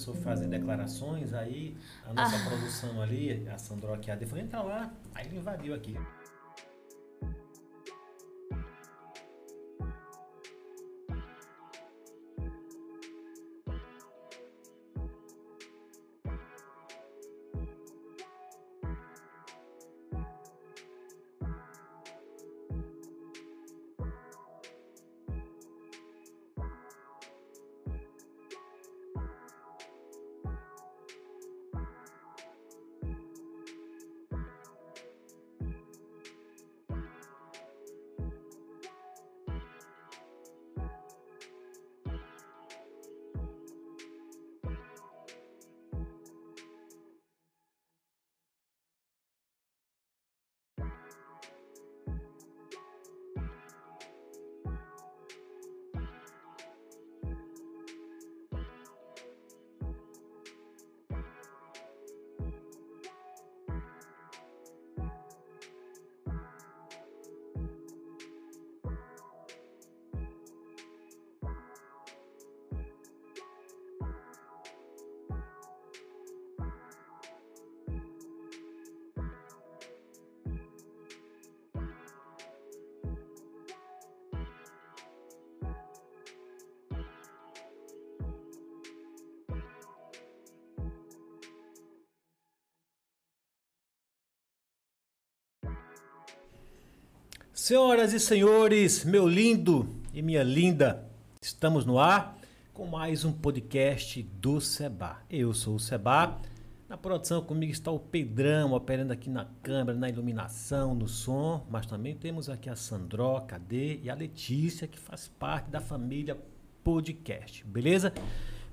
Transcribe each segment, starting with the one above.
começou a fazer declarações, aí a nossa ah. produção ali, a Sandro aqui, a falou, entra lá, aí ele invadiu aqui. Senhoras e senhores, meu lindo e minha linda, estamos no ar com mais um podcast do Seba. Eu sou o Seba. Na produção comigo está o Pedrão, operando aqui na câmera, na iluminação, no som, mas também temos aqui a Sandró, Cadê e a Letícia, que faz parte da família podcast, beleza?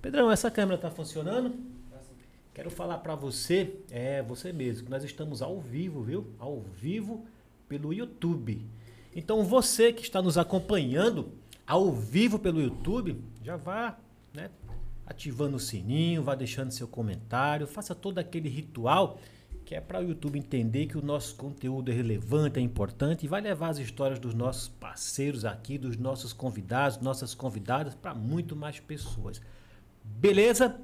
Pedrão, essa câmera está funcionando? Quero falar para você, é você mesmo, que nós estamos ao vivo, viu? Ao vivo pelo YouTube. Então você que está nos acompanhando ao vivo pelo YouTube, já vá né, ativando o sininho, vá deixando seu comentário, faça todo aquele ritual que é para o YouTube entender que o nosso conteúdo é relevante, é importante e vai levar as histórias dos nossos parceiros aqui, dos nossos convidados, nossas convidadas para muito mais pessoas. Beleza?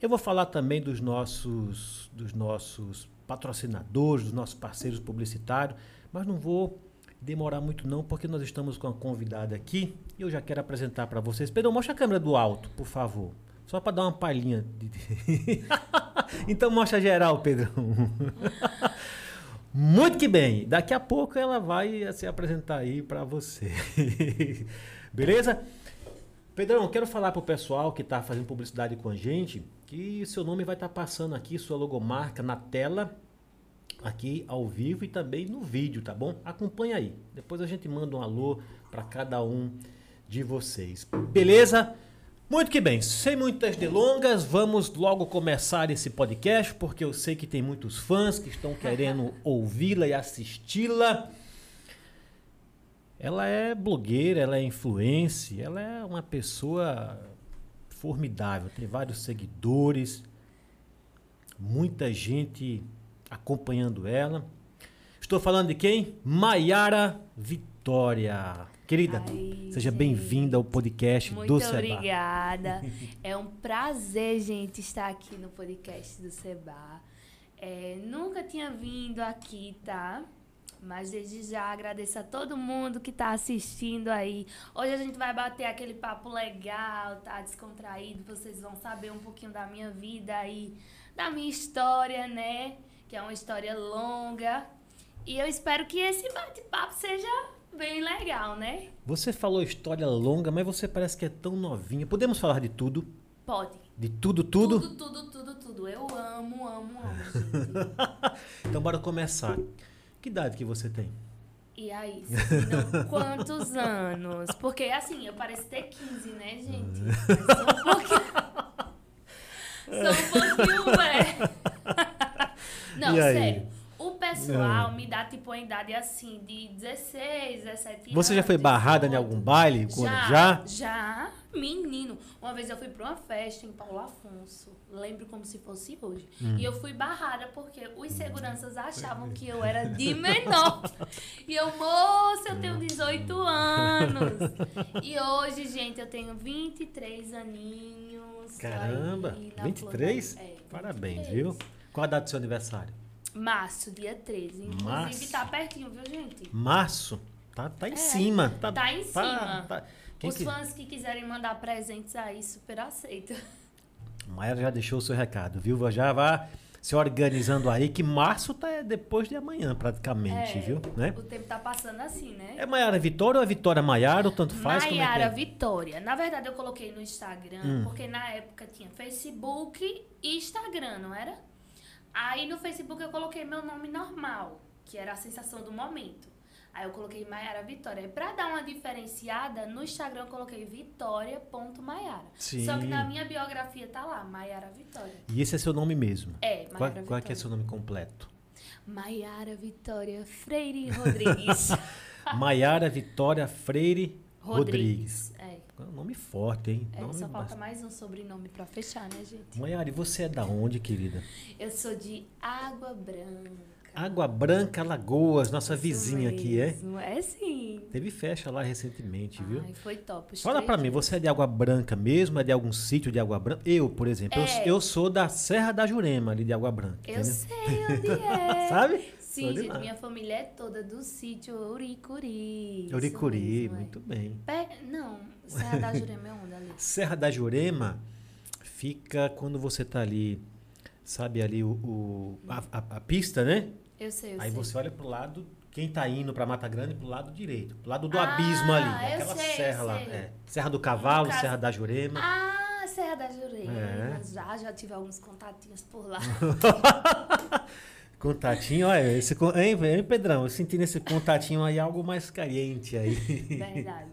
Eu vou falar também dos nossos, dos nossos patrocinadores, dos nossos parceiros publicitários, mas não vou demorar muito não, porque nós estamos com a convidada aqui e eu já quero apresentar para vocês. Pedro, mostra a câmera do alto, por favor. Só para dar uma palhinha. De... então mostra geral, Pedro. muito que bem. Daqui a pouco ela vai se apresentar aí para você. Beleza? Pedrão, quero falar para o pessoal que está fazendo publicidade com a gente que seu nome vai estar tá passando aqui, sua logomarca na tela aqui ao vivo e também no vídeo, tá bom? Acompanha aí. Depois a gente manda um alô para cada um de vocês. Beleza? Muito que bem, sem muitas delongas, vamos logo começar esse podcast, porque eu sei que tem muitos fãs que estão querendo ouvi-la e assisti-la. Ela é blogueira, ela é influência, ela é uma pessoa formidável, tem vários seguidores, muita gente acompanhando ela. Estou falando de quem? Maiara Vitória. Querida, Ai, seja bem-vinda ao podcast Muito do Seba. Muito obrigada. é um prazer, gente, estar aqui no podcast do Seba. É, nunca tinha vindo aqui, tá? Mas desde já agradeço a todo mundo que está assistindo aí. Hoje a gente vai bater aquele papo legal, tá? Descontraído. Vocês vão saber um pouquinho da minha vida aí, da minha história, né? Que é uma história longa. E eu espero que esse bate-papo seja bem legal, né? Você falou história longa, mas você parece que é tão novinha. Podemos falar de tudo? Pode. De tudo, tudo? Tudo, tudo, tudo, tudo. Eu amo, amo, amo, então bora começar. Que idade que você tem? E aí, não, quantos anos? Porque assim, eu pareço ter 15, né, gente? Sou um pouquinho. Sou um pouquinho, velho. Não, sério. O pessoal é. me dá tipo uma idade assim, de 16, 17 anos. Você já foi barrada em algum baile? Já, já? Já, menino. Uma vez eu fui pra uma festa em Paulo Afonso. Lembro como se fosse hoje. Hum. E eu fui barrada porque os seguranças achavam que eu era de menor. e eu, moça, eu tenho 18 anos. E hoje, gente, eu tenho 23 aninhos. Caramba, aí na 23? flor da- é, Parabéns, 23. viu? Qual a data do seu aniversário? Março, dia 13. Inclusive Março. tá pertinho, viu, gente? Março. Tá, tá em É, cima. Tá, tá em cima. tá- Os que... fãs que quiserem mandar presentes aí, super aceito. Maera já deixou o seu recado, viu? Já vá se organizando aí, que março tá depois de amanhã, praticamente, É, viu? Né? O tempo tá passando assim, né? É Maiara Vitória ou é Vitória Maiara, ou tanto faz? como é Maiara é? Vitória. Na verdade, eu coloquei no Instagram, Hum. porque na época tinha Facebook e Instagram, não era? Aí no Facebook eu coloquei meu nome normal, que era a sensação do momento. Aí eu coloquei Maiara Vitória. E pra dar uma diferenciada, no Instagram eu coloquei vitória.maiara. Só que na minha biografia tá lá, Maiara Vitória. E esse é seu nome mesmo? É, Qual, Maiara qual é que é Vitória. seu nome completo? Maiara Vitória Freire Rodrigues. Maiara Vitória Freire Rodrigues. Rodrigues. É. Nome forte, hein? É, nome só falta bastante- mais um sobrenome pra fechar, né, gente? Maiara, e você é da onde, querida? Eu sou de Água Branca. Água Branca Lagoas, nossa Isso vizinha aqui, é? mesmo, É sim. Teve festa lá recentemente, viu? Ai, foi top. Fala pra mim, você é de Água Branca mesmo? É de algum sítio de Água Branca? Eu, por exemplo, eu- É. eu, sou da Serra da Jurema, ali de Água Branca. Eu entendeu? sei onde é. Sabe? Sim, gente, minha família é toda do sítio Uricuri. Uricuri, mesmo, é. muito bem. Pé- Não, Serra da Jurema é onde ali? Serra da Jurema fica quando você tá ali, sabe ali o, o- a, a- a pista, né? Eu sei, eu Aí sei. você olha pro lado, quem tá indo pra Mata Grande, pro lado direito, pro lado do Ah, abismo ali, eu aquela sei, serra lá. é. Serra do Cavalo, caso- Serra da Jurema. Ah, Serra da Jurema. É. Já, já tive alguns contatinhos por lá. Contatinho, olha, esse, hein, hein, Pedrão? Eu senti nesse contatinho aí algo mais caliente aí. Verdade.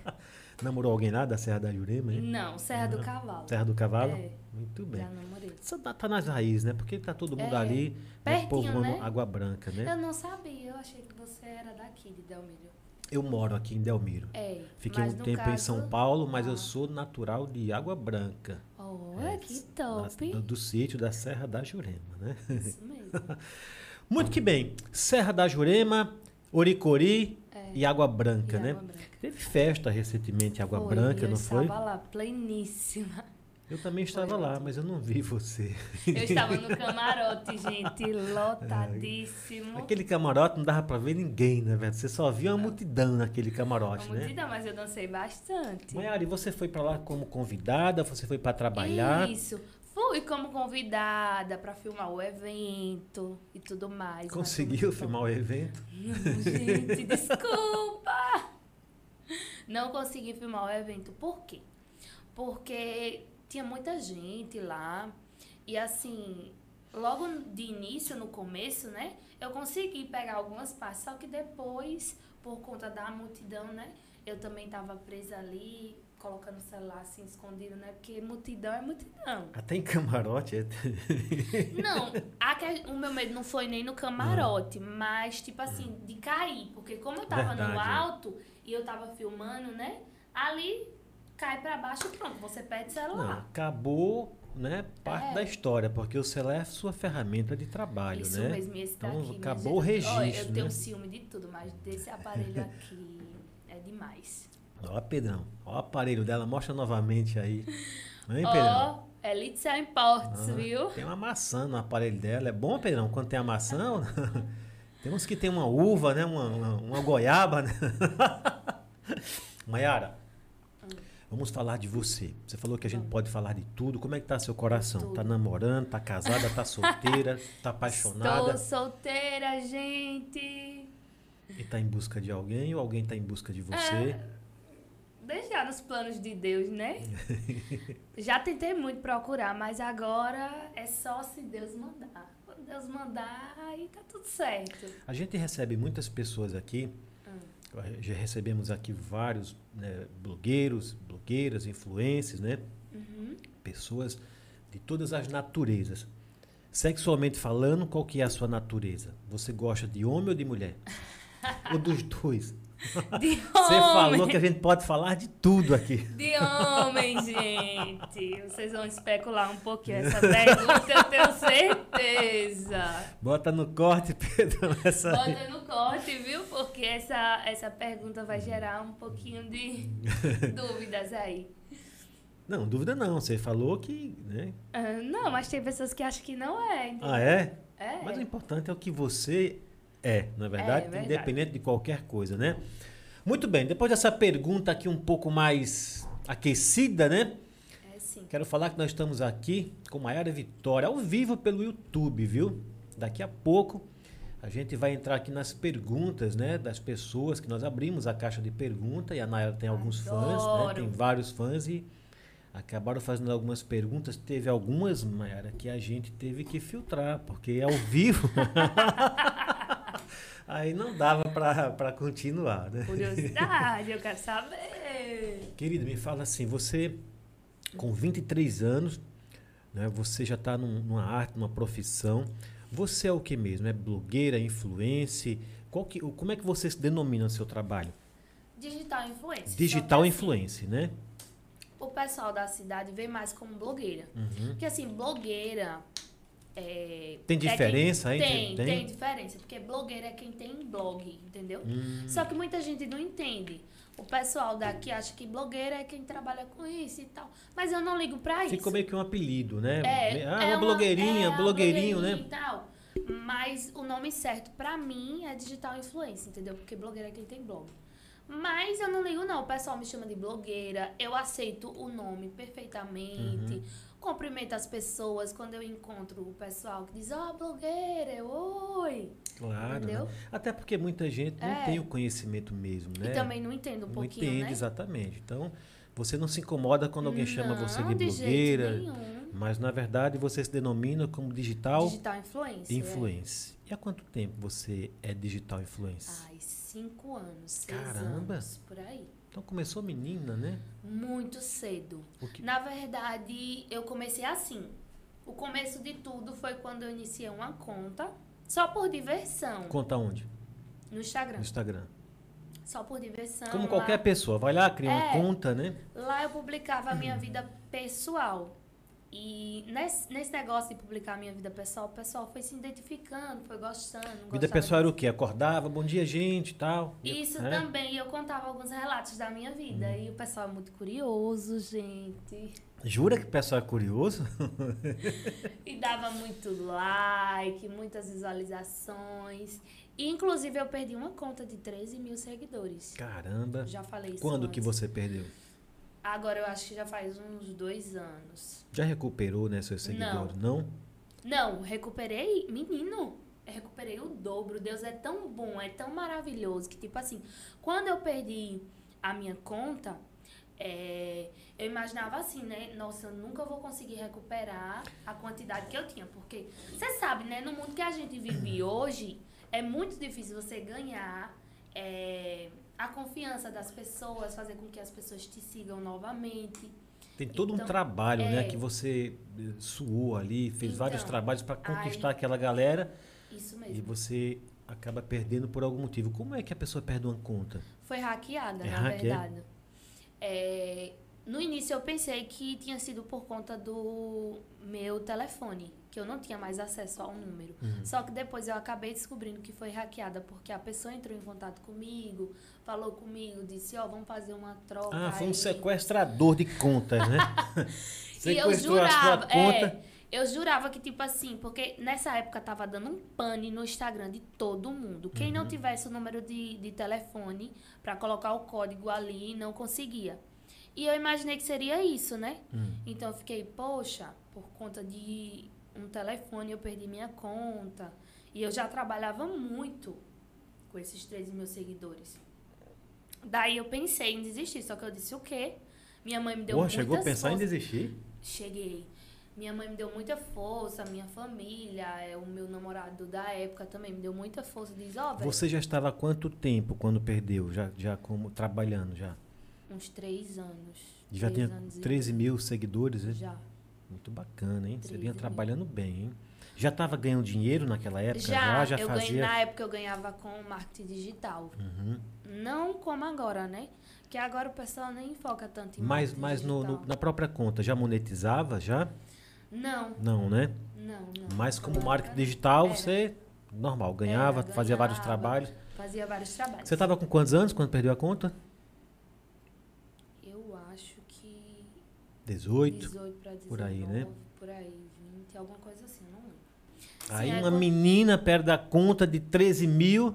Namorou alguém lá da Serra da Jurema, hein? Não, Serra do Cavalo. Serra do Cavalo? É. Muito bem. Já namorei. Isso tá, tá nas raízes, né? Porque tá todo mundo É, ali né, pertinho, povoando né? Água Branca, né? Eu não sabia, eu achei que você era daqui de Delmiro. Eu moro aqui em Delmiro. É. Fiquei um tempo em caso- São Paulo, mas Ah. eu sou natural de Água Branca. Olha, É, que top. Do, do sítio da Serra da Jurema, né? Isso. Muito que bem. Serra da Jurema, Oricori É. e Água Branca, E né? Água Branca. Teve festa recentemente em Água Foi, Branca, eu não foi? estava lá, pleníssima. Eu também estava lá, mas eu não vi você. Eu estava no camarote, gente, lotadíssimo. Aquele camarote não dava pra ver ninguém, né, velho? Você só via uma multidão naquele camarote, Uma né? multidão, mas eu dancei bastante. Maiara, e você foi pra lá como convidada? Você foi pra trabalhar? Isso. Fui como convidada para filmar o evento e tudo mais. foi Conseguiu filmar o evento? Não, gente, desculpa! Não consegui filmar o evento. Por quê? Porque tinha muita gente lá. E assim, logo de início, no começo, né? Eu consegui pegar algumas partes, só que depois, por conta da multidão, né? Eu também tava presa ali, colocando o celular assim escondido, né? Porque multidão é multidão. Até em camarote? é? Não, que- o meu medo não foi nem no camarote, mas tipo assim, de cair. Porque como eu tava Verdade, no é. alto e eu tava filmando, né? Ali cai pra baixo e pronto, você perde o Não, celular. acabou, né, parte É. da história, porque o celular é a sua ferramenta de trabalho, Isso né? mesmo, esse Então, daqui. minha acabou o. Olha, registro, eu tenho né? ciúme de tudo, mas desse aparelho aqui é demais. Ó, Pedrão, ó o aparelho dela, mostra novamente aí. Hein, Pedrão? Ó, Elite Imports, Ah, viu? Tem uma maçã no aparelho dela. É bom, Pedrão, quando tem a maçã? tem uns que tem uma uva, né? Uma, uma, uma goiaba, né? Maiara, vamos falar de você. Você falou que a gente pode falar de tudo. Como é que tá seu coração? tudo. Tá namorando, tá casada, tá solteira, tá apaixonada? Estou solteira, gente. E tá em busca de alguém ou alguém tá em busca de você? Deixar nos planos de Deus, né? Já tentei muito procurar, mas agora é só se Deus mandar. Quando Deus mandar, aí tá tudo certo. A gente recebe muitas pessoas aqui. Hum. Já recebemos aqui vários né, blogueiros, blogueiras, influencers, né? Uhum. Pessoas de todas as naturezas. Sexualmente falando, qual que é a sua natureza? Você gosta de homem ou de mulher? ou dos dois? De Você homem. falou que a gente pode falar de tudo aqui. De homem, gente. Vocês vão especular um pouquinho essa pergunta, eu tenho certeza. Bota no corte, Pedro, essa aí. Bota no corte, viu? Porque essa, essa pergunta vai gerar um pouquinho de dúvidas aí. Não, dúvida não. Você falou que. Né? Ah, não, mas tem pessoas que acham que não é. entendeu? Ah, é? É. Mas o importante é o que você é, não é verdade? É, verdade. Independente de qualquer coisa, né? Muito bem, depois dessa pergunta aqui um pouco mais aquecida, né? É sim. Quero falar que nós estamos aqui com Maiara Vitória, ao vivo pelo YouTube, viu? Daqui a pouco a gente vai entrar aqui nas perguntas, né? Das pessoas que nós abrimos a caixa de pergunta e a Nayara tem alguns fãs, né? Adoro. Tem vários fãs e acabaram fazendo algumas perguntas. Teve algumas, Mayara, que a gente teve que filtrar, porque é ao vivo. Aí não dava para continuar, né? Curiosidade, eu quero saber. Querido, me fala assim, você com 23 anos, né, você já está numa arte, numa profissão. Você é o que mesmo? É blogueira, influencer? Qual que, como é que você se denomina o seu trabalho? Digital influencer. Digital assim, influencer, né? O pessoal da cidade vê mais como blogueira. Uhum. Porque assim, blogueira. É, Tem é quem- diferença entre- tem, tem? tem, diferença. Porque blogueira é quem tem blog, entendeu? Hum, Só que muita gente não entende. O pessoal daqui acha que blogueira é quem trabalha com isso e tal. Mas eu não ligo pra isso. ficou meio que um apelido, né? É, ah, é uma blogueirinha, é uma blogueirinho, blogueirinha né? E tal. Mas o nome certo pra mim é digital influencer, entendeu? Porque blogueira é quem tem blog. Mas eu não ligo, não. O pessoal me chama de blogueira. Eu aceito o nome perfeitamente. Uhum. Cumprimento as pessoas quando eu encontro o pessoal que diz, ó, blogueira, eu, oi. Claro. Entendeu? né? Até porque muita gente não É. tem o conhecimento mesmo, né? E também não entendo um não pouquinho, entende né? exatamente. Então, você não se incomoda quando alguém chama você de Não, blogueira, mas na verdade você se denomina como digital Digital influencer. é. E há quanto tempo você é digital influencer? Ai, cinco anos, seis Caramba. anos, por aí. Então começou menina, né? Muito cedo. Que- Na verdade, eu comecei assim. O começo de tudo foi quando eu iniciei uma conta, só por diversão, Conta onde? no Instagram. No Instagram. Só por diversão. Como lá- qualquer pessoa, vai lá, cria uma É. conta, né? Lá eu publicava a minha vida pessoal. E nesse, nesse negócio de publicar minha vida pessoal, o pessoal foi se identificando, foi gostando. Vida pessoal era o quê? Acordava, bom dia, gente, tal. Isso É? também, eu contava alguns relatos da minha vida. Hum. E o pessoal é muito curioso, gente. Jura que o pessoal é curioso? E dava muito like, muitas visualizações. E, inclusive, eu perdi uma conta de 13 mil seguidores. Caramba. Já falei isso Quando antes. que você perdeu? Agora eu acho que já faz uns dois anos. Já recuperou, né, seus seguidores? Não. Não, recuperei, menino. Eu recuperei o dobro. Deus é tão bom, é tão maravilhoso que, tipo assim, quando eu perdi a minha conta, é, eu imaginava assim, né? Nossa, eu nunca vou conseguir recuperar a quantidade que eu tinha. Porque, você sabe, né? No mundo que a gente vive hoje, é muito difícil você ganhar é, a confiança das pessoas, fazer com que as pessoas te sigam novamente. Tem todo um Então, trabalho, né, é. que você eh, suou ali, fez vários Então, trabalhos para conquistar aí- aquela galera Isso e mesmo. você acaba perdendo por algum motivo. Como é que a pessoa perde uma conta? Foi hackeada, É na hack, é? verdade. É, no início eu pensei que tinha sido por conta do meu telefone, que eu não tinha mais acesso ao número. Uhum. Só que depois eu acabei descobrindo que foi hackeada, porque a pessoa entrou em contato comigo, falou comigo, disse, ó, vamos fazer uma troca. Ah, foi um aí. sequestrador de contas, né? E eu jurava, conta. é, eu jurava que, tipo assim, porque nessa época tava dando um pane no Instagram de todo mundo. Quem Uhum. não tivesse o número de, de telefone pra colocar o código ali, não conseguia. E eu imaginei que seria isso, né? Hum. Então eu fiquei, poxa, por conta de um telefone eu perdi minha conta. E eu já trabalhava muito com esses 13 mil seguidores. Daí eu pensei em desistir, só que eu disse o quê? Minha mãe me deu Pô, muitas chegou a pensar em desistir? Cheguei. Minha mãe me deu muita força, minha família, é, o meu namorado da época também me deu muita força. Diz, ó, Você já estava há quanto tempo quando perdeu? Já, já como trabalhando já? Uns três anos. Já e 13 mil seguidores, né? Já. Muito bacana, hein? Você 13 vinha trabalhando bem, hein? Já estava ganhando dinheiro naquela época? Já, Já, já eu ganhei, fazia. na época eu ganhava com marketing digital. Uhum. Não como agora, né? Que agora o pessoal nem foca tanto em Mas, marketing mas no, na própria conta, já monetizava? Já? Não, Não, né? não, não. Mas como Naquela marketing digital, era. você normal, ganhava, Era, fazia vários ganhava. trabalhos. Fazia vários trabalhos. Você estava com quantos anos quando perdeu a conta? Eu acho que 18. 18 para 19. por aí, né? Por aí, 20, alguma coisa assim, eu não lembro. Aí Sim, é uma quando- menina perde a conta de 13 mil,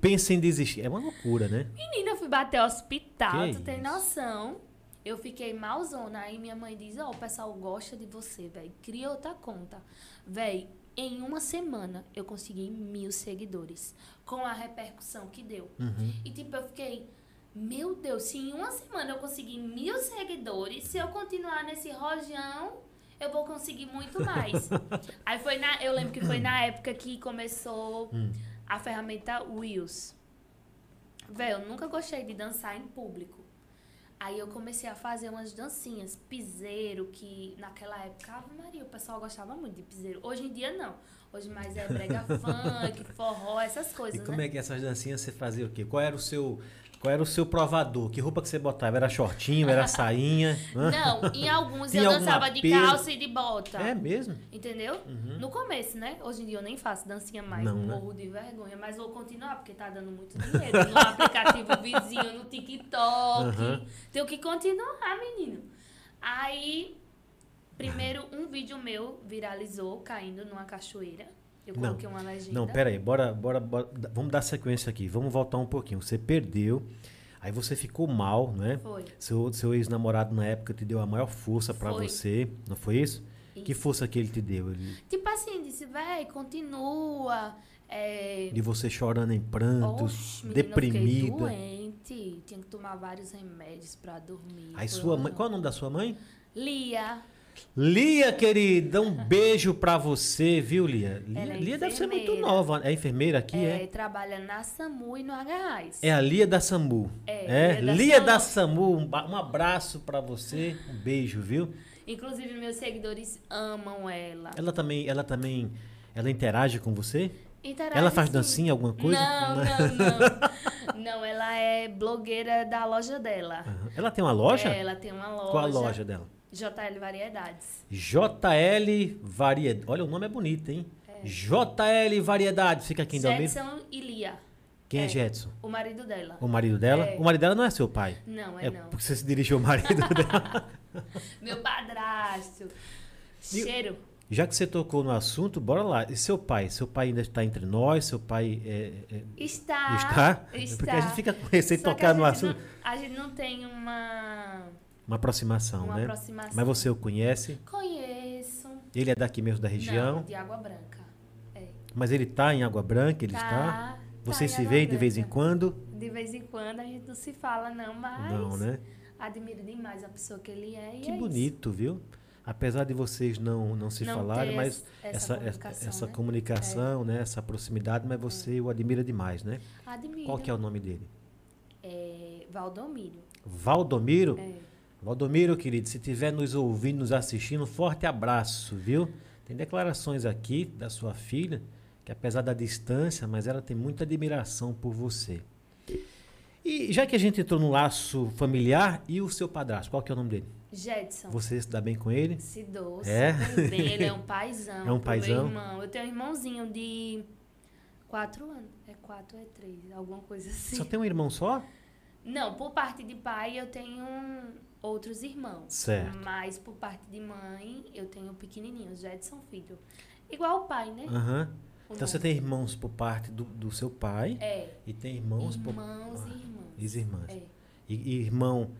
pensa em desistir. É uma loucura, né? Menina, eu fui bater hospital, Que tu tem isso? noção? Eu fiquei malzona. Aí minha mãe diz, ó, o pessoal gosta de você, velho. Cria outra conta. Véi, em uma semana eu consegui mil seguidores. Com a repercussão que deu. Uhum. E tipo, eu fiquei, meu Deus, se em uma semana eu conseguir mil seguidores, se eu continuar nesse rojão, eu vou conseguir muito mais. Aí foi na. Eu lembro que foi na época que começou Hum. a ferramenta Reels. Véi, eu nunca gostei de dançar em público. Aí eu comecei a fazer umas dancinhas, piseiro, que naquela época, Ave Maria, o pessoal gostava muito de piseiro. Hoje em dia não. Hoje mais é brega funk, forró, essas E coisas, como né? é que essas dancinhas você fazia o quê? Qual era o seu, qual era o seu provador? Que roupa que você botava? Era shortinho, era sainha? Não, em alguns eu dançava de calça e de bota. É mesmo? Entendeu? Uhum. No começo, né? Hoje em dia eu nem faço dancinha mais, Não, né? morro de vergonha, mas vou continuar porque tá dando muito dinheiro no aplicativo vizinho, no TikTok. Aham. Tenho que continuar, menino. Aí, primeiro um vídeo meu viralizou caindo numa cachoeira. Eu Não. coloquei uma legenda. Não, pera aí, bora, bora, bora, vamos dar sequência aqui. Vamos voltar um pouquinho. Você perdeu, aí você ficou mal, né? Foi. Seu, seu ex-namorado na época te deu a maior força pra Foi. você, não foi isso? Que Isso. força que ele te deu? Ele, Tipo assim, disse, véi, continua. É, de você chorando em prantos, Oxe, menina, eu deprimida. doente. Tinha que tomar vários remédios pra dormir. Aí sua mãe, qual é o nome da sua mãe? Lia. Lia, querida, um beijo pra você, viu, Lia? Lia, é Lia deve ser muito nova. É enfermeira aqui, é, é? trabalha na SAMU e no HRAIS. É a Lia da SAMU. É, Lia da Lia SAMU. da SAMU, um, abraço pra você, um beijo, viu? Inclusive, meus seguidores amam ela. Ela também, ela também, ela interage com você? Interage, ela faz dancinha, alguma coisa? Não, não, não. não, ela é blogueira da loja dela. Aham. Ela tem uma loja? É, ela tem uma loja. Qual a loja dela? JL Variedades. JL Variedade. Olha, o nome é bonito, hein? JL Variedade. Fica aqui em Delmiro. Jetson e Lia, Quem é, é. Jetson? o marido dela. O marido dela? É. O marido dela não é seu pai. Não, é, É não. porque você se dirigiu ao marido dela. Meu padrasto. Cheiro. Já que você tocou no assunto, bora lá. E seu pai? Seu pai ainda está entre nós? Seu pai é, é- Está. está? Está. Porque a gente fica com receio de tocar no assunto. Não, a gente não tem uma, Uma aproximação, uma né? aproximação. Mas você o conhece? Conheço. Ele é daqui mesmo da região? Não, de Água Branca. É. Mas ele está em Água Branca? Ele Tá, está? tá Vocês em se Água veem de vez em Branca. quando? De vez em quando a gente não se fala, não, mas Não, né? admiro demais a pessoa que ele é. Que é isso. bonito, viu? Apesar de vocês não, não se Não falarem, mas essa- essa comunicação, essa né? comunicação, né? essa proximidade, mas você o admira demais, né? Admiro. Qual que é o nome dele? É Valdomiro. Valdomiro? É. Valdomiro, querido, se estiver nos ouvindo, nos assistindo, um forte abraço, viu? Tem declarações aqui da sua filha, que apesar da distância, mas ela tem muita admiração por você. E já que a gente entrou no laço familiar, e o seu padrasto, qual que é o nome dele? Jedson. Você se dá bem com ele? Se dou, É? bem. Ele é um paizão. É um paizão? Meu irmão. Eu tenho um irmãozinho de quatro anos. É quatro ou é três? Alguma coisa assim. Só tem um irmão só? Não, por parte de pai eu tenho outros irmãos. Certo. Mas por parte de mãe eu tenho pequenininhos, Jedson filho. Igual o pai, né? Aham. O Então você tem irmãos por parte do, do seu pai É. e tem irmãos por Irmãos e irmãs. e irmãs. É. E, e irmão,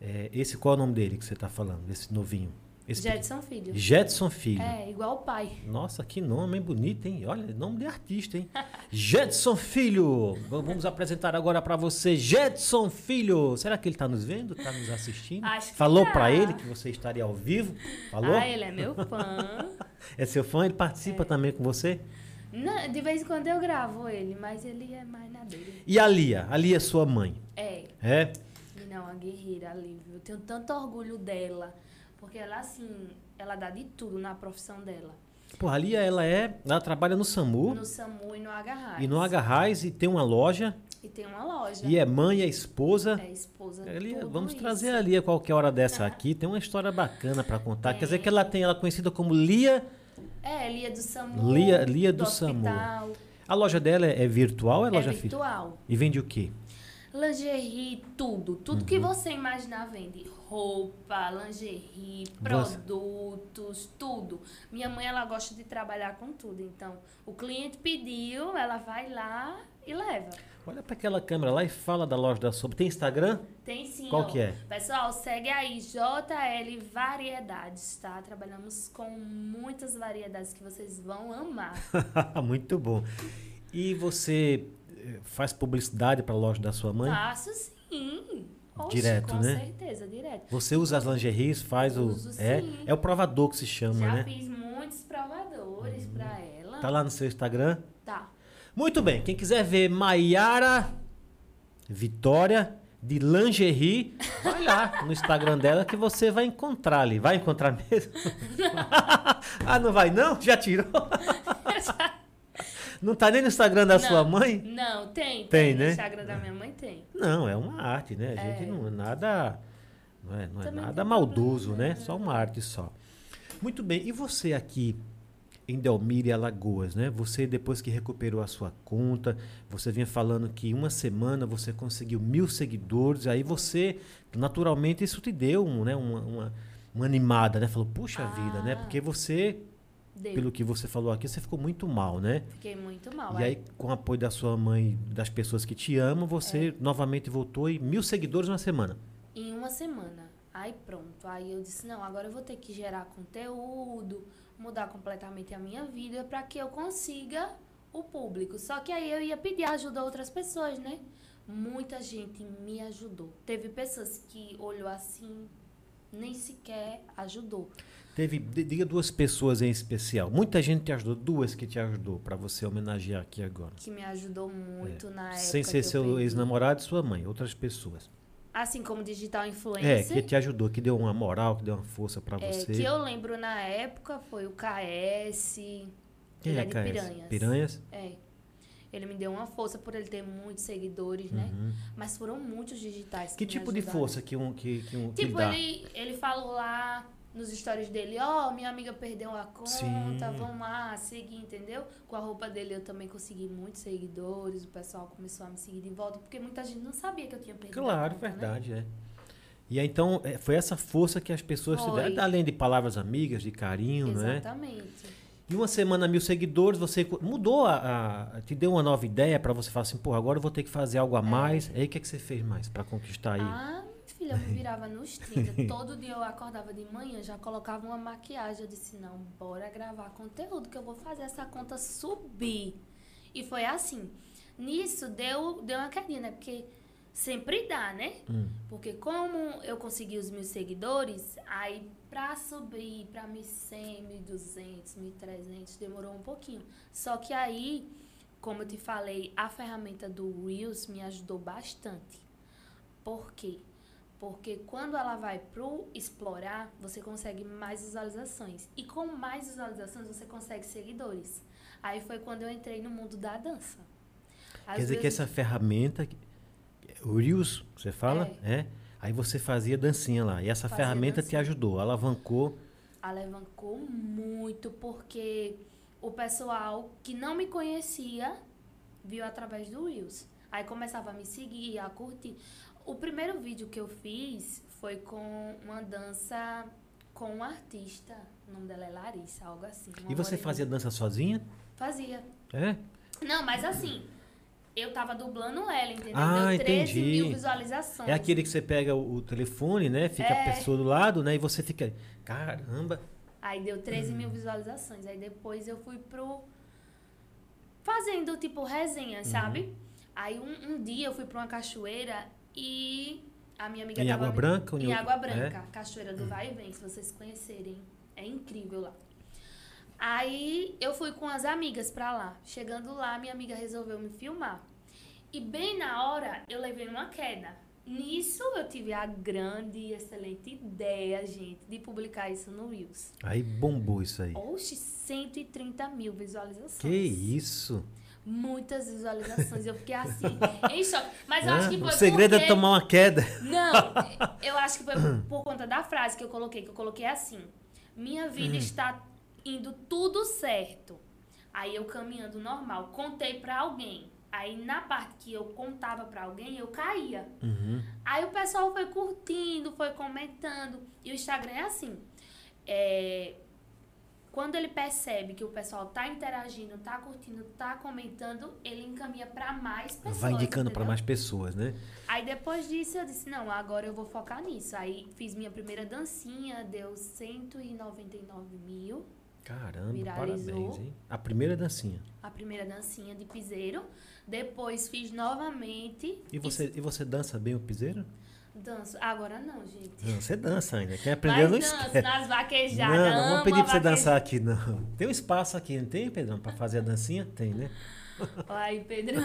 é, esse qual é o nome dele que você está falando, esse novinho? Esse Jedson filho. Jetson Filho. É, igual o pai. Nossa, que nome hein? bonito, hein? Olha, nome de artista, hein? Jetson Filho. Vamos apresentar agora para você, Jetson Filho. Será que ele está nos vendo? Está nos assistindo? Acho que Falou tá. para ele que você estaria ao vivo? Falou? Ah, ele é meu fã. É seu fã? Ele participa também com você? Não, de vez em quando eu gravo ele, mas ele é mais na dele. E a Lia? A Lia é sua mãe? É, É? menina, é uma guerreira ali, viu? Eu tenho tanto orgulho dela. Porque ela, assim, ela dá de tudo na profissão dela. Porra, a Lia, ela é. Ela trabalha no SAMU No SAMU e no HRAIS. e no Agarrais e tem uma loja. E tem uma loja. E é mãe, é esposa. É esposa. Lia, tudo vamos isso. trazer a Lia qualquer hora dessa aqui. Tem uma história bacana para contar. Quer dizer que ela tem ela é conhecida como Lia. É, Lia do SAMU. Lia- Lia do SAMU. hospital. A loja dela é, é virtual ou é É loja física? virtual. E vende o quê? lingerie, tudo. Tudo que você imaginar vende. Roupa, lingerie, produtos, tudo. Minha mãe, ela gosta de trabalhar com tudo. Então, o cliente pediu, ela vai lá e leva. Olha para aquela câmera lá e fala da loja da Sombra. Tem Instagram? Tem sim. Qual ó. que é? Pessoal, segue aí JL Variedades, tá? Trabalhamos com muitas variedades que vocês vão amar. Muito bom. E você eh, faz publicidade para a loja da sua mãe? Faço sim. Oxe, Direto, com né? certeza, direto. Você usa as lingeries, faz Uso, o. É, sim. é o provador que se chama, Já né? fiz muitos provadores pra ela. Tá lá no seu Instagram? Tá. Muito bem. Quem quiser ver Maiara Vitória de lingerie, vai lá no Instagram dela que você vai encontrar ali. Vai encontrar mesmo? ah, não vai não? Já tirou? não tá nem no Instagram da Não. sua mãe? Não, tem. Tem, No né? Instagram da minha mãe tem. Não, é uma arte, né? A gente É. não é nada, não é, não é nada tem maldoso, problema, né? né? Só uma arte só. Muito bem. E você aqui em Delmira e Alagoas, né? Você depois que recuperou a sua conta, você vinha falando que em uma semana você conseguiu mil seguidores, aí você, naturalmente, isso te deu um, né? uma, uma, uma animada, né? Falou, puxa vida, né? Ah. Porque você, Deu. pelo que você falou aqui, você ficou muito mal, né? Fiquei muito mal. E aí, com o apoio da sua mãe das pessoas que te amam, você É. novamente voltou e mil seguidores na semana. Em uma semana. Aí pronto. Aí eu disse, não, agora eu vou ter que gerar conteúdo, mudar completamente a minha vida para que eu consiga o público. Só que aí eu ia pedir ajuda a outras pessoas, né? Muita gente me ajudou. Teve pessoas que olhou assim, nem sequer ajudou. Teve, diga duas pessoas em especial. Muita gente te ajudou, duas que te ajudou, para você homenagear aqui agora. Que me ajudou muito na época. É. Sem que ser eu seu ex-namorado e sua mãe, outras pessoas. Assim como digital É, influencer. que te ajudou, que deu uma moral, que deu uma força para É, você. que eu lembro na época foi o KS. Quem ele é, é KS? Piranhas. Piranhas? É. Ele me deu uma força por ele ter muitos seguidores, né? Mas foram muitos digitais. Uhum. Que me tipo de força que um que, que um que Tipo, dá? ele, ele falou lá nos stories dele, ó, minha amiga perdeu a conta, Sim. vamos lá, seguir, entendeu? Com a roupa dele eu também consegui muitos seguidores, o pessoal começou a me seguir de volta, porque muita gente não sabia que eu tinha perdido Claro, conta, né? verdade, é. E aí, então, é, foi essa força que as pessoas te Foi. deram, além de palavras amigas, de carinho, né? Exatamente. E uma semana, mil seguidores, você mudou a, a- te deu uma nova ideia para você falar assim, pô, agora eu vou ter que fazer algo a mais. Aí o que, é que você fez mais para conquistar aí? Ah, filha, eu me virava nos 30. Todo dia eu acordava de manhã, já colocava uma maquiagem. Eu disse, não, bora gravar conteúdo que eu vou fazer essa conta subir. E foi assim. Nisso deu, deu uma quedinha, né? Porque sempre dá, né? Hum. Porque como eu consegui os mil seguidores, aí pra subir pra 1.100, 1.200, 1.300 demorou um pouquinho. Só que aí, como eu te falei, a ferramenta do Reels me ajudou bastante. Por quê? Porque quando ela vai pro explorar, você consegue mais visualizações. E com mais visualizações, você consegue seguidores. Aí foi quando eu entrei no mundo da dança. Às Quer dizer que vezes- essa ferramenta, o Reels, que você fala, é. Aí você fazia dancinha lá. E essa Fazia ferramenta te dancinha. ajudou, alavancou. alavancou muito porque o pessoal que não me conhecia viu através do Reels. Aí começava a me seguir, a curtir. O primeiro vídeo que eu fiz foi com uma dança com um artista. O nome dela é Larissa, algo assim. E você moreninha. fazia dança sozinha? Fazia. É? Não, mas assim, eu tava dublando ela, entendeu? Ah, Deu 13 entendi. mil visualizações. É aquele que você pega o, telefone, né? Fica É. a pessoa do lado, né? E você fica, caramba. Aí deu 13 mil visualizações. Aí depois eu fui pro. Fazendo tipo resenha, Uhum. sabe? Aí um, um dia eu fui pra uma cachoeira e a minha amiga Em. Água Branca em Água Branca, é? Cachoeira do Vai e Vem, se vocês conhecerem. É incrível lá. Aí eu fui com as amigas pra lá. Chegando lá, minha amiga resolveu me filmar. E bem na hora eu levei uma queda. Nisso eu tive a grande e excelente ideia, gente, de publicar isso no Reels. Aí bombou isso aí. Oxe, 130 mil visualizações. Que isso? Muitas visualizações. Eu fiquei assim, em choque. Mas eu Hã? acho que foi o segredo porque... é tomar uma queda. Não, eu acho que foi por conta da frase que eu coloquei, que eu coloquei assim. Minha vida Hum. está indo tudo certo. Aí eu caminhando normal, contei pra alguém. Aí na parte que eu contava pra alguém, eu caía. Uhum. Aí o pessoal foi curtindo, foi comentando. E o Instagram é assim. É, quando ele percebe que o pessoal tá interagindo, tá curtindo, tá comentando, ele encaminha pra mais pessoas. Vai indicando para mais pessoas, né? Aí depois disso eu disse, não, agora eu vou focar nisso. Aí fiz minha primeira dancinha, deu 199 mil. Caramba, Viralizou. parabéns, hein? A primeira dancinha. A primeira dancinha de piseiro. Depois fiz novamente. E você, e você dança bem o piseiro? Danço. Agora não, gente. Não, você dança ainda. Quem aprendeu não danço esquece. nas Não, vaquejadas. não vamos amo pedir pra você vaqueja- dançar aqui, não. Tem um espaço aqui, não tem, Pedrão, pra fazer a dancinha? Tem, né? Ai, Pedro.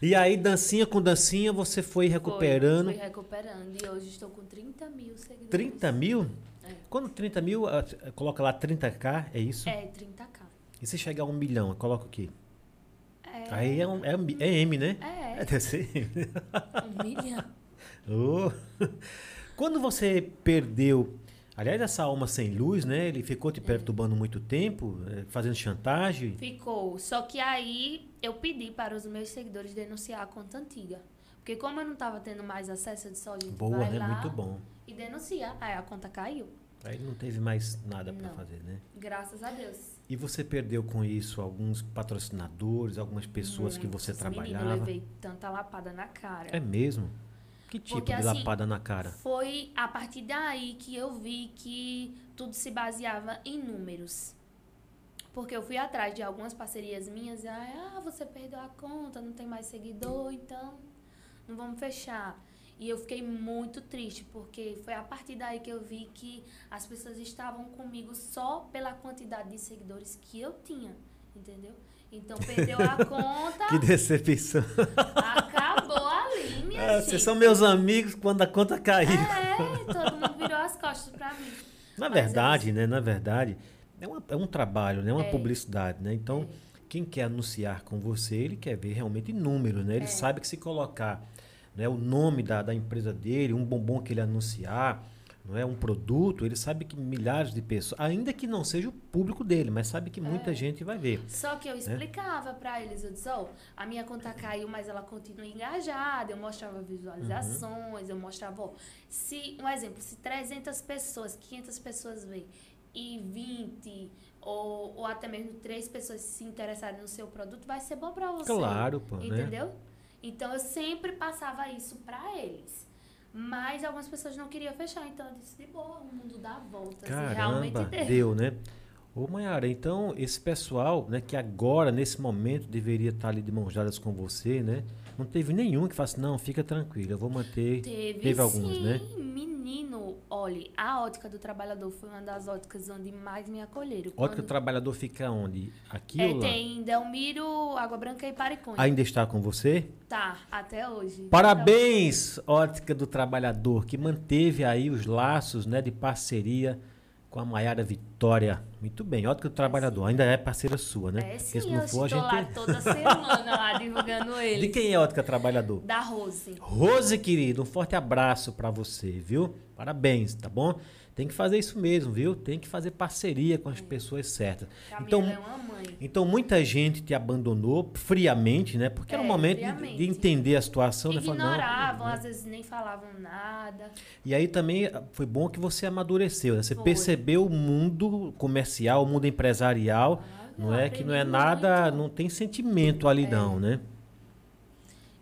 E aí, dancinha com dancinha, você foi recuperando. Fui, fui recuperando. E hoje estou com 30 mil seguidores. 30 mil? É. Quando 30 mil, ah, coloca lá 30k, é isso? É, 30k. E se chegar a um milhão, coloca o quê? É, Aí é, um- é, é M, né? é, É, deve ser M. um milhão. Oh. Quando você perdeu. Aliás, essa alma sem luz, né? Ele ficou te perturbando muito tempo, eh, fazendo chantagem. Ficou. Só que aí eu pedi para os meus seguidores denunciar a conta antiga. Porque como eu não estava tendo mais acesso, eu disse, ó, gente, Boa, vai né? lá Muito bom. e denuncia. Aí a conta caiu. Aí não teve mais nada para fazer, né? Graças a Deus. E você perdeu com isso alguns patrocinadores, algumas pessoas que você Muitos. Menina, trabalhava? eu levei tanta lapada na cara. É mesmo? Que tipo Porque, de assim, lapada na cara? Foi a partir daí que eu vi que tudo se baseava em números. Porque eu fui atrás de algumas parcerias minhas e ah, você perdeu a conta, não tem mais seguidor, então não vamos fechar. E eu fiquei muito triste, porque foi a partir daí que eu vi que as pessoas estavam comigo só pela quantidade de seguidores que eu tinha, entendeu? Então perdeu a conta, Que decepção. acabou ali, minha gente. vocês são meus amigos quando a conta caiu. É, todo mundo virou as costas pra mim. Na Mas verdade, né? Na verdade, é, uma- é um trabalho, né? Uma É. publicidade, né? Então, quem quer anunciar com você, ele quer ver realmente números, né? Ele É. sabe que se colocar né, o nome da, da empresa dele, um bombom que ele anunciar, não é um produto, ele sabe que milhares de pessoas, ainda que não seja o público dele, mas sabe que muita É. gente vai ver. Só que eu explicava pra eles, eu disse, ó, a minha conta caiu, mas ela continua engajada. Eu mostrava visualizações, eu mostrava, ó, se, um exemplo, se 300 pessoas, 500 pessoas vê e 20 ou, ou até mesmo 3 pessoas se interessarem no seu produto, vai ser bom pra você. Claro, pô, né? Então eu sempre passava isso pra eles. Mas algumas pessoas não queriam fechar, então eu disse, de boa, o mundo dá voltas. e realmente Caramba, deu. deu, né? Ô, Mayara, então esse pessoal, né, que agora, nesse momento, deveria estar ali de mãos dadas com você, né? Não teve nenhum que falasse, não, fica tranquilo, eu vou manter. Teve, Teve alguns, sim, né? menino. Olha, a ótica do trabalhador foi uma das óticas onde mais me acolheram. Ótica do Quando- trabalhador fica onde? Aqui é, ou lá? tem Delmiro, Água Branca e Paricônia. Ainda está com você? Tá, até hoje. Parabéns, Ótica do Trabalhador, que manteve aí os laços né, de parceria com a Maiara Vitória. Muito bem, Ótica do Trabalhador, ainda é parceira sua, né? É sim, se eu não for, a estou lá gente. toda semana lá divulgando ele. De quem é Ótica Trabalhador? Da Rose. Rose, querido, um forte abraço pra você, viu? Parabéns, tá bom? Tem que fazer isso mesmo, viu? Tem que fazer parceria com as pessoas certas. Camila Então, é uma mãe. então muita gente te abandonou friamente, né? Porque era um É, momento de, friamente. de entender a situação, né? Não, Ignoravam, às vezes nem falavam nada. E aí também ah, foi bom que você amadureceu, né? Você Foi. percebeu o mundo comercial, o mundo empresarial, Ah, não eu é que não é nada, muito. não tem sentimento ali É. não, né?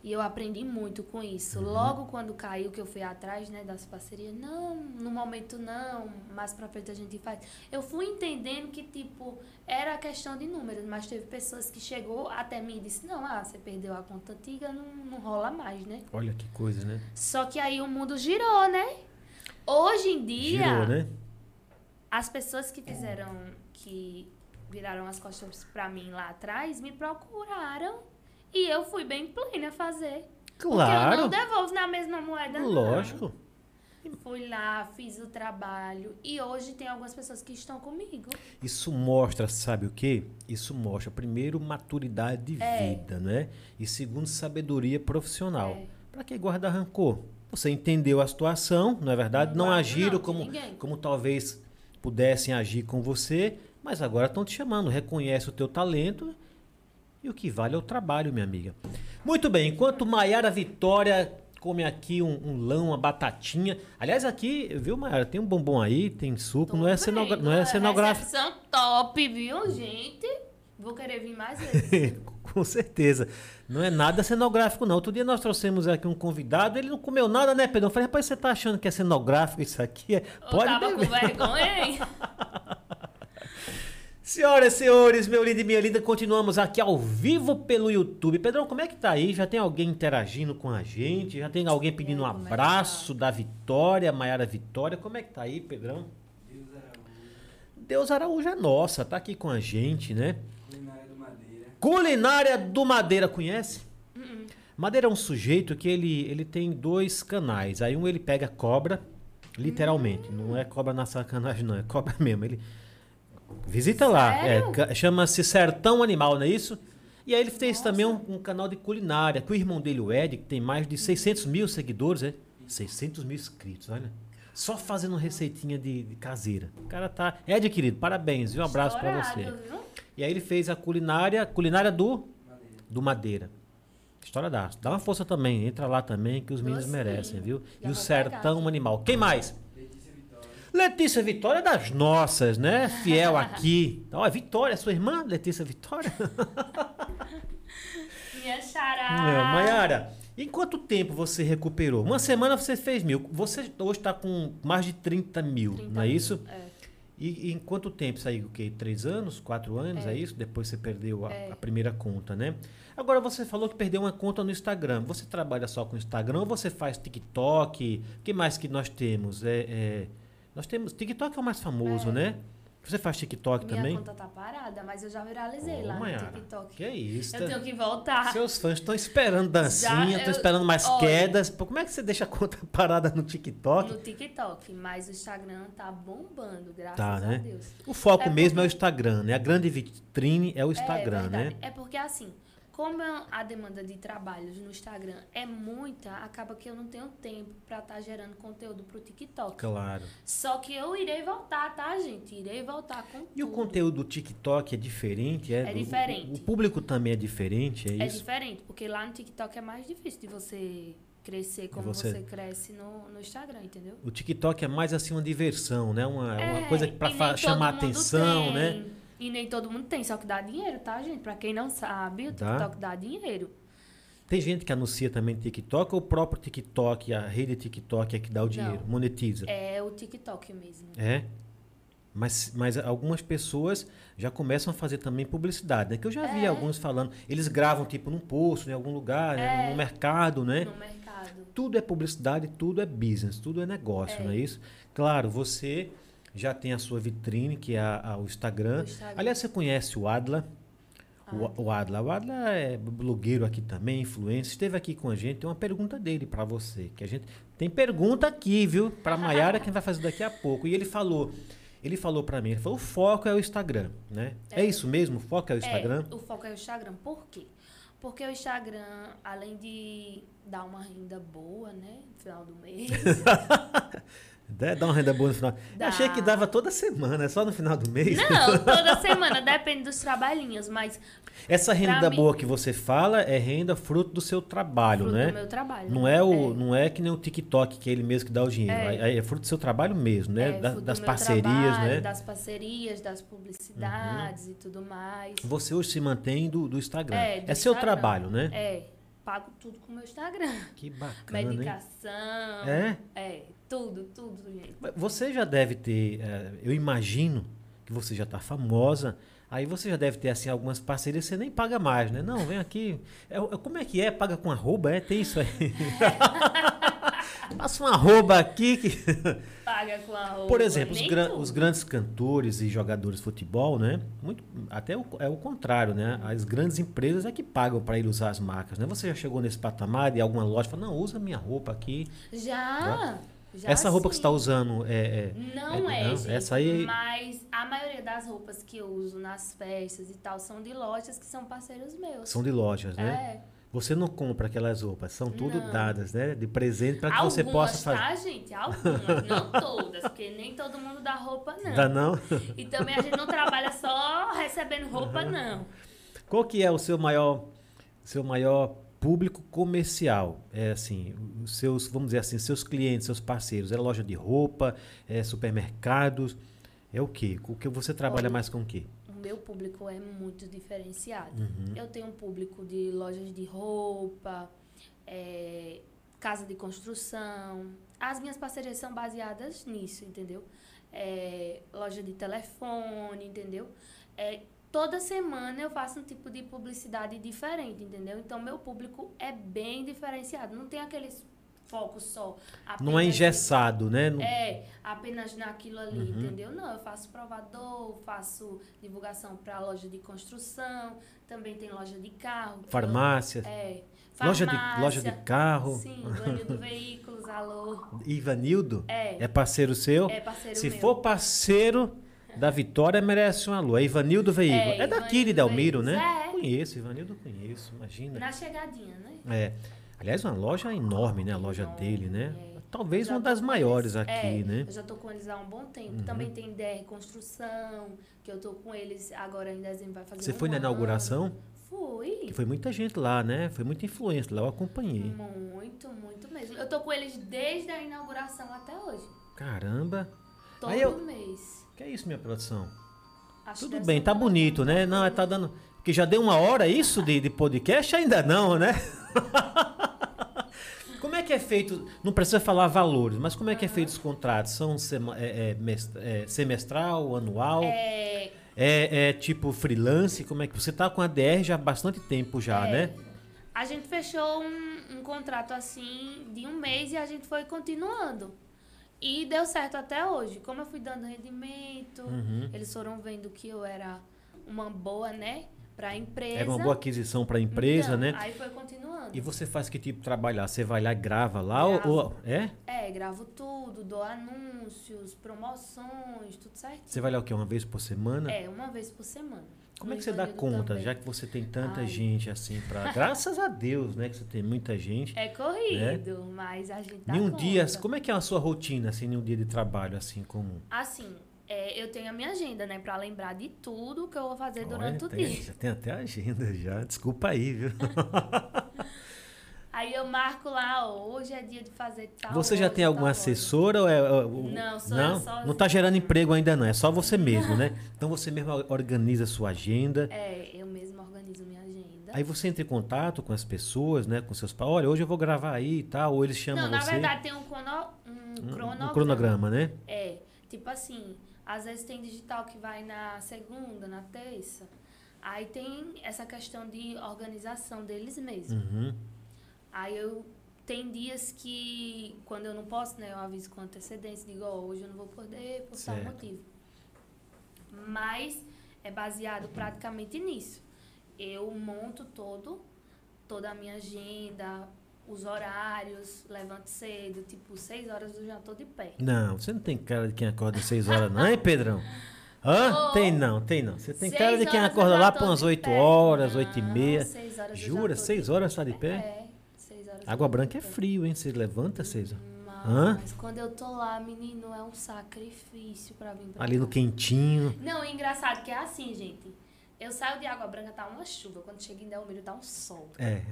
E eu aprendi muito com isso. Uhum. Logo quando caiu, que eu fui atrás, né, das parcerias, não, no momento não, mais pra frente a gente faz. Eu fui entendendo que, tipo, era questão de números, mas teve pessoas que chegou até mim e disse, não, ah, você perdeu a conta antiga, não, não rola mais, né? Olha que coisa, né? Só que aí o mundo girou, né? Hoje em dia, Girou, né? as pessoas que fizeram, que viraram as costas pra mim lá atrás, me procuraram e eu fui bem plena fazer. Porque eu Claro, não devolvo na mesma moeda, não. lógico. Fui lá, fiz o trabalho e hoje tem algumas pessoas que estão comigo. Isso mostra, sabe o quê? Isso mostra, primeiro, maturidade de É. vida, né? E segundo, sabedoria profissional. É. Pra que guardar rancor? Você entendeu a situação, não é verdade? Não Não, agiram não, como, como talvez pudessem agir com você, mas agora estão te chamando. Reconhece o teu talento e o que vale é o trabalho, minha amiga. Muito bem, enquanto Maiara Vitória come aqui um, um lão, uma batatinha. Aliás, aqui, viu, Maiara, tem um bombom aí, tem suco, não é, cenogra não é cenográfico. Recepção top, viu, gente? Vou querer vir mais vezes. Com certeza. Não é nada cenográfico, não. Outro dia nós trouxemos aqui um convidado, ele não comeu nada, né, Pedro? Eu falei, rapaz, você tá achando que é cenográfico isso aqui? É... Pode Eu tava beber. com vergonha, hein? Senhoras e senhores, meu lindo e minha linda, continuamos aqui ao vivo pelo YouTube. Pedrão, como é que tá aí? Já tem alguém interagindo com a gente? Já tem alguém pedindo um é abraço tá? da Vitória, Maiara Vitória? Como é que tá aí, Pedrão? Deus Araújo. Deus Araújo é nossa, tá aqui com a gente, né? Culinária do Madeira. Culinária do Madeira, conhece? Uh -uh. Madeira é um sujeito que ele, ele tem dois canais. Aí um ele pega cobra, literalmente. Uh Não é cobra na sacanagem, não. É cobra mesmo. Ele Visita lá. É, Chama-se Sertão Animal, não é isso? E aí ele fez Nossa. também um, um, canal de culinária, com o irmão dele, o Ed, que tem mais de 600 mil seguidores, é? 600 mil inscritos, olha. Só fazendo receitinha de, de caseira. O cara tá... Ed, querido, parabéns, viu? Um abraço para você. Viu? E aí ele fez a culinária, culinária do Madeira. do Madeira. História da. Dá uma força também, entra lá também, que os meninos merecem, viu? Já e o Sertão pegar. Animal. Quem mais? Letícia Vitória é das nossas, né? Fiel aqui. Então, é Vitória, sua irmã, Letícia Vitória. Minha xará. É, Maiara, em quanto tempo você recuperou? Uma semana você fez mil. Você hoje está com mais de 30 mil, 30 não é isso? É. E, e, em quanto tempo saiu? O quê? Três anos? Quatro anos? É, é isso? Depois você perdeu a, é. a, primeira conta, né? Agora você falou que perdeu uma conta no Instagram. Você trabalha só com Instagram ou você faz TikTok? O que mais que nós temos? É, é nós temos. TikTok é o mais famoso, é. né? Você faz TikTok Minha também? Minha conta tá parada, mas eu já viralizei oh, lá Mayara, no TikTok. Que é isso? Eu tá... tenho que voltar. Seus fãs estão esperando dancinha, estão esperando mais olha, quedas. Como é que você deixa a conta parada no TikTok? No TikTok, mas o Instagram tá bombando, graças tá, né? a Deus. O foco é mesmo porque... é o Instagram, né? A grande vitrine é o é Instagram, é né? É porque assim, como a demanda de trabalhos no Instagram é muita, acaba que eu não tenho tempo para estar tá gerando conteúdo para o TikTok. Claro. Só que eu irei voltar, tá, gente? Irei voltar com E tudo. o conteúdo do TikTok é diferente? É, é diferente. O, o, público também é diferente, é, é isso? É diferente, porque lá no TikTok é mais difícil de você crescer como você... você, cresce no, no Instagram, entendeu? O TikTok é mais assim uma diversão, né? Uma, é, uma coisa para chamar atenção, tem. né? E nem todo mundo tem, só que dá dinheiro, tá, gente? Pra quem não sabe, o TikTok dá, dá dinheiro. Tem gente que anuncia também TikTok ou o próprio TikTok, a rede TikTok é que dá o dinheiro, não, monetiza? É o TikTok mesmo. É? Mas, mas algumas pessoas já começam a fazer também publicidade, né? Que eu já vi é. alguns falando. Eles gravam, tipo, num posto, em algum lugar, né? é. né? no mercado, né? No mercado. Tudo é publicidade, tudo é business, tudo é negócio, é. não é isso? Claro, você já tem a sua vitrine, que é a, a, o, Instagram. o, Instagram. Aliás, você conhece o Adla? O, o Adla. O Adla é blogueiro aqui também, influencer. Esteve aqui com a gente. Tem uma pergunta dele para você. Que a gente tem pergunta aqui, viu? Para Maiara, quem vai fazer daqui a pouco. E ele falou. Ele falou para mim, ele falou, o foco é o Instagram, né? É, é isso mesmo? O foco é o Instagram? É, o foco é o Instagram. Por quê? Porque o Instagram, além de dar uma renda boa, né? No final do mês. Dá uma renda boa no final. Dá. Eu achei que dava toda semana, só no final do mês. Não, toda semana, depende dos trabalhinhos, mas. Essa renda boa mim, que você fala é renda fruto do seu trabalho, fruto né? Do meu trabalho. Não é, o, é. não é que nem o TikTok, que é ele mesmo que dá o dinheiro. É, é, é fruto do seu trabalho mesmo, né? É, da, das parcerias, trabalho, né? Das parcerias, das publicidades uhum. e tudo mais. Você hoje se mantém do, do Instagram. É, do é seu Instagram. trabalho, né? É. Pago tudo com o meu Instagram. Que bacana. Medicação. É? É tudo, tudo, gente. Você já deve ter, é, eu imagino que você já está famosa, aí você já deve ter assim algumas parcerias você nem paga mais, né? Não, vem aqui. É, é como é que é? Paga com arroba? É, tem isso aí. Passa um arroba aqui que. Paga com arroba. Por exemplo, os, gran os, grandes cantores e jogadores de futebol, né? Muito, até o, é o contrário, né? As grandes empresas é que pagam para ele usar as marcas, né? Você já chegou nesse patamar e alguma loja fala, não, usa minha roupa aqui. Já. Já essa roupa sim. que você está usando é, é Não é, é não, gente, essa aí... mas a maioria das roupas que eu uso nas festas e tal são de lojas que são parceiros meus. São de lojas, né? É. Você não compra aquelas roupas, são tudo não. dadas, né? De presente para que Algumas, você possa fazer. tá, gente? Algumas, não todas, porque nem todo mundo dá roupa, não. Dá não? E também a gente não trabalha só recebendo roupa, uhum. não. Qual que é o seu maior, seu maior público comercial? É assim, os seus, vamos dizer assim, seus clientes, seus parceiros, é loja de roupa, é supermercados, é o quê? O que você trabalha Olha, mais com o quê? O meu público é muito diferenciado. Uhum. Eu tenho um público de lojas de roupa, é, casa de construção. As minhas parcerias são baseadas nisso, entendeu? É, loja de telefone, entendeu? É, toda semana eu faço um tipo de publicidade diferente, entendeu? Então, meu público é bem diferenciado. Não tem aqueles foco só. Não é engessado, né? Não- É, apenas naquilo ali, Uhum. entendeu? Não, eu faço provador, faço divulgação para loja de construção, também tem loja de carro. Farmácia, É. loja, de, farmácia, loja de carro. Sim, Vanildo Veículos, alô. Ivanildo? É, É parceiro seu? é parceiro Se meu. for parceiro da Vitória, merece uma lua. É Ivanildo Veículo. É, É, daqui de Delmiro, né? É. Conheço, Ivanildo conheço, imagina. Na chegadinha, né? É. Aliás, uma loja enorme, né? A loja Enorme, dele, né? é. Talvez uma das maiores eles- aqui, é, né? Eu já tô com eles há um bom tempo. Uhum. Também tem DR Construção, que eu tô com eles agora em dezembro, vai fazer Você um foi na ano. inauguração? Fui. Que foi muita gente lá, né? Foi muita influência lá, eu acompanhei. Muito, muito mesmo. Eu tô com eles desde a inauguração até hoje. Caramba. Todo eu- mês. Que é isso, minha produção? Acho que Tudo bem, tá bonito, né? Não, tá dando. Porque já deu uma hora isso de, de podcast? Ainda não, né? como é que é feito? Não precisa falar valores, mas como é que é feito os contratos? São sema- é, é, é, semestral, anual? É, É, é tipo freelance? Como é que você tá com a DR já há bastante tempo já, É. né? a gente fechou um, um contrato assim de um mês e a gente foi continuando. E deu certo até hoje. Como eu fui dando rendimento, Uhum. eles foram vendo que eu era uma boa, né? Pra empresa. É uma boa aquisição para a empresa, Então, né? Aí foi continuando. E você faz que tipo de trabalho lá? Você vai lá e grava lá? Ou, Gravo. ou- é? É, gravo tudo, dou anúncios, promoções, tudo certinho. Você vai lá o quê? Uma vez por semana? É, uma vez por semana. Como é que você dá conta, também. já que você tem tanta Ai. gente assim pra. Graças a Deus, né? Que você tem muita gente. É corrido, mas a gente dá Nenhum conta. dia. Como é que é a sua rotina, assim, nenhum dia de trabalho, assim, comum? Assim, é, eu tenho a minha agenda, né? Pra lembrar de tudo que eu vou fazer durante Olha, o tem, dia. já tem até agenda já. Desculpa aí, viu? Aí eu marco lá, ó, hoje é dia de fazer tal você já tem alguma assessora ou é. é, o- Não, sou não? eu sozinha. Não tá gerando emprego ainda, não. É só você mesmo, né? Então você mesmo organiza a sua agenda. É, eu mesma organizo minha agenda. Aí você entra em contato com as pessoas, né? Com seus pais. Olha, hoje eu vou gravar aí e tal. Ou eles chamam Não, na você. verdade tem um, crono, um Um- cronograma. um cronograma, né? É, tipo assim, às vezes tem digital que vai na segunda, na terça. Aí tem essa questão de organização deles mesmos. Uhum. Aí eu tem dias que quando eu não posso, né, eu aviso com antecedência, digo, ó, hoje eu não vou poder por tal Certo. motivo. Mas é baseado praticamente nisso. Eu monto todo, toda a minha agenda, os horários, levanto cedo, tipo, seis horas eu já tô de pé. Não, você não tem cara de quem acorda 6 horas, não, hein, Pedrão? Hã? Ô, tem não, tem não. Você tem Seis cara de quem acorda lá para umas de 8 pé. horas, 8 e meia. seis Jura? 6 horas tá de pé? É, seis Água branca é frio, hein? Você levanta 6 horas. Hã? Mas quando eu tô lá, menino, é um sacrifício pra vir pra Ali no cá. quentinho. Não, é engraçado que é assim, gente. Eu saio de Água Branca, tá uma chuva. Quando chega em Delmiro, tá um sol. É.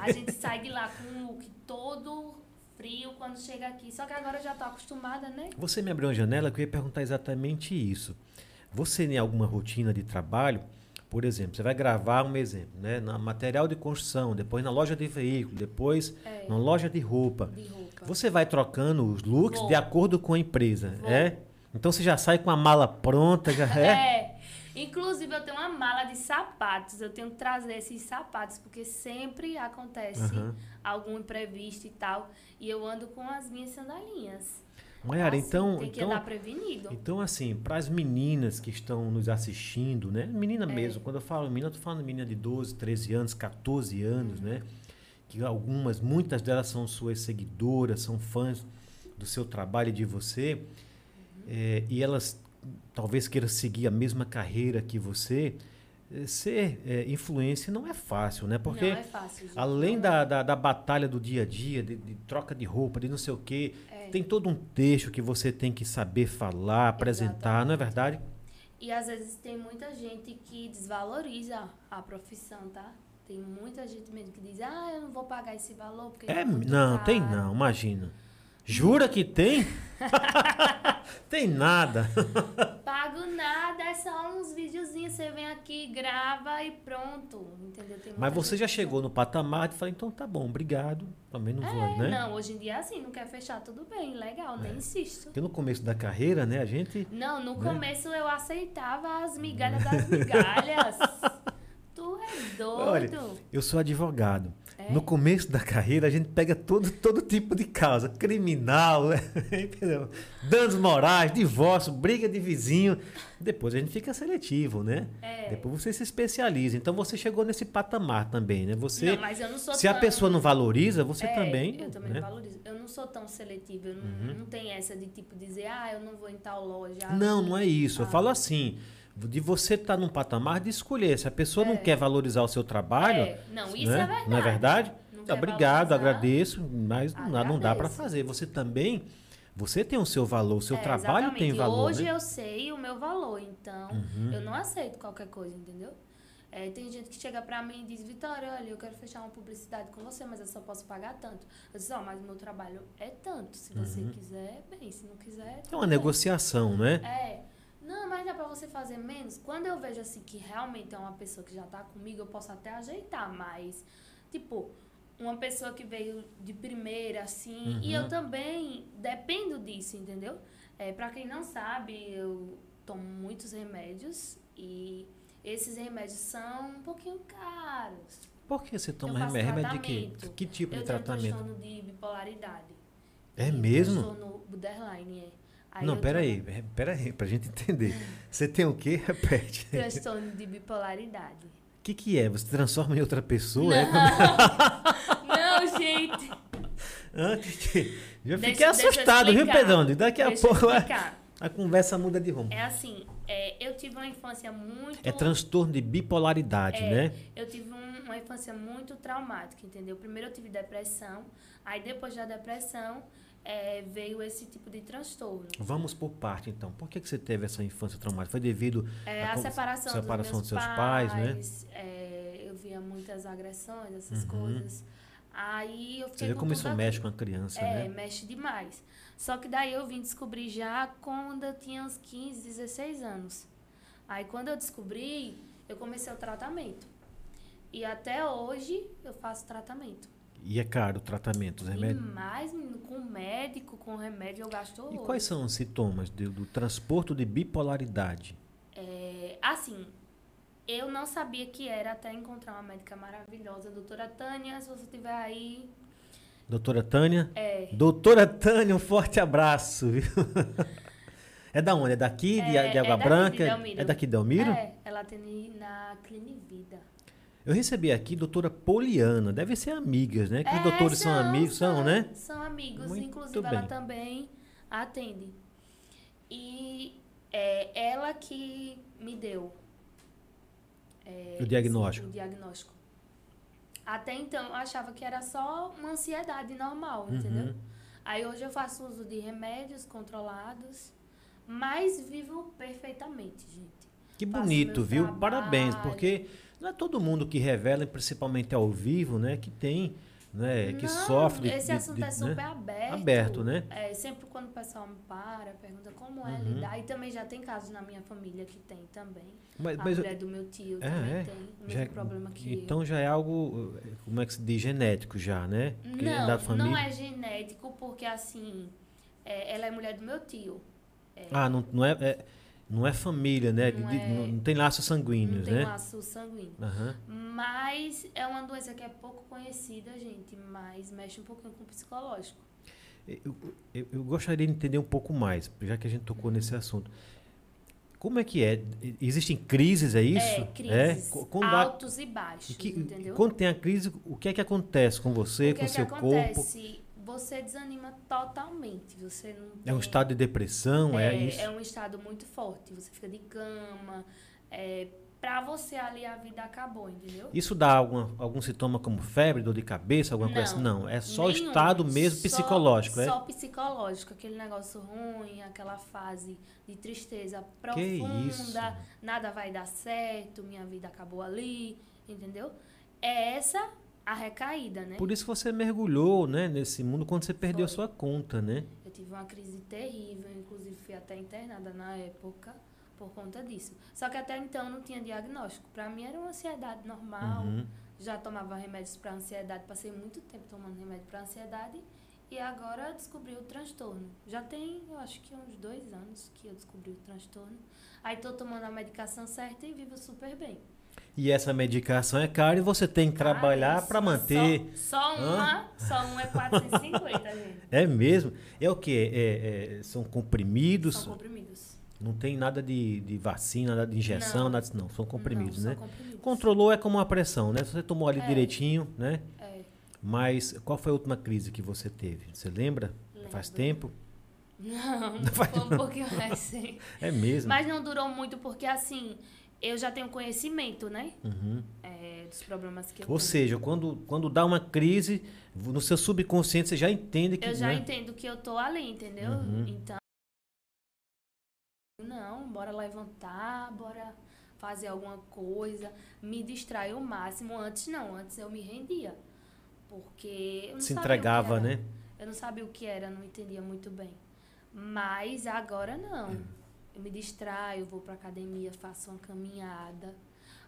A gente sai de lá com um look todo frio quando chega aqui. Só que agora eu já tô acostumada, né? Você me abriu uma janela que eu ia perguntar exatamente isso. Você tem alguma rotina de trabalho? Por exemplo, você vai gravar um exemplo, né? Na material de construção, depois na loja de veículo, depois É, na loja de roupa. de roupa. Você vai trocando os looks Vou. de acordo com a empresa, Vou. é? Então você já sai com a mala pronta, já é? É. Inclusive, eu tenho uma mala de sapatos. Eu tenho que trazer esses sapatos, porque sempre acontece Aham. algum imprevisto e tal. E eu ando com as minhas sandalinhas. Mayara, Assim, então, Tem que então, andar prevenido. então assim, para as meninas que estão nos assistindo, né? Menina É. mesmo, quando eu falo menina, eu tô falando menina de 12, 13 anos, 14 anos, né? Que algumas, muitas delas são suas seguidoras, são fãs do seu trabalho e de você. É, e elas talvez queiram seguir a mesma carreira que você. É, Ser é, influência não é fácil, né? Porque não é fácil. Além da, da, da batalha do dia a dia, de, de troca de roupa, de não sei o quê, É. tem todo um texto que você tem que saber falar, apresentar, não é verdade? E às vezes tem muita gente que desvaloriza a profissão, tá? Tem muita gente mesmo que diz, ah, eu não vou pagar esse valor porque É, é muito não, tem não, imagina. Jura que tem? tem nada. Pago nada, é só uns videozinhos, você vem aqui, grava e pronto, entendeu? Mas você já chegou no patamar de falar, então tá bom, obrigado. Também não vou, É, né? não, hoje em dia é assim, não quer fechar, tudo bem, legal, É. nem insisto. Porque no começo da carreira, né, a gente. Não, no Né? começo eu aceitava as migalhas das migalhas. É doido. Eu sou advogado. É? No começo da carreira, a gente pega todo, todo tipo de causa. Criminal, né? danos morais, divórcio, briga de vizinho. Depois a gente fica seletivo, né? É. Depois você se especializa. Então você chegou nesse patamar também, né? Você, Não, mas eu não sou se a tão- pessoa não valoriza, você É, também. Eu também né? não valorizo. Eu não sou tão seletiva. Eu não, Uhum. não tenho essa de tipo dizer, ah, eu não vou em tal loja. Não, não é isso. Eu Ah. falo assim, de você estar num patamar de escolher. Se a pessoa não É. quer valorizar o seu trabalho, É, não, isso né? é verdade. Não é verdade? Não Obrigado, valorizar. agradeço, mas não, dá- não dá para Agradeço. fazer. Você também, você tem o seu valor, o seu É, trabalho exatamente. tem valor, Hoje né? eu sei o meu valor, então Uhum. eu não aceito qualquer coisa, entendeu? É, tem gente que chega pra mim e diz, Vitória, olha, eu quero fechar uma publicidade com você, mas eu só posso pagar tanto. Eu disse, ó, mas o meu trabalho é tanto. Se você Uhum. quiser, bem, se não quiser. É uma bem. negociação, né? É. Não, mas dá pra você fazer menos. Quando eu vejo assim que realmente é uma pessoa que já tá comigo, eu posso até ajeitar, mas, tipo, uma pessoa que veio de primeira, assim, e Uhum. eu também dependo disso, entendeu? É, pra quem não sabe, eu tomo muitos remédios e esses remédios são um pouquinho caros. Por que você toma remédio? Remédio de quê? tratamento. Que tipo eu de tenho tratamento? transtorno de bipolaridade. É E mesmo? Transtorno borderline, é. Aí não, eu pera tomo- aí, pera aí, pra gente entender. Você tem o quê? Repete. Transtorno de bipolaridade. O que que é? Você transforma em outra pessoa? É? Não, gente. Que que- Já fiquei deixa assustado, viu. Pedrão? Daqui a Deixa pouco a, a conversa muda de rumo. É assim, é, eu tive uma infância muito. É transtorno de bipolaridade, É, né? Eu tive um- uma infância muito traumática, entendeu? Primeiro eu tive depressão, aí depois da depressão é, veio esse tipo de transtorno. Vamos por parte, então. Por que, que você teve essa infância traumática? Foi devido É, à separação, separação dos dos seus pais, né? é, eu via muitas agressões, essas Uhum. coisas. Aí eu Você fiquei vê com como isso mexe com a criança, É, né? mexe demais. Só que daí eu vim descobrir já quando eu tinha uns 15, 16 anos. Aí quando eu descobri, eu comecei o tratamento. E até hoje eu faço tratamento. E é caro o tratamento, os E remédios. mais, menino, com médico, com remédio, eu gasto E quais são os sintomas do, do transporto de bipolaridade? É, assim, eu não sabia que era até encontrar uma médica maravilhosa, doutora Tânia, se você tiver aí. Doutora Tânia? É, Doutora Tânia, um forte abraço, viu? É da onde? É daqui, de, É, de Água é daqui de Branca? Delmiro. é daqui de Delmiro? é, ela atende na Clinivida. Eu recebi aqui doutora Poliana. Deve ser amigas, né? Que os É, doutores são, amigos, são, né? São amigos, Muito inclusive bem. ela também atende. E é ela que me deu é, O diagnóstico. esse- o diagnóstico. Até então eu achava que era só uma ansiedade normal, Uhum. entendeu? Aí hoje eu faço uso de remédios controlados, mas vivo perfeitamente, gente. Que bonito, viu? trabalho. Parabéns, porque não é todo mundo que revela, principalmente ao vivo, né? Que tem, né? Que Não, sofre. de- Esse de- assunto de- é super né? aberto. Aberto, né? É, sempre quando o pessoal me para, pergunta como é Uhum. lidar. E também já tem casos na minha família que tem também. Mas, A mas- mulher do meu tio É, também é. tem o mesmo já- problema que então já é algo, como é que se diz, genético já, né? eu. Porque é da Não, família. não é genético, porque assim, é, ela é mulher do meu tio. É, Ah, não, não, é, é- não é família, né? Não de- é- não, não tem laços não sanguíneos, tem né? laço sanguíneo. Aham. Mas é uma doença que é pouco conhecida, gente, mas mexe um pouquinho com o psicológico. Eu, eu- eu gostaria de entender um pouco mais, já que a gente tocou nesse assunto. Como é que é? Existem crises, é isso? É, crises. Co- Quando, há- altos e baixos, que- entendeu? quando tem a crise, o que é que acontece com você, o que com é o seu que corpo? Você desanima totalmente. Você não É um tem- estado de depressão, é, é, isso? é um estado muito forte. Você fica de cama, é, pra você ali a vida acabou, entendeu? Isso dá alguma, algum sintoma como febre, dor de cabeça, alguma coisa assim? Não, é só nenhum. estado mesmo Só- psicológico, é? Só psicológico, aquele negócio ruim, aquela fase de tristeza profunda, nada vai dar certo, minha vida acabou ali, entendeu? É essa a recaída, né? Por isso você mergulhou, né, nesse mundo quando você perdeu Foi. sua conta, né? Eu tive uma crise terrível, inclusive fui até internada na época por conta disso. Só que até então eu não tinha diagnóstico. Pra mim era uma ansiedade normal. Uhum. Já tomava remédios para ansiedade, passei muito tempo tomando remédio para ansiedade e agora descobri o transtorno. Já tem, eu acho que uns dois anos que eu descobri o transtorno. Aí tô tomando a medicação certa e vivo super bem. E essa medicação é cara e você tem que trabalhar para manter. Só, só uma, só uma é 450, gente. É mesmo? É o quê? É- é- são comprimidos? São comprimidos. Não tem nada de, de vacina, nada de injeção, Não. nada disso, não. São comprimidos, Não, né? São comprimidos. Controlou é como uma pressão, né? Você tomou ali É. direitinho, né? É, Mas qual foi a última crise que você teve? Você lembra? Faz Lembro. tempo? não, vai foi um pouquinho recente. É mesmo? Mas não durou muito porque assim, eu já tenho conhecimento, né? Uhum. É, dos problemas que eu Ou tenho. seja, quando, quando dá uma crise, no seu subconsciente você já entende que. Eu já né? entendo que eu tô ali, entendeu? Uhum. Então. Não, bora levantar, bora fazer alguma coisa, me distrair o máximo. Antes não, antes eu me rendia. Porque eu não Se entregava, né? Eu não sabia o que era, não entendia muito bem. Mas agora não. Eu me distraio, vou pra academia, faço uma caminhada.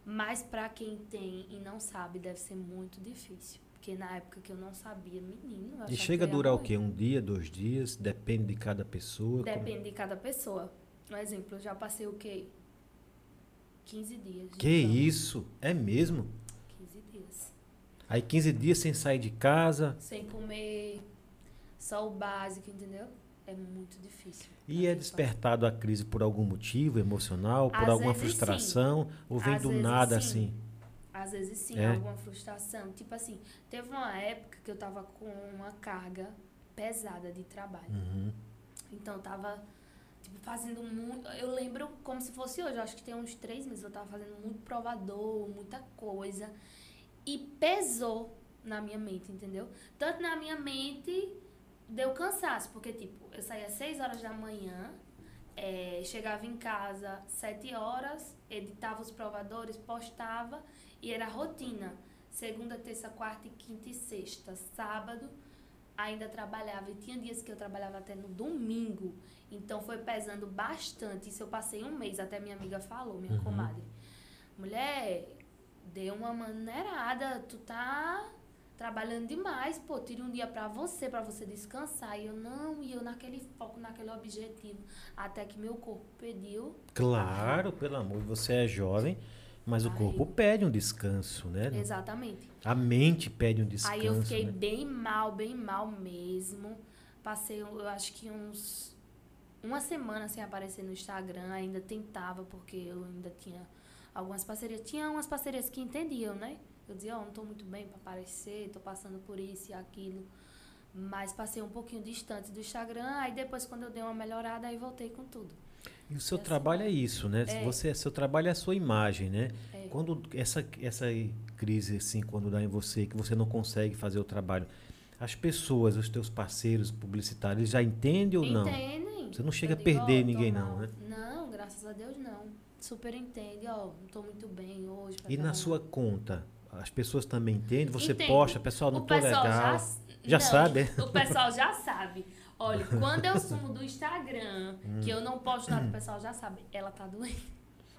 Mas pra quem tem e não sabe, deve ser muito difícil. Porque na época que eu não sabia, menino. eu E chega a durar o quê? Um dia, dois dias? Depende de cada pessoa. como- Depende de cada pessoa. Um exemplo, eu já passei o quê? 15 dias. Que cama. isso? É mesmo? 15 dias. Aí 15 dias sem sair de casa. Sem comer, só o básico, entendeu? É muito difícil. E é despertado a crise por algum motivo emocional, por Às alguma vezes, sim. frustração, ou vem Às do nada sim. assim? Às vezes sim, É. alguma frustração. Tipo assim, teve uma época que eu tava com uma carga pesada de trabalho. Uhum. Então tava tipo, fazendo muito. Eu lembro como se fosse hoje, acho que tem uns três meses, eu tava fazendo muito provador, muita coisa. E pesou na minha mente, entendeu? Tanto na minha mente deu cansaço, porque tipo, eu saía às 6 horas da manhã, eh, chegava em casa sete horas, editava os provadores, postava e era rotina. Segunda, terça, quarta, e quinta e sexta. Sábado ainda trabalhava e tinha dias que eu trabalhava até no domingo. Então foi pesando bastante. Isso eu passei um mês, até minha amiga falou, minha Uhum. comadre. Mulher, deu uma maneirada, tu tá trabalhando demais, pô, tira um dia pra você, pra você descansar. E eu não, e eu naquele foco, naquele objetivo. Até que meu corpo pediu. Claro, pelo amor, você é jovem, mas o Aí- corpo pede um descanso, né? Exatamente. A mente pede um descanso. Aí eu fiquei né? bem mal, bem mal mesmo. Passei, eu acho que uns. Uma semana sem aparecer no Instagram, ainda tentava, porque eu ainda tinha algumas parcerias. Tinha umas parcerias que entendiam, né? Eu dizia, ó, não tô muito bem pra aparecer, tô passando por isso e aquilo. Mas passei um pouquinho distante do Instagram, aí depois, quando eu dei uma melhorada, aí voltei com tudo. E o seu É assim. trabalho é isso, né? É. Você, seu trabalho é a sua imagem, né? É. Quando essa, essa crise, assim, quando dá em você, que você não consegue fazer o trabalho, as pessoas, os teus parceiros publicitários, já entendem ou não? Entendem. Você não chega Eu a digo, perder ó, ninguém, tô não, né? Não, graças a Deus não. Super entende, ó, não tô muito bem hoje. E na sua conta, as pessoas também entendem? Você Entende. posta, pessoal, não o tô pessoal legal. já, Já não, sabe? O pessoal já sabe. Olha, quando eu sumo do Instagram, Hum. que eu não posto nada, o pessoal já sabe. Ela tá doente.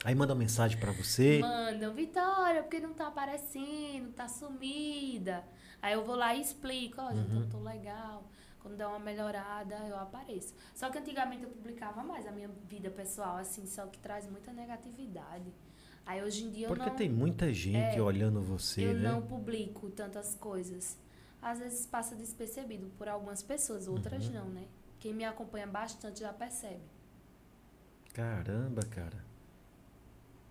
Aí manda uma mensagem pra você. Mandam, Vitória, porque não tá aparecendo, tá sumida. Aí eu vou lá e explico, ó, gente, eu Uhum. tô legal. Quando der uma melhorada, eu apareço. Só que antigamente eu publicava mais a minha vida pessoal, assim, só que traz muita negatividade. Aí hoje em dia eu Porque não. tem muita gente É, olhando você, eu né? não publico tantas coisas. Às vezes passa despercebido por algumas pessoas, outras Uhum. não, né? Quem me acompanha bastante já percebe. Caramba, cara.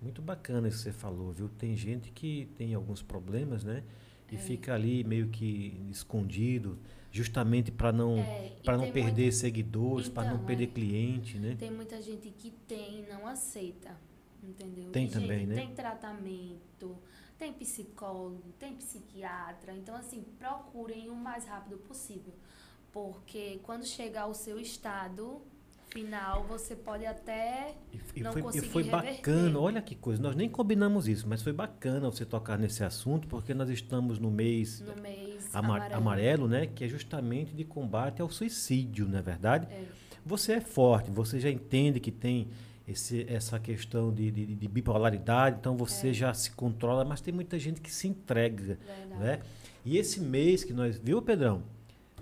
Muito bacana isso que você falou, viu? Tem gente que tem alguns problemas, né? E É. fica ali meio que escondido, justamente para não É, para não perder muita- seguidores, para não Então, perder é. cliente, né? Tem muita gente que tem e não aceita. Entendeu? Tem E, também, gente, né? Tem tratamento, tem psicólogo, tem psiquiatra. Então, assim, procurem o mais rápido possível. Porque quando chegar o seu estado final, você pode até E, e não foi, e consegui foi reverter. bacana, olha que coisa. Nós nem combinamos isso, mas foi bacana você tocar nesse assunto, porque nós estamos no mês no mês ama- amarelo. amarelo, né? Que é justamente de combate ao suicídio, não é verdade? É. Você é forte, você já entende que tem esse, essa questão de, de, de bipolaridade, então você É. já se controla, mas tem muita gente que se entrega, Verdade. né? E esse mês que nós, viu, Pedrão?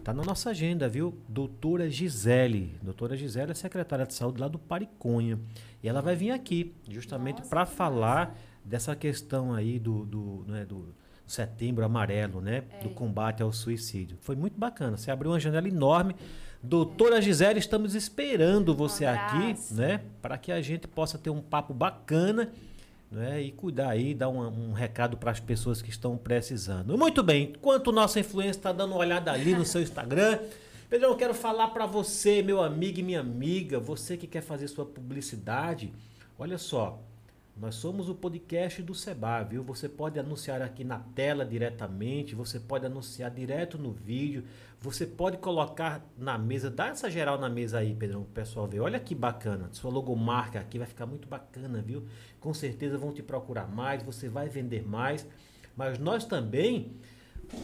Tá na nossa agenda, viu? Doutora Gisele. Doutora Gisele é secretária de saúde lá do Pariconha. E ela vai vir aqui, justamente para falar dessa questão aí do, do, né, do setembro amarelo, né? É. Do combate ao suicídio. Foi muito bacana. Você abriu uma janela enorme. Doutora Gisele, estamos esperando você aqui, abraço. né? Para que a gente possa ter um papo bacana né, e cuidar aí, dar um, um recado para as pessoas que estão precisando. Muito bem, enquanto nossa influência está dando uma olhada ali no seu Instagram, Pedrão, eu quero falar para você, meu amigo e minha amiga, você que quer fazer sua publicidade, olha só, nós somos o podcast do Seba, viu? Você pode anunciar aqui na tela diretamente, você pode anunciar direto no vídeo, você pode colocar na mesa, dá essa geral na mesa aí, Pedrão, pro pessoal ver. Olha que bacana, sua logomarca aqui vai ficar muito bacana, viu? Com certeza vão te procurar mais, você vai vender mais, mas nós também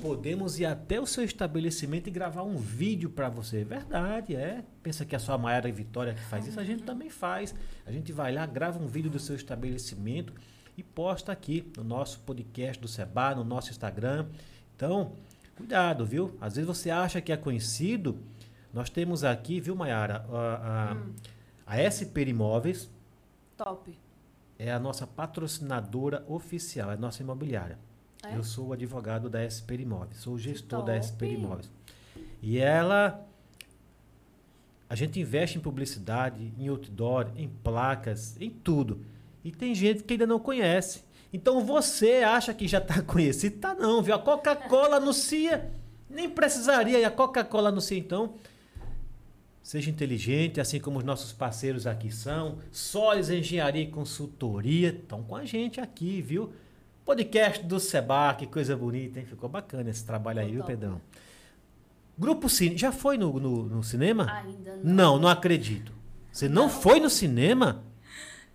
podemos ir até o seu estabelecimento e gravar um vídeo para você. Verdade, é. Pensa que é só a Maiara Vitória que faz isso, a gente também faz. A gente vai lá, grava um vídeo do seu estabelecimento e posta aqui no nosso podcast do Seba, no nosso Instagram. Então, cuidado, viu? Às vezes você acha que é conhecido. Nós temos aqui, viu, Maiara, a, a, a SP Imóveis Top. é a nossa patrocinadora oficial, é a nossa imobiliária. É? Eu sou o advogado da SP Imóveis, sou o gestor da top. SP Imóveis. E ela. A gente investe em publicidade, em outdoor, em placas, em tudo. E tem gente que ainda não conhece. Então você acha que já está conhecido? Tá não, viu? A Coca-Cola anuncia. Nem precisaria. E a Coca-Cola anuncia, então. Seja inteligente, assim como os nossos parceiros aqui são. Solis Engenharia e Consultoria estão com a gente aqui, viu? Podcast do Seba, que coisa bonita, hein? Ficou bacana esse trabalho aí, viu. Pedrão? Grupo Cine, já foi no, no, no cinema? Ainda não. Não, não acredito. Você não, Não. foi no cinema?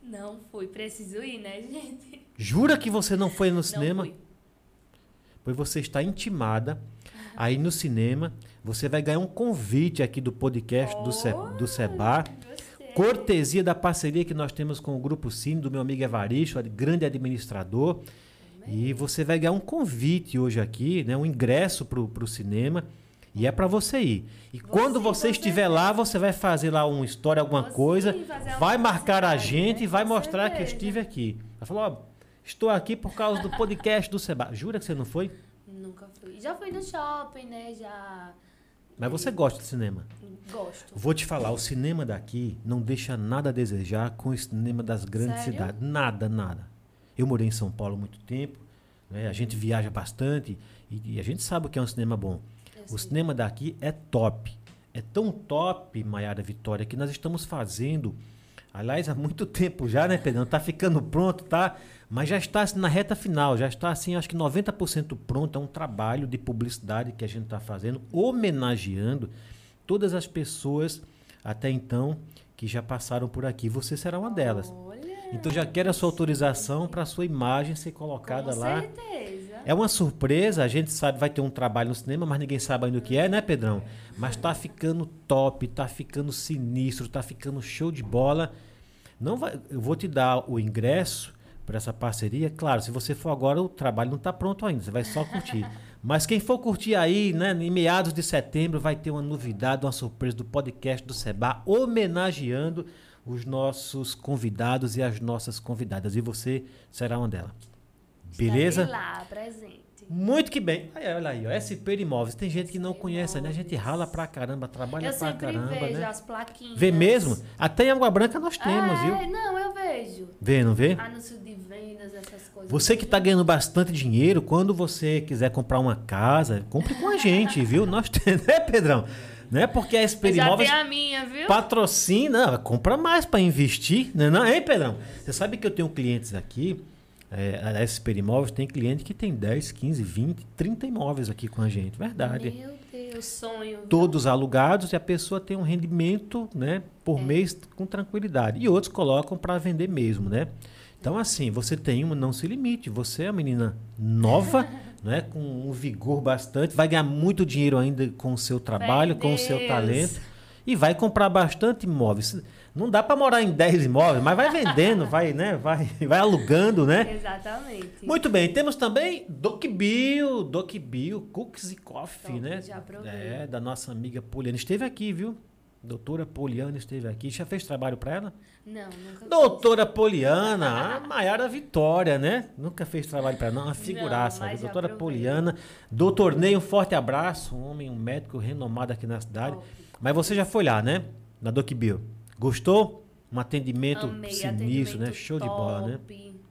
Não fui. Preciso ir, né, gente? Jura que você não foi no Não cinema? fui. Pois você está intimada aí no cinema. Você vai ganhar um convite aqui do podcast do, Se, do Seba. Cortesia da parceria que nós temos com o Grupo Cine, do meu amigo Evaristo, grande administrador. E você vai ganhar um convite hoje aqui, né, um ingresso para o cinema. E é para você ir. E Vou quando você com estiver lá, você vai fazer lá uma história, alguma coisa, vai marcar a publicidade, gente né? e vai Com mostrar que eu certeza. estive aqui. Vai falar, ó, estou aqui por causa do podcast do Seba. Jura que você não foi? Nunca fui. Já fui no shopping, né? Já. Mas você gosta de cinema. Gosto. Vou te falar, o cinema daqui não deixa nada a desejar com o cinema das grandes Sério? cidades. Nada, nada. Eu morei em São Paulo há muito tempo, né? a gente viaja bastante e, e a gente sabe o que é um cinema bom. Eu O sei. cinema daqui é top. É tão top, Maiara Vitória, que nós estamos fazendo, aliás, há muito tempo já, né, Pedrão? Tá ficando pronto, tá? Mas já está assim, na reta final, já está assim, acho que 90% pronto. É um trabalho de publicidade que a gente está fazendo, homenageando todas as pessoas até então que já passaram por aqui. Você será uma delas. Olha. Então já quero a sua autorização para a sua imagem ser colocada com lá. certeza. É uma surpresa, a gente sabe vai ter um trabalho no cinema, mas ninguém sabe ainda o que é, né, Pedrão? Mas tá ficando top, tá ficando sinistro, tá ficando show de bola. Não vai, eu vou te dar o ingresso para essa parceria. Claro, se você for agora, o trabalho não tá pronto ainda, você vai só curtir. Mas quem for curtir aí, né, em meados de setembro, vai ter uma novidade, uma surpresa do podcast do Seba, homenageando os nossos convidados e as nossas convidadas. E você será uma delas. Beleza? Estarei lá, presente. Muito que bem. Aí, olha aí, ó, SP Imóveis. Tem gente que não conhece, né? A gente rala pra caramba, trabalha Eu pra caramba, vejo né? as plaquinhas. Vê mesmo? Até em Água Branca nós temos, é, viu? Não, eu vejo. Vê, não vê? Anúncio de vendas, essas coisas. Você que está ganhando bastante dinheiro, quando você quiser comprar uma casa, compre com a gente, viu? Nós temos, né, Pedrão? Né? Porque a SP já Imóveis tem a minha, viu? patrocina, compra mais para investir, né? Não, hein, Pedrão? Você sabe que eu tenho clientes aqui, é, a SP Imóveis tem cliente que tem 10, 15, 20, 30 imóveis aqui com a gente, verdade. Meu Deus, sonho. viu? Todos alugados e a pessoa tem um rendimento, né, por mês com tranquilidade. E outros colocam para vender mesmo, né? Então, assim, você tem uma, não se limite. Você é uma menina nova, né, com um vigor bastante, vai ganhar muito dinheiro ainda com o seu trabalho, com o seu talento e vai comprar bastante imóveis. Não dá para morar em 10 imóveis, mas vai vendendo, vai, né, vai, vai alugando, né? Exatamente. Muito bem, temos também Doc Bill, Doc Bill, Cookies e Coffee, Top, né? já provei. É, da nossa amiga Poliana. Esteve aqui, viu? Doutora Poliana esteve aqui. Já fez trabalho para ela? Não, nunca Doutora Poliana, a Maiara Vitória, né? Nunca fez trabalho para ela, não. Uma figuraça. já Doutora. Poliana. Doutor Ney, um forte abraço. Um homem, um médico renomado aqui na cidade. Top. Mas você já foi lá, né? Na Doc Bill. Gostou? Um atendimento Amei, sinistro, né? atendimento Show de bola, né? top.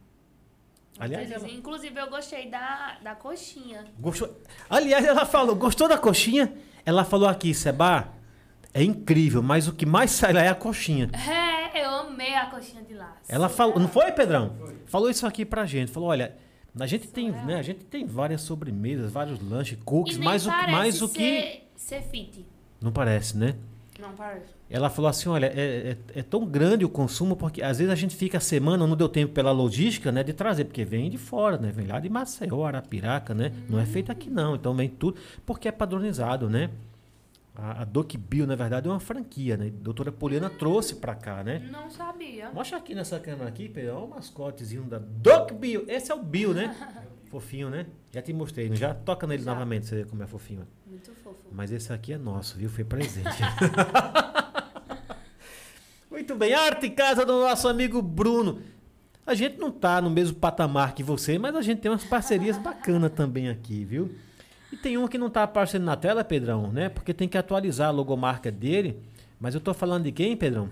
Aliás, ela-. Inclusive, eu gostei da, da coxinha. Gostou? Aliás, ela falou, gostou da coxinha? Ela falou aqui, Seba, é incrível, mas o que mais sai lá é a coxinha. É, eu amei a coxinha de lá. Ela falou, não foi, Pedrão? Falou isso aqui pra gente. Falou, olha, a gente tem, Surreal. né, a gente tem várias sobremesas, vários lanches, E cookies, nem mas o, parece mais o que ser, ser fit. não parece, né? Não parece. Ela falou assim, olha, é, é- é tão grande o consumo porque às vezes a gente fica a semana, não deu tempo pela logística, né, de trazer, porque vem de fora, né, vem lá de Maceió, Arapiraca, né, não é feito aqui não, então vem tudo, porque é padronizado, né. A, a Doc Bill, na verdade, é uma franquia, né, a doutora Poliana trouxe pra cá, né. Não sabia. Mostra aqui nessa câmera aqui, Pedro, olha o mascotezinho da Doc Bill, esse é o Bill, né, fofinho, né, já te mostrei, não já? Toca nele Já. novamente, você vê como é fofinho. Muito fofo. Mas esse aqui é nosso, viu? Foi presente. Muito bem, arte e casa do nosso amigo Bruno. A gente não tá no mesmo patamar que você, mas a gente tem umas parcerias bacanas também aqui, viu? E tem uma que não tá aparecendo na tela, Pedrão, né? Porque tem que atualizar a logomarca dele. Mas eu tô falando de quem, Pedrão?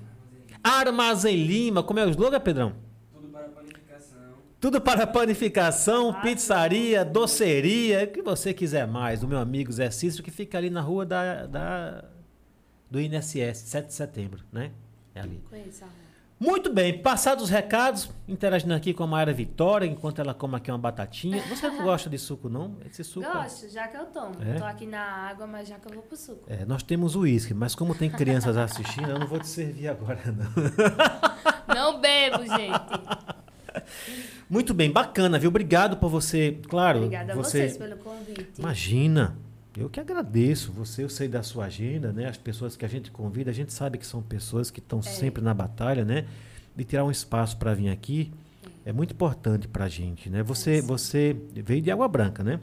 Armazém Lima. Como é o slogan, Pedrão? Tudo para panificação. Tudo para panificação, pizzaria, doceria, o que você quiser mais. Do meu amigo Zé Cícero, que fica ali na rua da, da- do INSS, 7 de setembro, né? É ali. Conheço a rua. Muito bem, passados os recados, interagindo aqui com a Mayara Vitória, enquanto ela come aqui uma batatinha. Você não gosta de suco, não? Esse suco. Gosto, já que eu tomo. É? Tô aqui na água, mas já que eu vou pro suco. É, nós temos uísque, mas como tem crianças assistindo, eu não vou te servir agora, não. Não bebo, gente. Muito bem, bacana, viu? Obrigado por você. Claro, Obrigada a você. vocês pelo convite. Imagina, eu que agradeço. Você, eu sei da sua agenda, né? As pessoas que a gente convida, a gente sabe que são pessoas que estão sempre na batalha, né? De tirar um espaço para vir aqui é muito importante para a gente, né? Você, sim. você veio de Água Branca, né?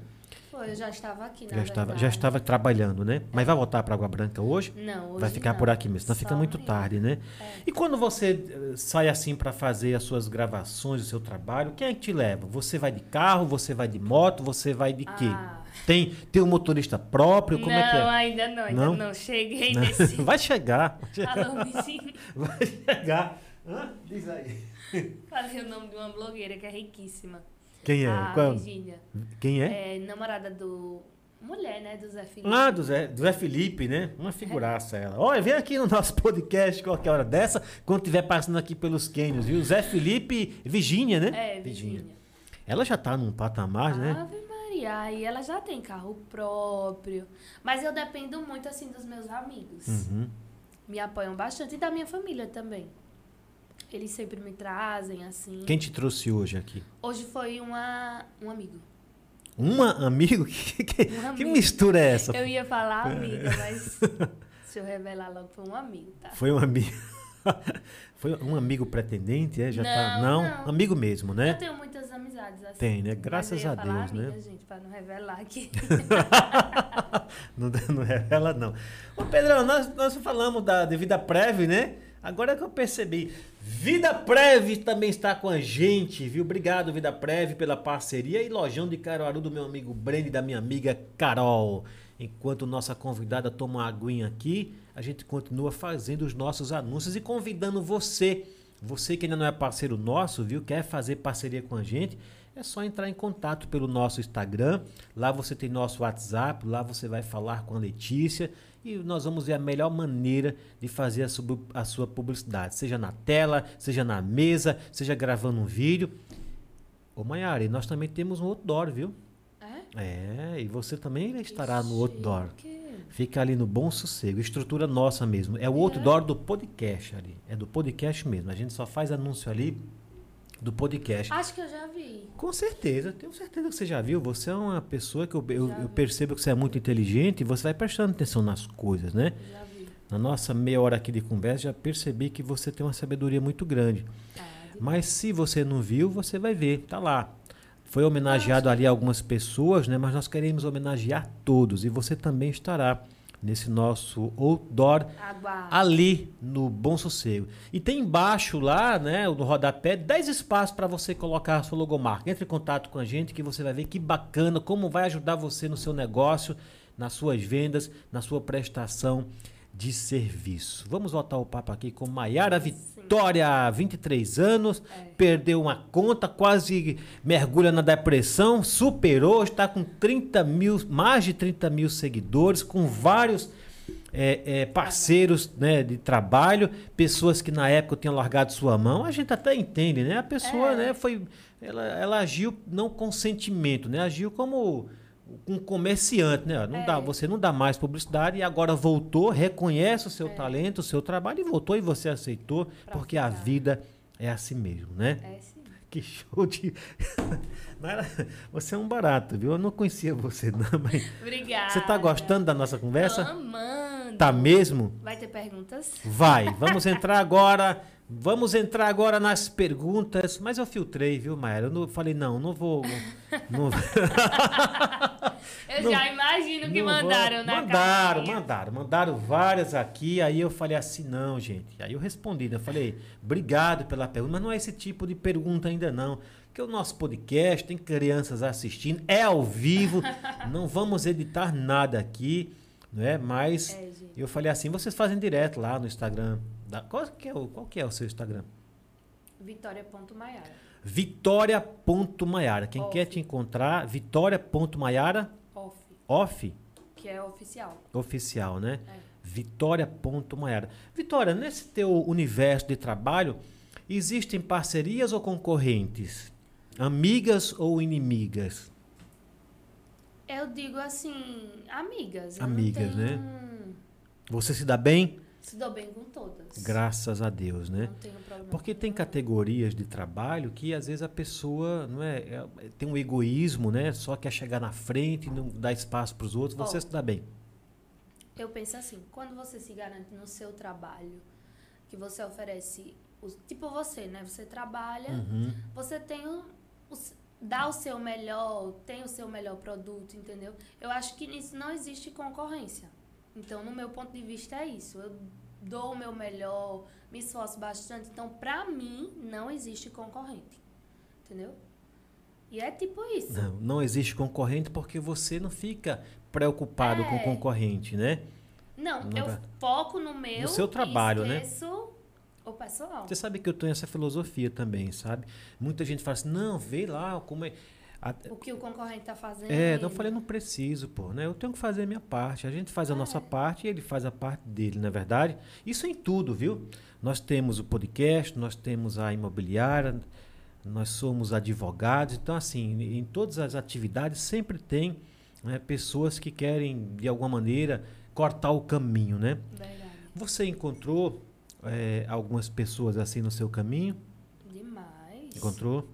Foi, eu já estava aqui, na Já estava, verdade. já estava trabalhando, né? Mas vai voltar para Água Branca hoje? Não, hoje Vai ficar não. por aqui mesmo, senão fica muito amanhã. tarde, né? É. E quando você eh, sai assim para fazer as suas gravações, o seu trabalho, quem é que te leva? Você vai de carro, você vai de moto, você vai de quê? Ah. Tem, tem um motorista próprio? Como não, é que é? ainda não, ainda Não? não, cheguei nesse. Vai chegar. vai chegar. Vai chegar. Hã? Diz aí. Falei o nome de uma blogueira que é riquíssima. Quem é? A Qual- Virgínia. Quem é? É namorada do. Mulher, né? Do Zé Felipe. Ah, do Zé, do Zé Felipe, né? Uma figuraça ela. Olha, vem aqui no nosso podcast qualquer hora dessa, quando estiver passando aqui pelos cânions, viu? Zé Felipe e Virgínia, né? É, Virgínia. Ela já tá num patamar, né? Ave Maria, aí ela já tem carro próprio. Mas eu dependo muito, assim, dos meus amigos. Uhum. Me apoiam bastante. E da minha família também. Eles sempre me trazem, assim. Quem te trouxe hoje aqui? Hoje foi uma, um amigo. Uma amigo? Que, que- Um que amigo. mistura é essa? Eu ia falar amiga, mas se eu revelar logo, foi um amigo, tá? Foi um amigo. Foi um amigo pretendente, é? Já tá. Não, Não, não. amigo mesmo, Eu né? tenho muitas amizades assim. Tem, né? Graças eu a Deus, né? amiga, gente, pra não revelar aqui. Não, não revela, não. Ô, Pedrão, nós, nós falamos da, de Vida Prev, né? Agora que eu percebi. Vida Prev também está com a gente, viu? Obrigado, Vida Prev, pela parceria. E Lojão de Caruaru do meu amigo Breno e da minha amiga Carol. Enquanto nossa convidada toma uma aguinha aqui, a gente continua fazendo os nossos anúncios e convidando você Você que ainda não é parceiro nosso, viu? Quer fazer parceria com a gente? É só entrar em contato pelo nosso Instagram. Lá você tem nosso WhatsApp. Lá você vai falar com a Letícia e nós vamos ver a melhor maneira de fazer a sua, a sua publicidade, seja na tela, seja na mesa, seja gravando um vídeo. Ô Maiara, nós também temos um outdoor, viu? É? É, e você também estará no outdoor. Fica ali no Bom Sossego, estrutura nossa mesmo. É o outdoor do podcast ali. É do podcast mesmo. A gente só faz anúncio ali do podcast. Acho que eu já vi. Com certeza, tenho certeza que você já viu. Você é uma pessoa que eu, eu, eu percebo que você é muito inteligente e você vai prestando atenção nas coisas, né? Já vi. Na nossa meia hora aqui de conversa, já percebi que você tem uma sabedoria muito grande. De- Mas se você não viu, você vai ver, tá lá. Foi homenageado ali algumas pessoas, né? Mas nós queremos homenagear todos e você também estará nesse nosso outdoor Aguarde. ali no Bom Sossego. E tem embaixo lá, né, no rodapé, 10 espaços para você colocar a sua logomarca. Entre em contato com a gente que você vai ver que bacana, como vai ajudar você no seu negócio, nas suas vendas, na sua prestação de serviço. Vamos voltar o papo aqui com Maiara Vitória, 23 anos, perdeu uma conta, quase mergulha na depressão, superou, está com 30 mil, mais de 30 mil seguidores, com vários é, é, parceiros né, de trabalho, pessoas que na época tinham largado sua mão, a gente até entende, né? A pessoa, É. né, foi, ela, ela agiu não com sentimento, né? Agiu como um comerciante, né? Não É. dá, você não dá mais publicidade e agora voltou, reconhece o É. seu talento, o seu trabalho e voltou e você aceitou, Pra porque a ficar. vida é assim mesmo, né? É sim. Que show de. Você é um barato, viu? Eu não conhecia você, não, mas. Obrigada. Você tá gostando da nossa Tô conversa? amando. Tá mesmo? Vai ter perguntas? Vai, vamos entrar agora. Vamos entrar agora nas perguntas. Mas eu filtrei, viu, Maera? Eu não, falei, não, não vou. Não, Eu Não- já imagino que não vou- mandaram na Mandaram, mandaram. Mandaram várias aqui. Aí eu falei assim, não, gente. Aí eu respondi, né? Eu falei, obrigado pela pergunta, mas não é esse tipo de pergunta ainda não. Porque o nosso podcast tem crianças assistindo, é ao vivo, não vamos editar nada aqui, né? Mas É, eu falei assim, vocês fazem direto lá no Instagram. Da, qual, que é o, qual que é o seu Instagram? Vitória.maiara. Vitória.maiara. Quem Off. quer te encontrar, Vitória.maiara Off, off. que é oficial. oficial, né? É. Vitória.maiara. Vitória, nesse teu universo de trabalho, existem parcerias ou concorrentes? Amigas ou inimigas? Eu digo assim, amigas. Amigas, né? tenho- Você se dá bem? Se dou bem com todas. Graças a Deus, né? Não tenho problema. Porque tem categorias de trabalho que às vezes a pessoa não é, é- tem um egoísmo, né? Só quer chegar na frente, não dá espaço para os outros. Você Ó. se dá bem. Eu penso assim, quando você se garante no seu trabalho, que você oferece, os- tipo você, né? Você trabalha, Uhum. você tem dá o seu melhor, tem o seu melhor produto, entendeu? Eu acho que nisso não existe concorrência. Então, no meu ponto de vista é isso. Eu dou o meu melhor, me esforço bastante. Então, pra mim, não existe concorrente. Entendeu? E é tipo isso. Não, não existe concorrente porque você não fica preocupado com o É. concorrente, né? Não, Não eu vai- foco no meu No seu trabalho, e né? esqueço o pessoal. Você sabe que eu tenho essa filosofia também, sabe? Muita gente fala assim, não, vê lá como é. O que o concorrente tá fazendo. É, não eu falei, não preciso, pô, né? Eu tenho que fazer a minha parte. A gente faz a É. nossa parte e ele faz a parte dele, na é verdade. Isso em tudo, viu? Nós temos o podcast, nós temos a imobiliária, nós somos advogados. Então, assim, em todas as atividades sempre tem né, pessoas que querem, de alguma maneira, cortar o caminho, né? Verdade. Você encontrou é, algumas pessoas assim no seu caminho? Demais. Encontrou?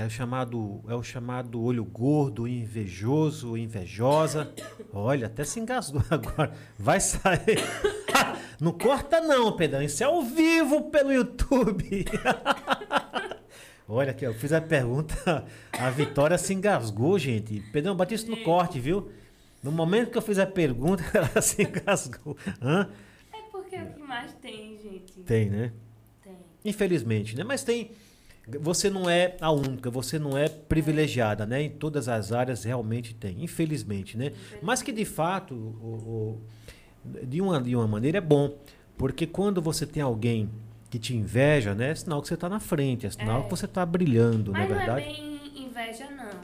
É o chamado, é o chamado olho gordo, invejoso, invejosa. Olha, até se engasgou agora. Vai sair. Não corta não, Pedrão. Isso é ao vivo pelo YouTube. Olha aqui, eu fiz a pergunta, a Vitória se engasgou, gente. Pedrão, bate isso no corte, viu? No momento que eu fiz a pergunta, ela se engasgou. Hã? É porque é o que mais tem, gente. Tem, né? Tem. Infelizmente, né? Mas tem. Você não é a única, você não é privilegiada, né? Em todas as áreas realmente tem, infelizmente, né? Mas que de fato, o- o- de, uma, de uma maneira é bom, porque quando você tem alguém que te inveja, né? É sinal que você tá na frente, é sinal É. que você tá brilhando, não é Mas não é verdade? bem inveja, não.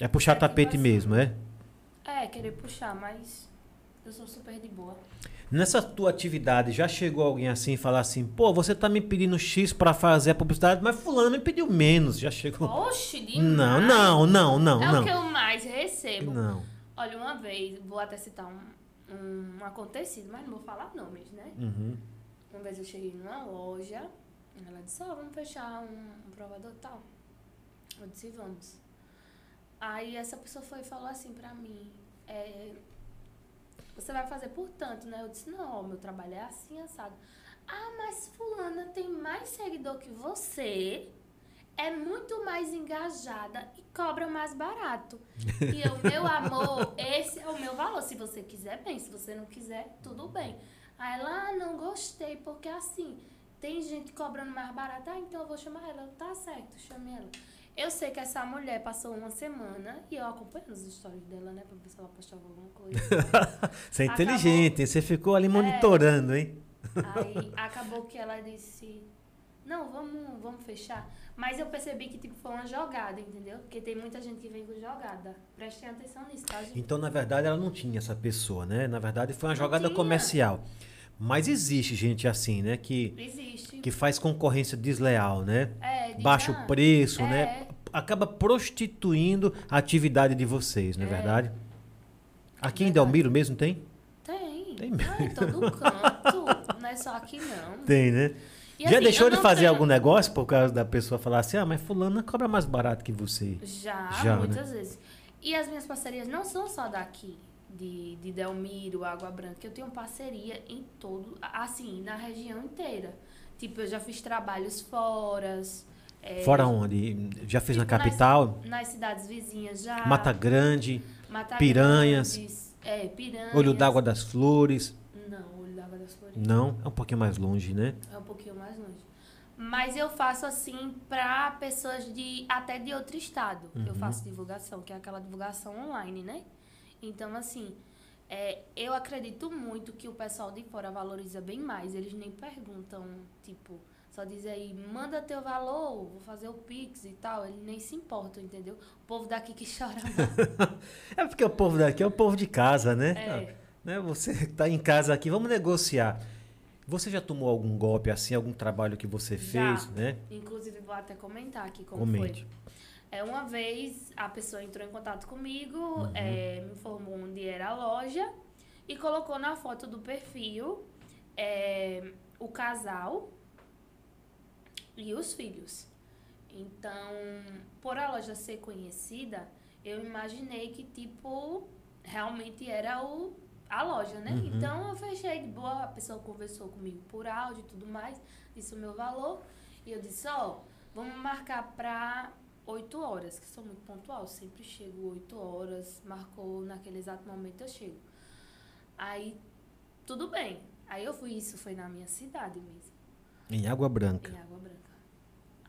É puxar é tapete assim. mesmo, é? É, querer puxar, mas eu sou super de boa. Nessa tua atividade, já chegou alguém assim e falar assim, pô, você tá me pedindo X pra fazer a publicidade, mas fulano me pediu menos, já chegou. Oxe, demais. Não, não, não, não, É não. o que eu mais recebo. Não. Olha, uma vez, vou até citar um, um acontecido, mas não vou falar nomes, né? Uhum. Uma vez eu cheguei numa loja, ela disse, ó, vamos fechar um, um provador tal. Eu disse, vamos. Aí essa pessoa foi e falou assim pra mim, é, você vai fazer por tanto, né? Eu disse, não, ó, meu trabalho é assim, assado. Ah, mas fulana tem mais seguidor que você, é muito mais engajada e cobra mais barato. E eu, meu amor, esse é o meu valor. Se você quiser, bem. Se você não quiser, tudo bem. Aí ela, ah, não gostei, porque assim, tem gente cobrando mais barato. Ah, então eu vou chamar ela. Tá certo, chame ela. Eu sei que essa mulher passou uma semana e eu acompanhando os stories dela, né? Pra ver se ela postava alguma coisa. Você é Acabou. inteligente? Você ficou ali monitorando, hein? Aí acabou que ela disse, não, vamos, vamos fechar. Mas eu percebi que tipo, foi uma jogada, entendeu? Porque tem muita gente que vem com jogada. Prestem atenção nisso, tá, gente? Então, na verdade, ela não tinha essa pessoa, né? Na verdade, foi uma Não jogada tinha. comercial. Mas existe gente assim, né? Que, Existe. que faz concorrência desleal, né? É, de- Baixa ah, o preço, é. né? Acaba prostituindo a atividade de vocês, não é, É. verdade? Aqui em Verdade. Delmiro mesmo tem? Tem. Tem Ah, em todo canto. não é só aqui, não. Tem, né? E, Já assim, deixou de fazer tenho- algum negócio por causa da pessoa falar assim, ah, mas fulano cobra mais barato que você. Já, Já, né? muitas vezes. E as minhas parcerias não são só daqui, de, de Delmiro, Água Branca. Eu tenho parceria em todo, assim, na região inteira. Tipo, eu já fiz trabalhos fora. É, Fora onde? Já fez na Tipo, nas- capital? Nas cidades vizinhas já. Mata Grande, Mata Piranhas. Grandes, é, piranhas. Olho d'Água das Flores. Não, Olho d'Água das Flores. Não, é um pouquinho mais longe, né? É um pouquinho mais longe. Mas eu faço assim pra pessoas de até de outro estado. Eu Uhum. faço divulgação, que é aquela divulgação online, né? Então, assim, é, eu acredito muito que o pessoal de fora valoriza bem mais. Eles nem perguntam, tipo, só dizem aí, manda teu valor, vou fazer o Pix e tal. Eles nem se importam, entendeu? O povo daqui que chora. É porque o povo daqui é o povo de casa, né? É. Né? Você está em casa aqui, vamos negociar. Você já tomou algum golpe assim, algum trabalho que você Já. fez, né? Inclusive, vou até comentar aqui como Comente. foi. É, uma vez a pessoa entrou em contato comigo, Uhum. é, me informou onde era a loja e colocou na foto do perfil é, o casal e os filhos. Então, por a loja ser conhecida, eu imaginei que, tipo, realmente era o, a loja, né? Uhum. Então, eu fechei de boa, a pessoa conversou comigo por áudio e tudo mais, disse o meu valor. E eu disse, ó, vamos marcar pra 8 horas, que sou muito pontual, sempre chego 8 horas, marcou naquele exato momento eu chego. Aí, tudo bem. Aí eu fui, isso foi na minha cidade mesmo, Em Água Branca. em Água Branca.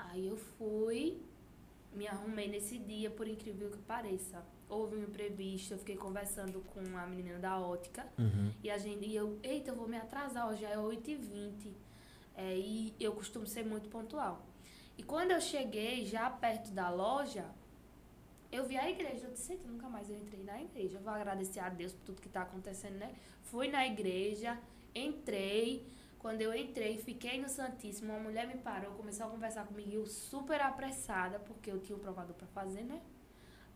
Aí eu fui, me arrumei nesse dia, por incrível que pareça. Houve um imprevisto, eu fiquei conversando com a menina da ótica. Uhum. E a gente, e eu, eita, eu vou me atrasar, hoje já é 8h20. É, e eu costumo ser muito pontual. E quando eu cheguei, já perto da loja, eu vi a igreja. Eu disse, nunca mais eu entrei na igreja. Eu vou agradecer a Deus por tudo que está acontecendo, né? Fui na igreja, entrei. Quando eu entrei, fiquei no Santíssimo, uma mulher me parou, começou a conversar comigo, eu super apressada, porque eu tinha um provador para fazer, né?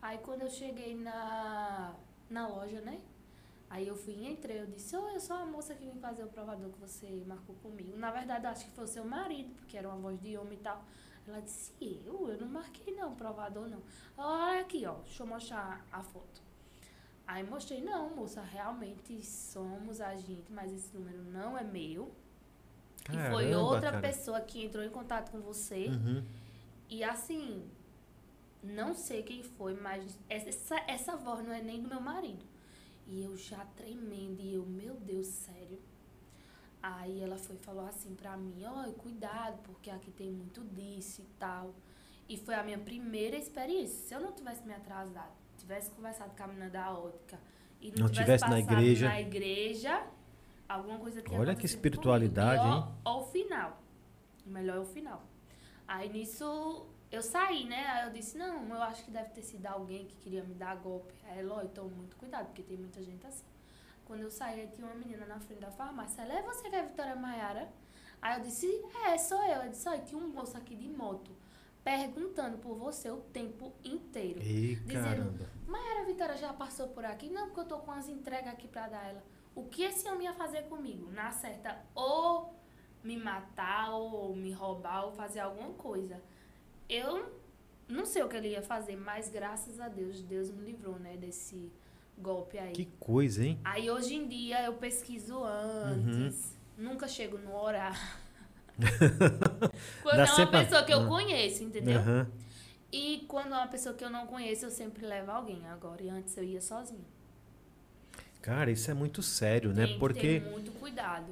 Aí quando eu cheguei na, na loja, né? Aí eu fui e entrei, eu disse, oh, eu sou a moça que vem fazer o provador que você marcou comigo. Na verdade, acho que foi o seu marido, porque era uma voz de homem e tal. Ela disse, eu? Eu não marquei não, provador não. Olha aqui, ó, deixa eu mostrar a foto. Aí mostrei, não, moça, realmente somos a gente, mas esse número não é meu. E foi Caramba, outra cara. pessoa que entrou em contato com você. Uhum. E assim, não sei quem foi, mas essa, essa voz não é nem do meu marido. E eu já tremendo, e eu, meu Deus, sério. Aí ela foi falou assim pra mim, ó, cuidado, porque aqui tem muito disso e tal. E foi a minha primeira experiência. Se eu não tivesse me atrasado, tivesse conversado com a menina da ótica e não, Não tivesse na passado igreja. na igreja, alguma coisa tinha Olha que espiritualidade, comigo. E hein? ó o final. O melhor é o final. Aí nisso eu saí, né? Aí eu disse, não, eu acho que deve ter sido alguém que queria me dar golpe. Aí ela, então muito cuidado, porque tem muita gente assim. Quando eu saí, aí tinha uma menina na frente da farmácia. Ela, é você que é a Vitória Maiara? Aí eu disse, é, sou eu. Ela disse, olha, tinha um moço aqui de moto perguntando por você o tempo inteiro. Dizendo, caramba. Maiara Vitória já passou por aqui? Não, porque eu tô com as entregas aqui pra dar ela. O que esse homem ia fazer comigo? Na certa, ou me matar, ou me roubar, ou fazer alguma coisa. Eu não sei o que ele ia fazer, mas graças a Deus, Deus me livrou, né, desse golpe aí. Que coisa, hein? Aí hoje em dia eu pesquiso antes, nunca chego no horário. quando Dá é uma sempre pessoa que eu Ah. conheço, entendeu? Aham. E quando é uma pessoa que eu não conheço, eu sempre levo alguém agora. E antes eu ia sozinha. Cara, isso é muito sério, né? Tem Porque que ter muito cuidado.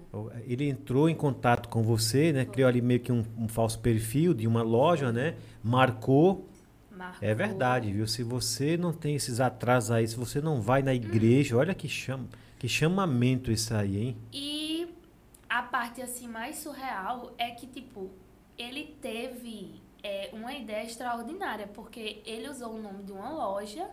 ele entrou em contato com você, né? Criou ali meio que um, um falso perfil de uma loja, né? Marcou. Marcou. É verdade, viu? Se você não tem esses atrasos aí, se você não vai na igreja, olha que, chama, que chamamento isso aí, hein? E a parte assim mais surreal é que, tipo, ele teve é, uma ideia extraordinária, porque ele usou o nome de uma loja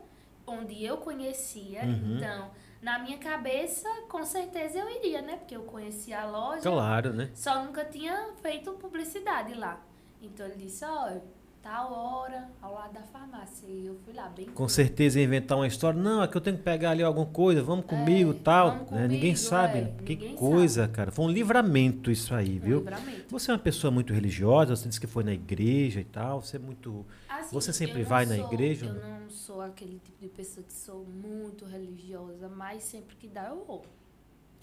onde eu conhecia. Uhum. Então, na minha cabeça, com certeza eu iria, né? Porque eu conhecia a loja. Claro, né? Só nunca tinha feito publicidade lá. Então ele disse, olha, tal hora, ao lado da farmácia. E eu fui lá, bem Com cool. certeza ia inventar uma história. Não, é que eu tenho que pegar ali alguma coisa, vamos comigo tal. vamos né? Ninguém comigo, sabe. é, que ninguém coisa, cara. Foi um livramento isso aí, Um viu? livramento. Você é uma pessoa muito religiosa, você disse que foi na igreja e tal. Você é muito. Assim, Você sempre vai na sou- igreja, Eu não? não sou aquele tipo de pessoa que sou muito religiosa, mas sempre que dá eu vou.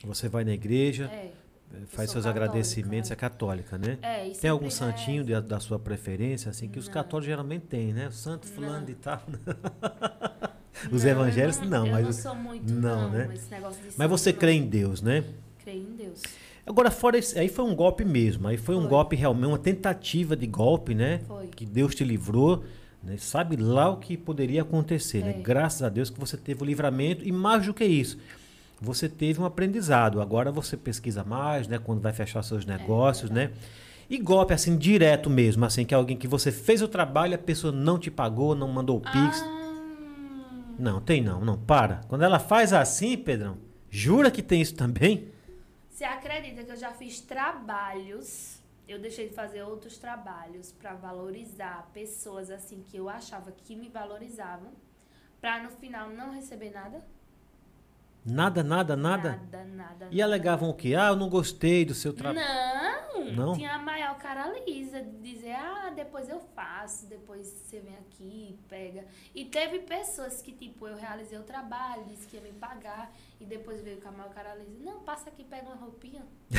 Você vai na igreja, É, faz seus católica, agradecimentos, é. é católica, né? é, e Tem algum santinho rezo. de- da sua preferência, assim, que os Não. católicos geralmente têm, né? O santo fulano Não. de tal. Os Não, eu evangélicos não, eu mas não os- sou muito, não, não, né? esse negócio de Mas você não. crê em Deus, né? Creio em Deus. Agora, fora isso, aí foi um golpe mesmo. Aí foi um Foi. golpe realmente, uma tentativa de golpe, né? Foi. Que Deus te livrou. Né? Sabe lá o que poderia acontecer, né? É. Graças a Deus que você teve o livramento e mais do que isso. Você teve um aprendizado. Agora você pesquisa mais, né? Quando vai fechar seus negócios, né? E golpe assim, direto mesmo, assim, que é alguém que você fez o trabalho e a pessoa não te pagou, não mandou o Pix. Ah, Não, tem não, não, para. Quando ela faz assim, Pedrão, jura que tem isso também? Você acredita que eu já fiz trabalhos? Eu deixei de fazer outros trabalhos pra valorizar pessoas assim que eu achava que me valorizavam, pra no final não receber nada? Nada, nada, nada. Nada, nada. E alegavam o quê? Ah, eu não gostei do seu trabalho. Não, Não? tinha a maior cara lisa de dizer, ah, depois eu faço, depois você vem aqui, pega. E teve pessoas que, tipo, eu realizei o trabalho, disse que ia me pagar, e depois veio com a maior cara lisa, não, passa aqui, pega uma roupinha.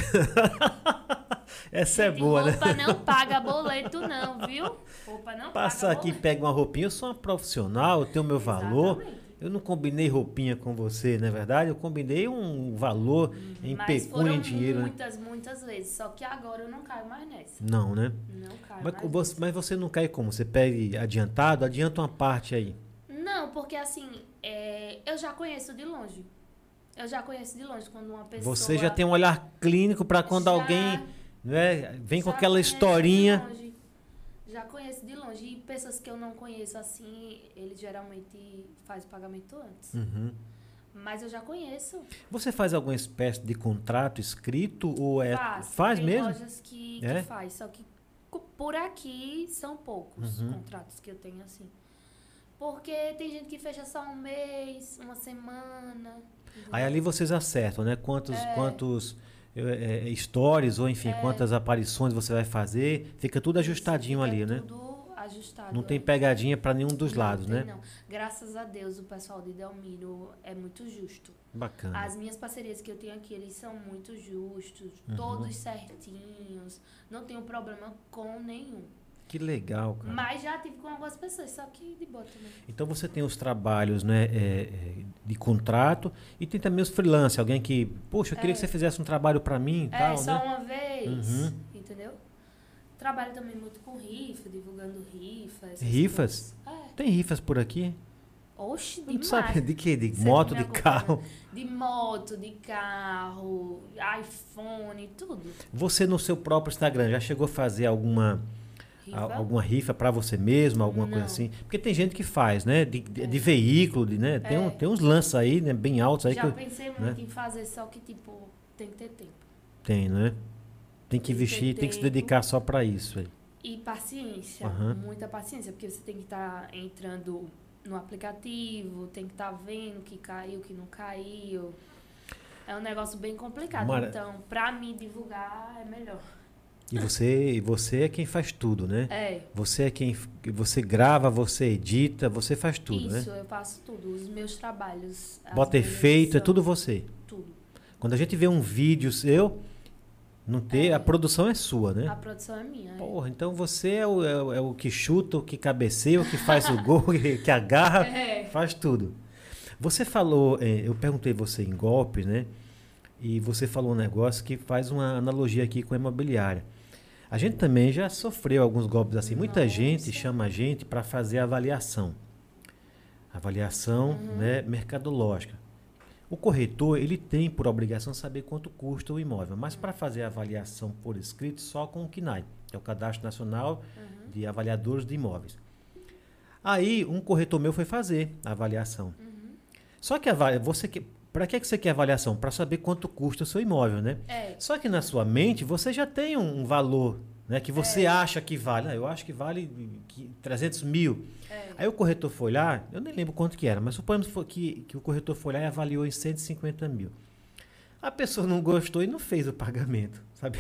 Essa é Gente, boa, né? roupa não paga boleto não, viu? Roupa não Passa paga aqui, boleto. pega uma roupinha. Eu sou uma profissional, eu tenho meu valor. Eu não combinei roupinha com você, não é verdade? Eu combinei um valor em Mas pecúnia, em dinheiro, né? muitas, muitas vezes. Só que agora eu não caio mais nessa. Não, né? Não caio Mas mais você, mas você não cai como? Você pede adiantado? Adianta uma parte aí. Não, porque assim, é, eu já conheço de longe. Eu já conheço de longe quando uma pessoa. Você já tem um olhar clínico para quando Já- alguém né, vem com aquela historinha. Já conheço de longe. E pessoas que eu não conheço assim, eles geralmente fazem o pagamento antes. Uhum. Mas eu já conheço. Você faz alguma espécie de contrato escrito ou é faz. faz tem mesmo? lojas que, que É? faz. Só que por aqui são poucos Uhum. contratos que eu tenho assim. Porque tem gente que fecha só um mês, uma semana. Aí ali vocês acertam, né? Quantos, É. quantos é, é, stories ou enfim, quantas aparições você vai fazer. Fica tudo ajustadinho Fica ali, né? Tudo ajustado. Não tem é. pegadinha para nenhum dos Não lados, tem, né? Não. Graças a Deus, o pessoal de Delmiro é muito justo. Bacana. As minhas parcerias que eu tenho aqui, eles são muito justos, Uhum. todos certinhos. Não tenho problema com nenhum. Que legal, cara. Mas já tive com algumas pessoas, só que de boa também. Então você tem os trabalhos né, é, é, de contrato e tem também os freelance, alguém que, poxa, eu queria É. que você fizesse um trabalho para mim e É, tal, só né? uma vez, Uhum. entendeu? Trabalho também muito com rifa, divulgando Rifas? coisas. É, Tem rifas por aqui? Oxe, Não demais. sabe de que? De Você moto, de acompanha. carro. De moto, de carro, iPhone, tudo. Você no seu próprio Instagram já chegou a fazer alguma Riva. a- alguma rifa para você mesmo, alguma coisa Não. assim? Porque tem gente que faz, né? De, de, É. de veículo, de, né? Tem, um- É. tem uns lances aí, né? Bem altos aí Já que pensei né? muito em fazer, só que, tipo, tem que ter tempo. tem, né? Tem que Tem investir, tem que se dedicar só para isso aí. E paciência, Aham. muita paciência, porque você tem que estar entrando no aplicativo, tem que estar vendo o que caiu, o que não caiu. É um negócio bem complicado. Mara- Então, pra mim divulgar é melhor. E você, e você é quem faz tudo, né? É, Você é quem você grava, você edita, você faz tudo, isso, né? eu faço tudo. Os meus trabalhos. Bota efeito, é tudo você. Tudo. Quando a gente vê um vídeo seu, não ter, É. a produção é sua, né? A produção é minha. é. Porra, então você é o, é é o que chuta, o que cabeceia, o que faz o gol, que, agarra, É. faz tudo. Você falou, eh, eu perguntei você em golpes, né? E você falou um negócio que faz uma analogia aqui com a imobiliária. A gente também já sofreu alguns golpes assim. Muita Nossa. gente chama a gente para fazer avaliação. Avaliação Uhum. né, mercadológica. O corretor, ele tem por obrigação saber quanto custa o imóvel, mas para fazer a avaliação por escrito só com o CNAI, que é o Cadastro Nacional Uhum. de Avaliadores de Imóveis. Aí, um corretor meu foi fazer a avaliação. Uhum. Só que avalia, você que para que que você quer avaliação? Para saber quanto custa o seu imóvel, né? É. Só que na sua mente você já tem um, valor, né? Que você É. acha que vale. Ah, eu acho que vale que 300 mil. É. Aí o corretor foi lá, eu nem lembro quanto que era, mas suponhamos que, que o corretor foi lá e avaliou em 150 mil. A pessoa não gostou e não fez o pagamento, sabe?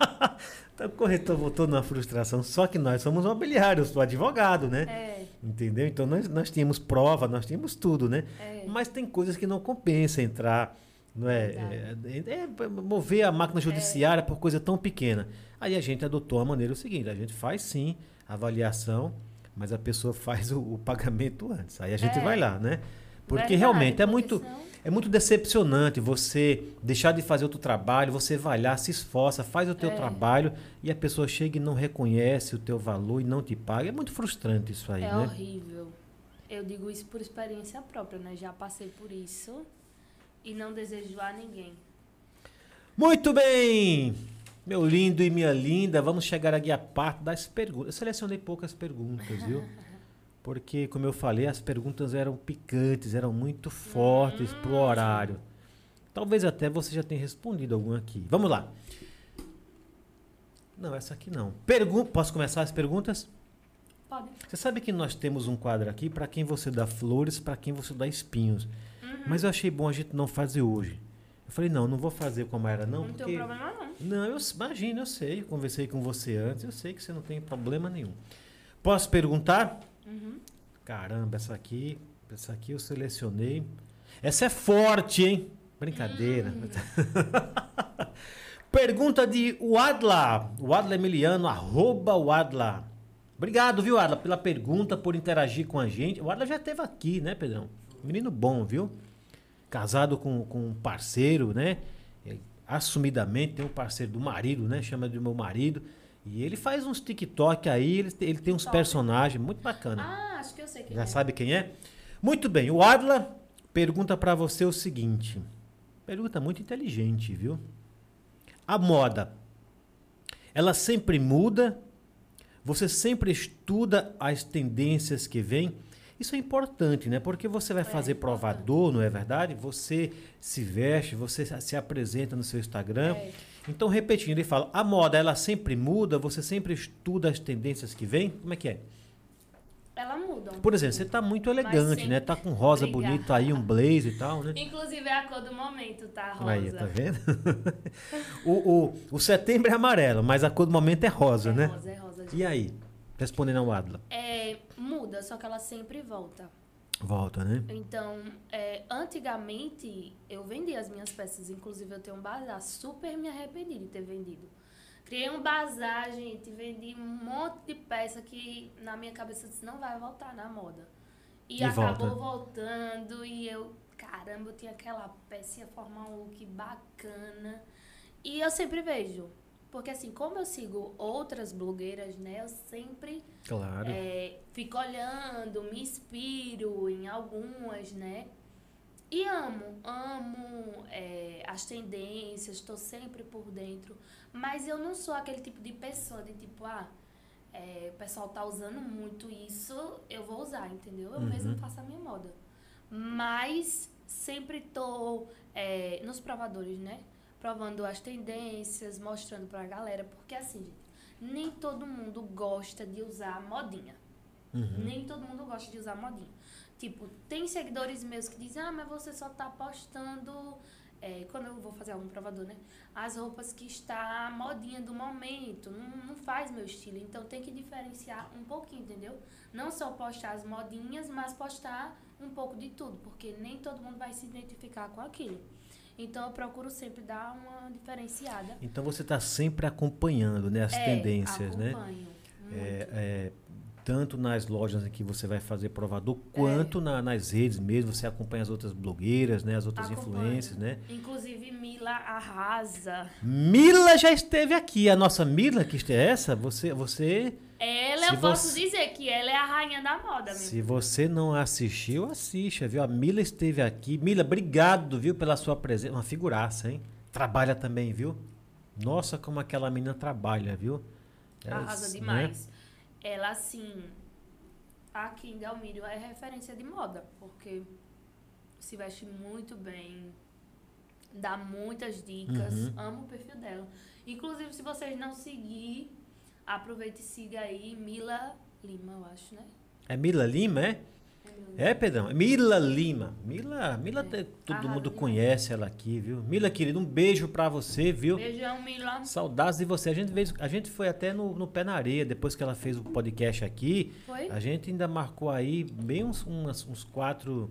então o corretor voltou numa frustração. Só que nós somos mobiliários, sou advogado, né? É. Entendeu? Então nós, nós tínhamos prova, nós tínhamos tudo, né? É. Mas tem coisas que não compensa entrar, não é? É, é mover a máquina judiciária por coisa tão pequena. Aí a gente adotou a maneira o seguinte: a gente faz sim avaliação, mas a pessoa faz o, o pagamento antes. Aí a gente É. vai lá, né? Porque realmente é muito, é muito decepcionante você deixar de fazer outro trabalho, você vai lá, se esforça, faz o teu É. trabalho e a pessoa chega e não reconhece o teu valor e não te paga. É muito frustrante isso aí, É né? horrível. Eu digo isso por experiência própria, né? Já passei por isso e não desejo a ninguém. Muito bem! Meu lindo e minha linda, vamos chegar aqui à parte das perguntas. Eu selecionei poucas perguntas, viu? Porque, como eu falei, as perguntas eram picantes, eram muito fortes pro horário. Talvez até você já tenha respondido alguma aqui. Vamos lá. Não, essa aqui não. Pergun Posso começar as perguntas? Pode. Você sabe que nós temos um quadro aqui para quem você dá flores, para quem você dá espinhos. Mas eu achei bom a gente não fazer hoje. Eu falei, não, não vou fazer como era, não, Não, porque... tem problema não. Não, eu imagino, eu sei. Eu conversei com você antes, eu sei que você não tem problema nenhum. Posso perguntar? Uhum. Caramba, essa aqui, essa aqui eu selecionei. Essa é forte, hein? Brincadeira. Pergunta de Wadla. Wadla Emiliano, arroba Wadla. Obrigado, viu, Adla, pela pergunta, por interagir com a gente. O Adla já esteve aqui, né, Pedrão? Menino bom, viu? Casado com, com um parceiro, né? Ele, assumidamente tem um parceiro do marido, né? Chama de meu marido. E ele faz uns TikTok aí, ele, ele tem uns Top. personagens muito bacana. Ah, acho que eu sei quem Já é. sabe quem é? Muito bem, o Adla pergunta pra você o seguinte. Pergunta muito inteligente, viu? A moda, ela sempre muda? Você sempre estuda as tendências que vêm? Isso é importante, né? Porque você vai É, fazer provador, não é verdade? Você se veste, você se apresenta no seu Instagram. É. Então, repetindo, ele fala: a moda ela sempre muda, você sempre estuda as tendências que vêm? Como é que é? Ela muda. Por exemplo, você tá muito elegante, né? Tá com rosa Obrigada. bonito aí, um blaze e tal, né? Inclusive é a cor do momento, tá? Rosa. Aí, tá vendo? o, o, o setembro é amarelo, mas a cor do momento é rosa, é né? rosa, é rosa. E aí? Respondendo ao Adla. É, muda, só que ela sempre volta. Volta, né? Então, é, antigamente eu vendia as minhas peças, inclusive eu tenho um bazar, super me arrependi de ter vendido. Criei um bazar, gente, vendi um monte de peça que na minha cabeça disse, não vai voltar na moda. E, E acabou volta. voltando e eu, caramba, eu tinha aquela peça, ia formar um look bacana. E eu sempre vejo, porque assim, como eu sigo outras blogueiras, né, eu sempre Claro. é, fico olhando, me inspiro em algumas, né? E amo, amo é, as tendências, estou sempre por dentro. Mas eu não sou aquele tipo de pessoa de tipo, ah, é, o pessoal tá usando muito isso, eu vou usar, entendeu? Eu Uhum. mesmo faço a minha moda. Mas sempre tô é, nos provadores, né? Provando as tendências, mostrando pra galera. Porque assim, gente, nem todo mundo gosta de usar modinha. Uhum. Nem todo mundo gosta de usar modinha. Tipo, tem seguidores meus que dizem, ah, mas você só tá postando. é, quando eu vou fazer algum provador, né? As roupas que está a modinha do momento. Não, não faz meu estilo. Então tem que diferenciar um pouquinho, entendeu? Não só postar as modinhas, mas postar um pouco de tudo. Porque nem todo mundo vai se identificar com aquilo. Então eu procuro sempre dar uma diferenciada. Então você está sempre acompanhando né, as É, tendências, né? acompanho muito. É, é, tanto nas lojas em que você vai fazer provador, quanto na- nas redes mesmo, você acompanha as outras blogueiras, né, as outras Acompanho. influências, né? Inclusive, Mila arrasa. Mila já esteve aqui, a nossa Mila que é essa, você, você, Ela, eu posso você- dizer que ela é a rainha da moda, se você não assistiu, assista, viu? A Mila esteve aqui. Mila, obrigado, viu, pela sua presença, uma figuraça, hein? Trabalha também, viu? Nossa, como aquela menina trabalha, viu? É, Arrasa né? demais. Ela, assim, aqui em Delmírio é referência de moda, porque se veste muito bem, dá muitas dicas, Uhum. amo o perfil dela. Inclusive, se vocês não seguir, aproveite e siga aí Mila Lima, eu acho, né? É Mila Lima, é? É, Pedrão? Mila Lima. Mila, Mila, É. todo mundo conhece ela aqui, viu? Mila, querido, um beijo pra você, viu? Beijão, Mila. Saudades de você. A gente, veio, a gente foi até no, no Pé na Areia, depois que ela fez o podcast aqui. Foi? A gente ainda marcou aí bem uns, umas- uns quatro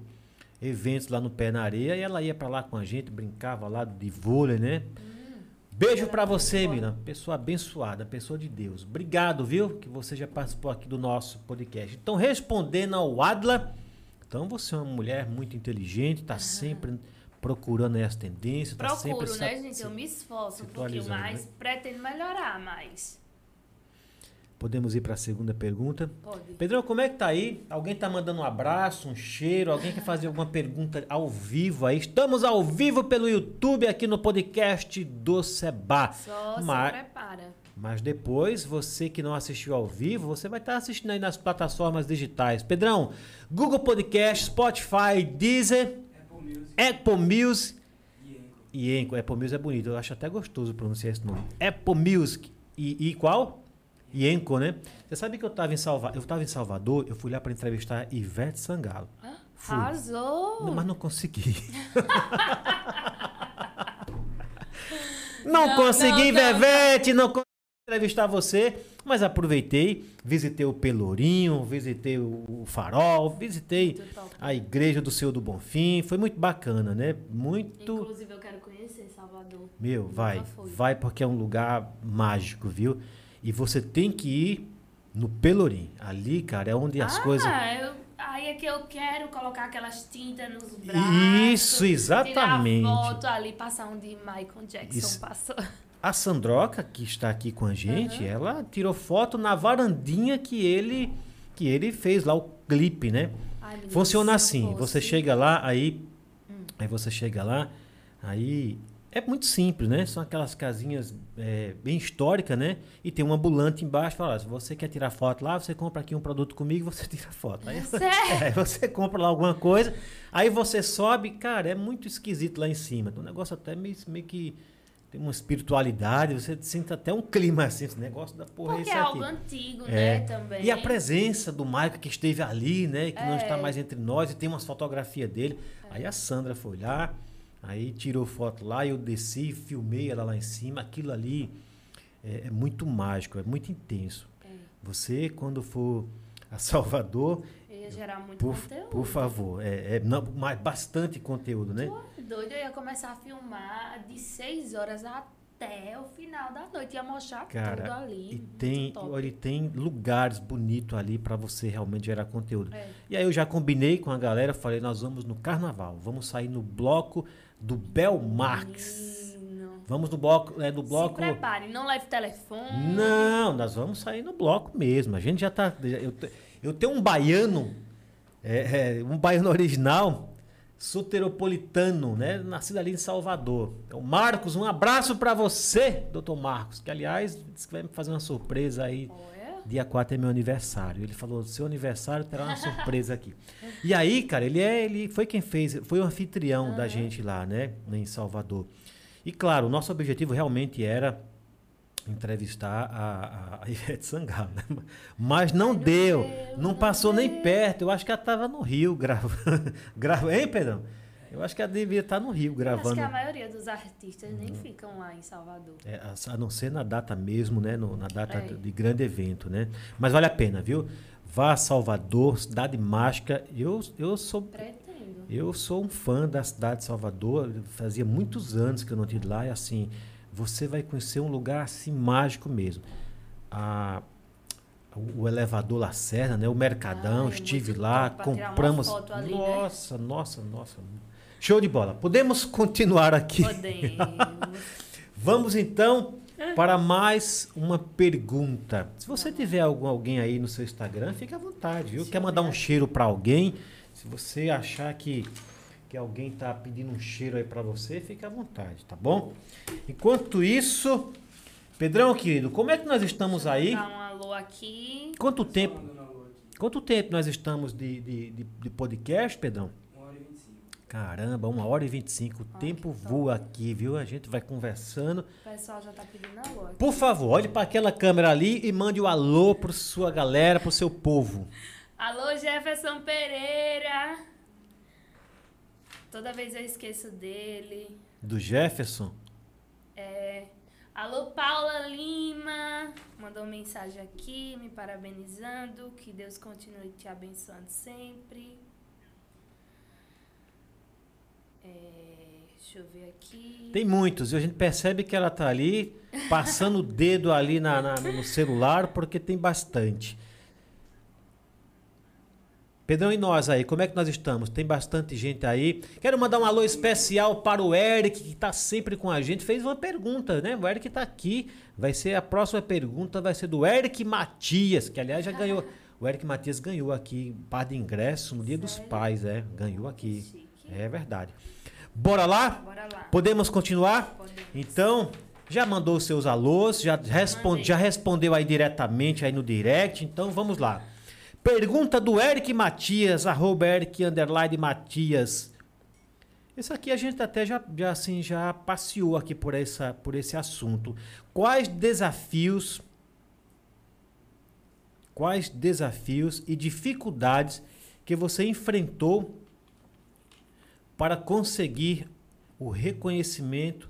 eventos lá no Pé na Areia e ela ia pra lá com a gente, brincava lá de vôlei, né? Beijo pra você. Mila. Pessoa abençoada, pessoa de Deus. Obrigado, viu? Que você já participou aqui do nosso podcast. Então, respondendo ao Adla, então você é uma mulher muito inteligente, tá sempre procurando aí as tendências, tá Procuro, sempre né, sa- gente? Eu me esforço um pouquinho atualizando, mais, né? pretendo melhorar mais. Podemos ir para a segunda pergunta. Pode. Pedrão, como é que tá aí? Alguém tá mandando um abraço, um cheiro? Alguém quer fazer alguma pergunta ao vivo aí? Estamos ao vivo pelo YouTube aqui no podcast do Seba. Só Mas- se prepara. Mas depois, você que não assistiu ao vivo, você vai estar assistindo aí nas plataformas digitais. Pedrão, Google Podcast, Spotify, Deezer, Apple Music Apple Music e e Enco. Apple Music é bonito, eu acho até gostoso pronunciar esse nome. Apple Music e, e qual? E Enco, né? Você sabe que eu estava em, Salva eu tava em Salvador, eu fui lá para entrevistar Ivete Sangalo. Fui. Arrasou! Não, mas não consegui. não, Não, consegui, não, não, Vevete, não consegui entrevistar você, mas aproveitei, visitei o Pelourinho, visitei o Farol, visitei a igreja do Senhor do Bonfim, foi muito bacana, né? Muito Inclusive, eu quero conhecer Salvador. meu, vai, vai porque é um lugar mágico, viu? E você tem que ir no Pelourinho. Ali, cara, é onde as ah, coisas eu- aí é que eu quero colocar aquelas tintas nos braços. Isso, exatamente. Tirar foto ali, passar onde Michael Jackson Isso. passou. A Sandroca, que está aqui com a gente, ela tirou foto na varandinha que ele que ele fez lá o clipe, né? Ai, Funciona assim, você fosse- chega lá, aí aí você chega lá, aí é muito simples, né? São aquelas casinhas é, bem históricas, né? E tem um ambulante embaixo, fala, se você quer tirar foto lá, você compra aqui um produto comigo, você tira foto. Aí Sério? é, você compra lá alguma coisa, aí você sobe, cara, é muito esquisito lá em cima. O negócio até meio, meio que tem uma espiritualidade, você sente até um clima assim, esse negócio da porra Porque é é algo aqui. antigo, É. né, também. E a presença do Michael que esteve ali, né? Que não É. está mais entre nós, e tem umas fotografias dele. Aí a Sandra foi lá, aí tirou foto lá, eu desci, filmei ela lá em cima. Aquilo ali é, é muito mágico, é muito intenso. É, Você, quando for a Salvador, eu ia gerar muito por, conteúdo. por favor, é, é não, mas bastante conteúdo, né? Doido, eu ia começar a filmar de 6 horas até o final da noite. Ia mostrar tudo Cara, ali. e tem, olha, e tem lugares bonitos ali para você realmente gerar conteúdo. É. E aí eu já combinei com a galera, falei, nós vamos no carnaval, vamos sair no bloco do Belmarx. Vamos no bloco, é, do Se bloco. prepare, não leve telefone. Não, nós vamos sair no bloco mesmo. A gente já tá. Eu, Eu tenho um baiano, é, é, um baiano original, soteropolitano, né? Nascido ali em Salvador. Então, Marcos, um abraço para você, doutor Marcos, que aliás disse que vai me fazer uma surpresa aí. Olha. Dia 4 é meu aniversário. Ele falou: seu aniversário terá uma surpresa aqui. E aí, cara, ele é, ele foi quem fez, foi o anfitrião da gente lá, né, em Salvador. E claro, o nosso objetivo realmente era entrevistar a, a Ivete Sangalo, né? mas não deu, deu, não não passou nem deu. perto. Eu acho que ela estava no Rio gravando, Grava... hein, Pedrão? Eu acho que ela devia estar no Rio Acho gravando. que a maioria dos artistas nem ficam lá em Salvador. É, a- a não ser na data mesmo, né? no- na data É. de grande evento, né? Mas vale a pena, viu? Vá a Salvador, cidade mágica. Eu, eu sou Pretendo. eu sou um fã da cidade de Salvador. Fazia muitos anos que eu não tive lá e assim você vai conhecer um lugar assim mágico mesmo. A- o elevador Lacerda, né? O Mercadão, Ai, estive lá, compramos. ali, né? nossa, nossa, nossa. Show de bola. Podemos continuar aqui. Podemos. Vamos então para mais uma pergunta. Se você tiver algum, alguém aí no seu Instagram, fique à vontade, viu? Quer mandar um cheiro para alguém? Se você achar que, que alguém tá pedindo um cheiro aí para você, fique à vontade, tá bom? Enquanto isso, Pedrão, querido, como é que nós estamos aí? Dar um alô aqui. Quanto tempo, quanto tempo nós estamos de, de, de, de podcast, Pedrão? Uma hora e vinte e cinco. Caramba, uma hora e vinte e cinco. O Ah, tempo voa aqui, viu? A gente vai conversando. O pessoal já tá pedindo alô aqui. Por favor, olhe para aquela câmera ali e mande o alô para sua galera, para o seu povo. Alô, Jefferson Pereira. Toda vez eu esqueço dele. Do Jefferson. É. Alô, Paula Lima. Mandou mensagem aqui, me parabenizando. Que Deus continue te abençoando sempre. É, deixa eu ver aqui. Tem muitos, e a gente percebe que ela tá ali, passando o dedo ali na, na- no celular, porque tem bastante. Pedrão e nós aí, como é que nós estamos? Tem bastante gente aí. Quero mandar um alô especial para o Eric, que está sempre com a gente. Fez uma pergunta, né? O Eric está aqui. Vai ser a próxima pergunta, vai ser do Eric Matias, que aliás já ganhou. O Eric Matias ganhou aqui um par de ingressos no Dia dos Sério? Pais, é. Ganhou aqui. Chique. É verdade. Bora lá? Bora lá. Podemos continuar? Podemos. Então, já mandou os seus alôs, já, responde, já respondeu aí diretamente aí no direct, então vamos lá. Pergunta do Eric Matias, arroba Eric underline Matias. Isso aqui a gente até já, já, assim, já passeou aqui por, essa, por esse assunto. Quais desafios, quais desafios e dificuldades que você enfrentou para conseguir o reconhecimento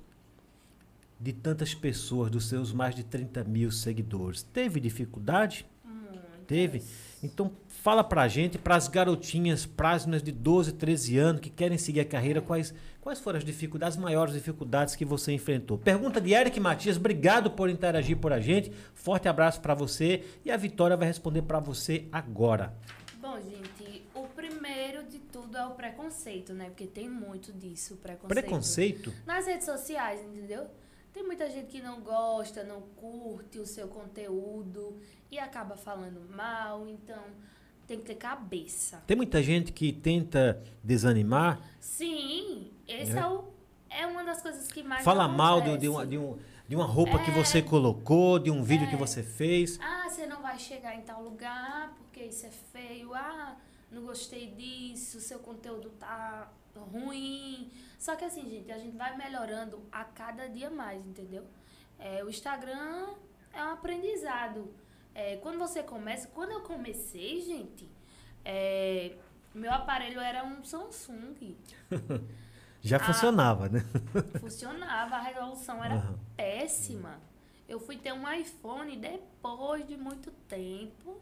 de tantas pessoas, dos seus mais de 30 mil seguidores. Teve dificuldade? Muitas. Teve? Então fala pra gente, pras garotinhas próximas de 12, 13 anos que querem seguir a carreira, quais, quais foram as dificuldades, as maiores dificuldades que você enfrentou? Pergunta de Eric Matias, obrigado por interagir por a gente. Forte abraço pra você e a Vitória vai responder pra você agora. Bom, gente, o primeiro de tudo é o preconceito, né? Porque tem muito disso, preconceito. Preconceito? Nas redes sociais, entendeu? Tem muita gente que não gosta, não curte o seu conteúdo e acaba falando mal, então tem que ter cabeça. Tem muita gente que tenta desanimar, Sim, esse É. é, o, é uma das coisas que mais fala mal de, acontece. de uma, de, um, de uma roupa que É. você colocou, de um vídeo que É. você fez. Ah, você não vai chegar em tal lugar porque isso é feio. Ah, não gostei disso, seu conteúdo tá ruim. Só que assim, gente, a gente vai melhorando a cada dia mais, entendeu? É, o Instagram é um aprendizado. É, quando você começa, quando eu comecei, gente, é, meu aparelho era um Samsung. Já Ah. funcionava, né? Funcionava, a resolução era Aham. péssima. Eu fui ter um iPhone depois de muito tempo.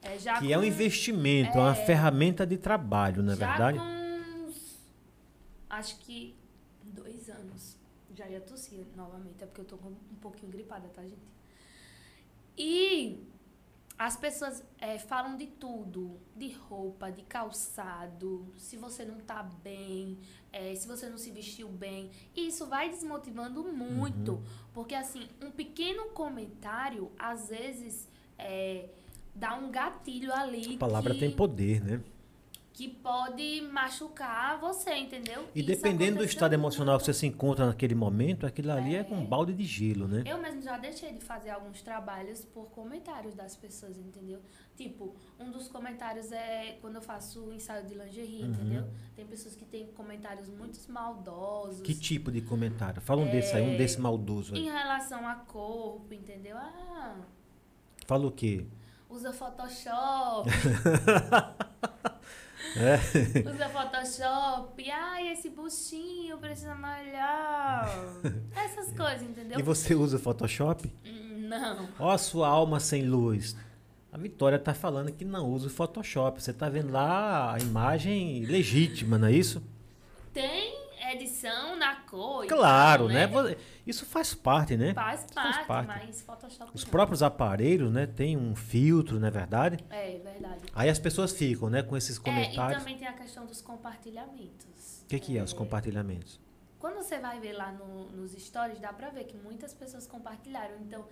É, já Que é um com- investimento, é uma é. ferramenta de trabalho, não é verdade? com acho que dois anos. Já ia tossir novamente, é porque eu tô um pouquinho gripada, tá, gente? E as pessoas é, falam de tudo, de roupa, de calçado, se você não tá bem, é, se você não se vestiu bem. E isso vai desmotivando muito, Uhum. porque assim, um pequeno comentário, às vezes, é, dá um gatilho ali. A palavra que, tem poder, né? Que pode machucar você, entendeu? E Isso dependendo do estado emocional que você se encontra naquele momento, aquilo ali é, É. com um balde de gelo, né? Eu mesmo já deixei de fazer alguns trabalhos por comentários das pessoas, entendeu? Tipo, um dos comentários é quando eu faço ensaio de lingerie, Uhum. entendeu? Tem pessoas que têm comentários muito maldosos. Que tipo de comentário? Fala um desse aí, um É, desse maldoso Em aí. relação a corpo, entendeu? Ah, Fala o quê? usa Photoshop. É. Usa Photoshop. Ai, esse buchinho precisa malhar. Essas coisas, entendeu? E você usa Photoshop? Não. Ó a sua alma sem luz. A Vitória tá falando que não usa o Photoshop. Você tá vendo lá a imagem legítima, não é isso? Tem edição na cor. Claro, tal, né? Vo- Isso faz parte, né? Faz faz parte, parte. mas Photoshop Os não. próprios aparelhos, né, tem um filtro, não é verdade? É, verdade. Aí as pessoas ficam, né, com esses É, e comentários. também tem a questão dos compartilhamentos. O que, que é os compartilhamentos? Quando você vai ver lá no- nos stories, dá pra ver que muitas pessoas compartilharam. Então,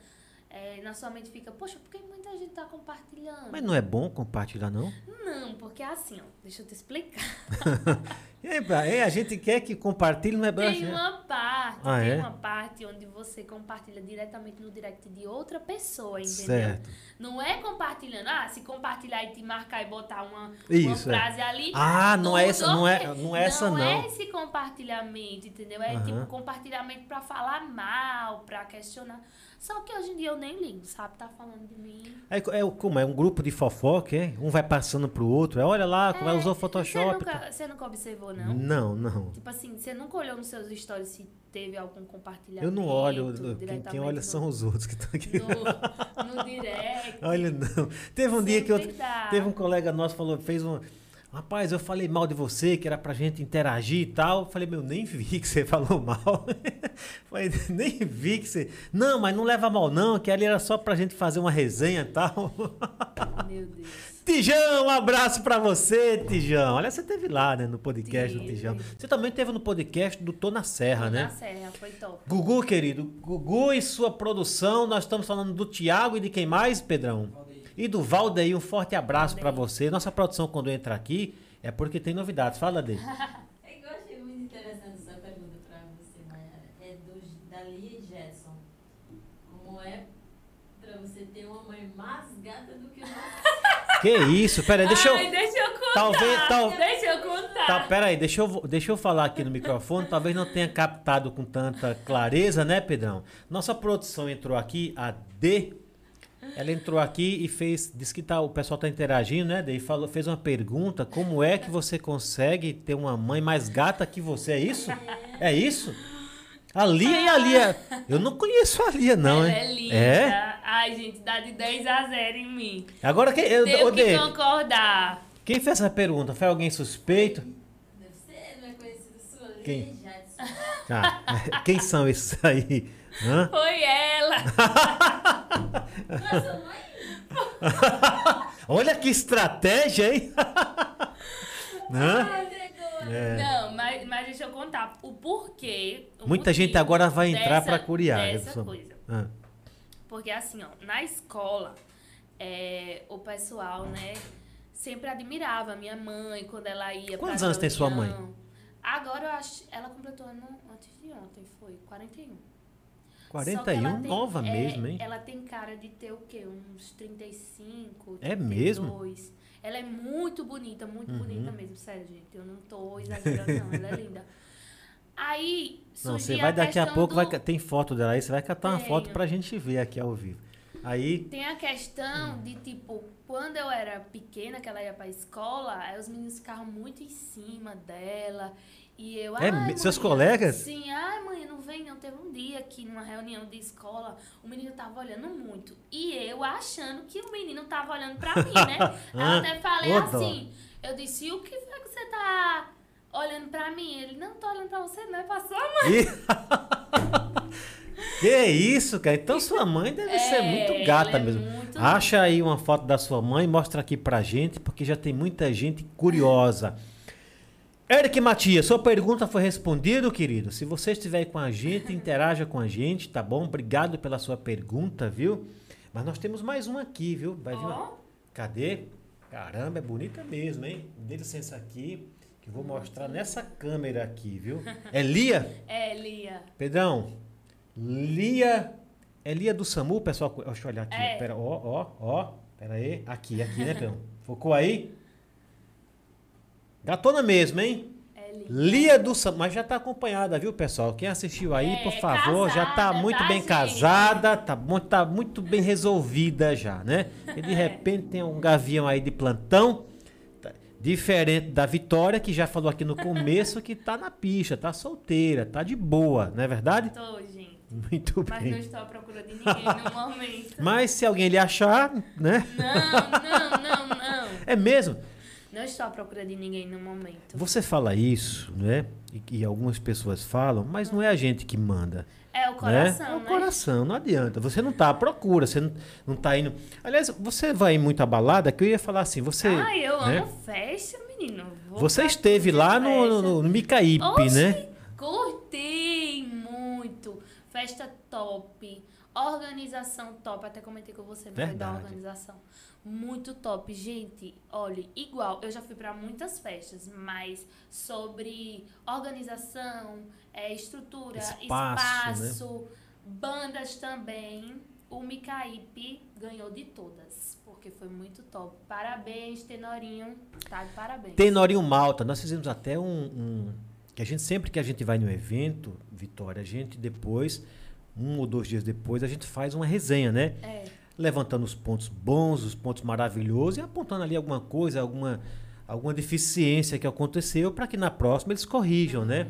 é, na sua mente fica, poxa, por que muita gente tá compartilhando? Mas não é bom compartilhar, não? Não, porque é assim, ó. Deixa eu te explicar. Pra- é, a gente quer que compartilhe, não é bom? Tem uma parte, Ah, tem é? uma parte onde você compartilha diretamente no direct de outra pessoa, entendeu? Certo. Não é compartilhando, ah, se compartilhar e te marcar e botar uma, uma Isso, é. frase ali. Ah, não é essa, não é, não é essa não. não. é esse compartilhamento, entendeu? É Aham. tipo compartilhamento pra falar mal, pra questionar. Só que hoje em dia eu nem ligo, sabe? Tá falando de mim. É, é como? É um grupo de fofoca, é? Um vai passando pro outro. É, olha lá, como ela usou Você Photoshop. nunca, você nunca observou, não? Não, não. Tipo assim, você nunca olhou nos seus stories se teve algum compartilhamento? Eu não olho. Quem, quem olha no- são os outros que estão aqui. no, no direct. Olha, não. Teve um dia que eu, Sempre dá. Teve um colega nosso que falou, fez um. Rapaz, eu falei mal de você, que era pra gente interagir e tal. Eu falei, meu, nem vi que você falou mal. falei, nem vi que você. Não, mas não leva mal, não, que ali era só pra gente fazer uma resenha e tal. Meu Deus. Tijão, um abraço pra você, Tijão. Olha, você teve lá, né, no podcast do. Tijão. Você também teve no podcast do Tô na Serra, Na né? serra, foi top. Gugu, querido, Gugu e sua produção, nós estamos falando do Tiago e de quem mais, Pedrão? Valdeir. E do Valdeir, um forte abraço pra Valdeir. você. Nossa produção, quando entra aqui, é porque tem novidades. Fala, que eu achei muito interessante essa pergunta pra você, Mayara. É do, da Lia e. Como é pra você ter uma mãe mais gata do que o nosso? Que isso? Pera aí, deixa eu. Ai, deixa eu contar. Talvez- tal- Deixa eu contar. Tá, pera aí, deixa eu, deixa eu falar aqui no microfone. Talvez não tenha captado com tanta clareza, né, Pedrão? Nossa produção entrou aqui, a D. Ela entrou aqui e fez. Disse que tá, o pessoal tá interagindo, né, D? E falou, fez uma pergunta: como é que você consegue ter uma mãe mais gata que você? É isso? É isso? A Lia e a Lia. Eu não conheço a Lia, não, Ela hein? é linda. É? Ai, gente, dá de 10 a 0 em mim. Agora, quem, eu, Tenho que Dê, concordar. quem fez essa pergunta? Foi alguém suspeito? Deve ser, não é conhecida sua? Lia Quem? Gerson. Ah, quem são esses aí? Hã? Foi ela. Nossa mãe? Olha que estratégia, hein? Hã? É. Não, mas, mas deixa eu contar o porquê. o Muita gente agora vai entrar dessa- pra curiar. Dessa Edson. coisa. Ah, Porque assim, ó, na escola, é, o pessoal, né, sempre admirava a minha mãe quando ela ia Quantos pra anos tem sua mãe? Agora eu acho. Ela completou ano antes de ontem, foi 41. Só que 41, ela tem- nova é, mesmo, hein? Ela tem cara de ter o quê? Uns 35, É mesmo? 32. Ela é muito bonita, muito Uhum. bonita mesmo, sério, gente. Eu não tô exagerando, não. Ela é linda. Aí, Não, você vai daqui a pouco, vai, do- ca- tem foto dela aí, você vai catar uma foto Tenho. pra gente ver aqui ao vivo. Aí, Tem a questão de, tipo, quando eu era pequena, que ela ia pra escola, aí os meninos ficavam muito em cima dela. E eu, É me- seus mãe, colegas? Sim, ai, mãe, não vem não. Teve um dia aqui numa reunião de escola, o menino tava olhando muito. E eu achando que o menino tava olhando pra mim, né? Eu até falei assim, eu disse, e o que foi que você tá olhando pra mim? Ele, não tô olhando pra você, não é pra sua mãe. que isso, cara? Então sua mãe deve ser É, muito ela gata é mesmo. muito Acha aí uma foto da sua mãe, mostra aqui pra gente, porque já tem muita gente curiosa. Eric Matias, sua pergunta foi respondida, querido. Se você estiver com a gente, interaja com a gente, tá bom? Obrigado pela sua pergunta, viu? Mas nós temos mais um aqui, viu? Vai vir uma- Ó, Cadê? Caramba, é bonita mesmo, hein? Dê licença aqui, que eu vou mostrar nessa câmera aqui, viu? É Lia? É, Lia. Pedrão, Lia. É Lia do SAMU, pessoal? Deixa eu olhar aqui. É. Pera, ó, ó, ó. Pera aí. Aqui, aqui, né, Pedrão? Focou aí? Gatona mesmo, hein? É Lia. Lia do SAMU. Mas já tá acompanhada, viu, pessoal? Quem assistiu aí, É, por favor, já tá casada, muito tá, bem gente? casada, tá, tá muito bem resolvida já, né? E É. de repente tem um gavião aí de plantão. tá- Diferente da Vitória, que já falou aqui no começo que tá na pista, tá solteira, tá de boa, não é verdade? Tô, gente. Muito Mas bem. não estou à procura de ninguém no momento. Mas se alguém lhe achar, né? Não, não, não, não. É mesmo. Não estou à procura de ninguém no momento. Você fala isso, né? E, e algumas pessoas falam, mas não é a gente que manda. É o né? coração, É né? o coração, não adianta. Você não tá à procura, você não, não tá indo. Aliás, você vai muito à balada, que eu ia falar assim, você. Ai, eu né? amo festa, menino. Vou Você esteve lá no, festa. no, no Micaípe, Oxi, né? Curti muito. Festa top. Organização top. Até comentei com você, mas da Verdade. organização. Muito top. Gente, olha, igual, eu já fui pra muitas festas, mas sobre organização, é, estrutura, Espaço, espaço, bandas também. O Micaípe ganhou de todas, porque foi muito top. Parabéns, Tenorinho. Tá de parabéns. Tenorinho Malta, nós fizemos até um, um- Que a gente, sempre que a gente vai no evento, Vitória, a gente depois, um ou dois dias depois, a gente faz uma resenha, né? É. levantando os pontos bons, os pontos maravilhosos e apontando ali alguma coisa, alguma, alguma deficiência que aconteceu para que na próxima eles corrijam, né?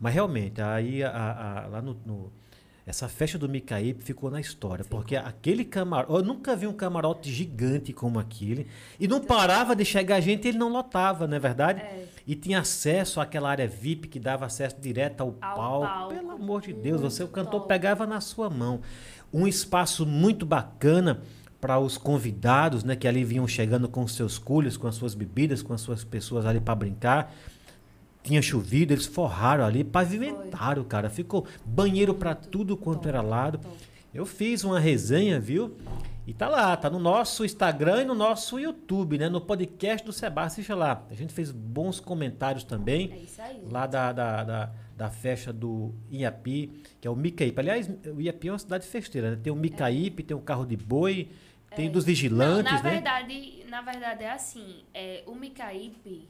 Mas realmente, aí a- a- lá no, no- essa festa do Micaípe ficou na história, porque aquele camarote, eu nunca vi um camarote gigante como aquele, e não parava de chegar gente, ele não lotava, não é verdade? É. E tinha acesso àquela área VIP que dava acesso direto ao, Ao palco. palco. Pelo amor de Deus, você o Muito cantor top. pegava na sua mão. Um espaço muito bacana para os convidados, né, que ali vinham chegando com os seus culhos, com as suas bebidas, com as suas pessoas ali para brincar. Tinha chovido, eles forraram ali, pavimentaram, cara. Ficou banheiro para tudo quanto era lado. Eu fiz uma resenha, viu? E tá lá, tá no nosso Instagram e no nosso YouTube, né? No podcast do Seba, assista lá. A gente fez bons comentários também É isso aí. lá da, da, da, da festa do Iapi, que é o Micaípe. Aliás, o Iapi é uma cidade festeira, né? Tem o Micaípe, tem o carro de boi, tem dos vigilantes, É. não, na né? verdade, na verdade é assim, é, o Micaípe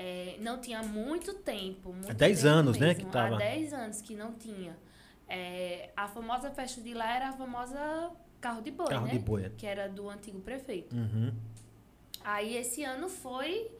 é, não tinha muito tempo. Muito Há 10 tempo anos, né, mesmo, que tava. Há 10 anos que não tinha. É, a famosa festa de lá era a famosa carro de boi, Carro né? de boi. é. Que era do antigo prefeito. Uhum. Aí esse ano foi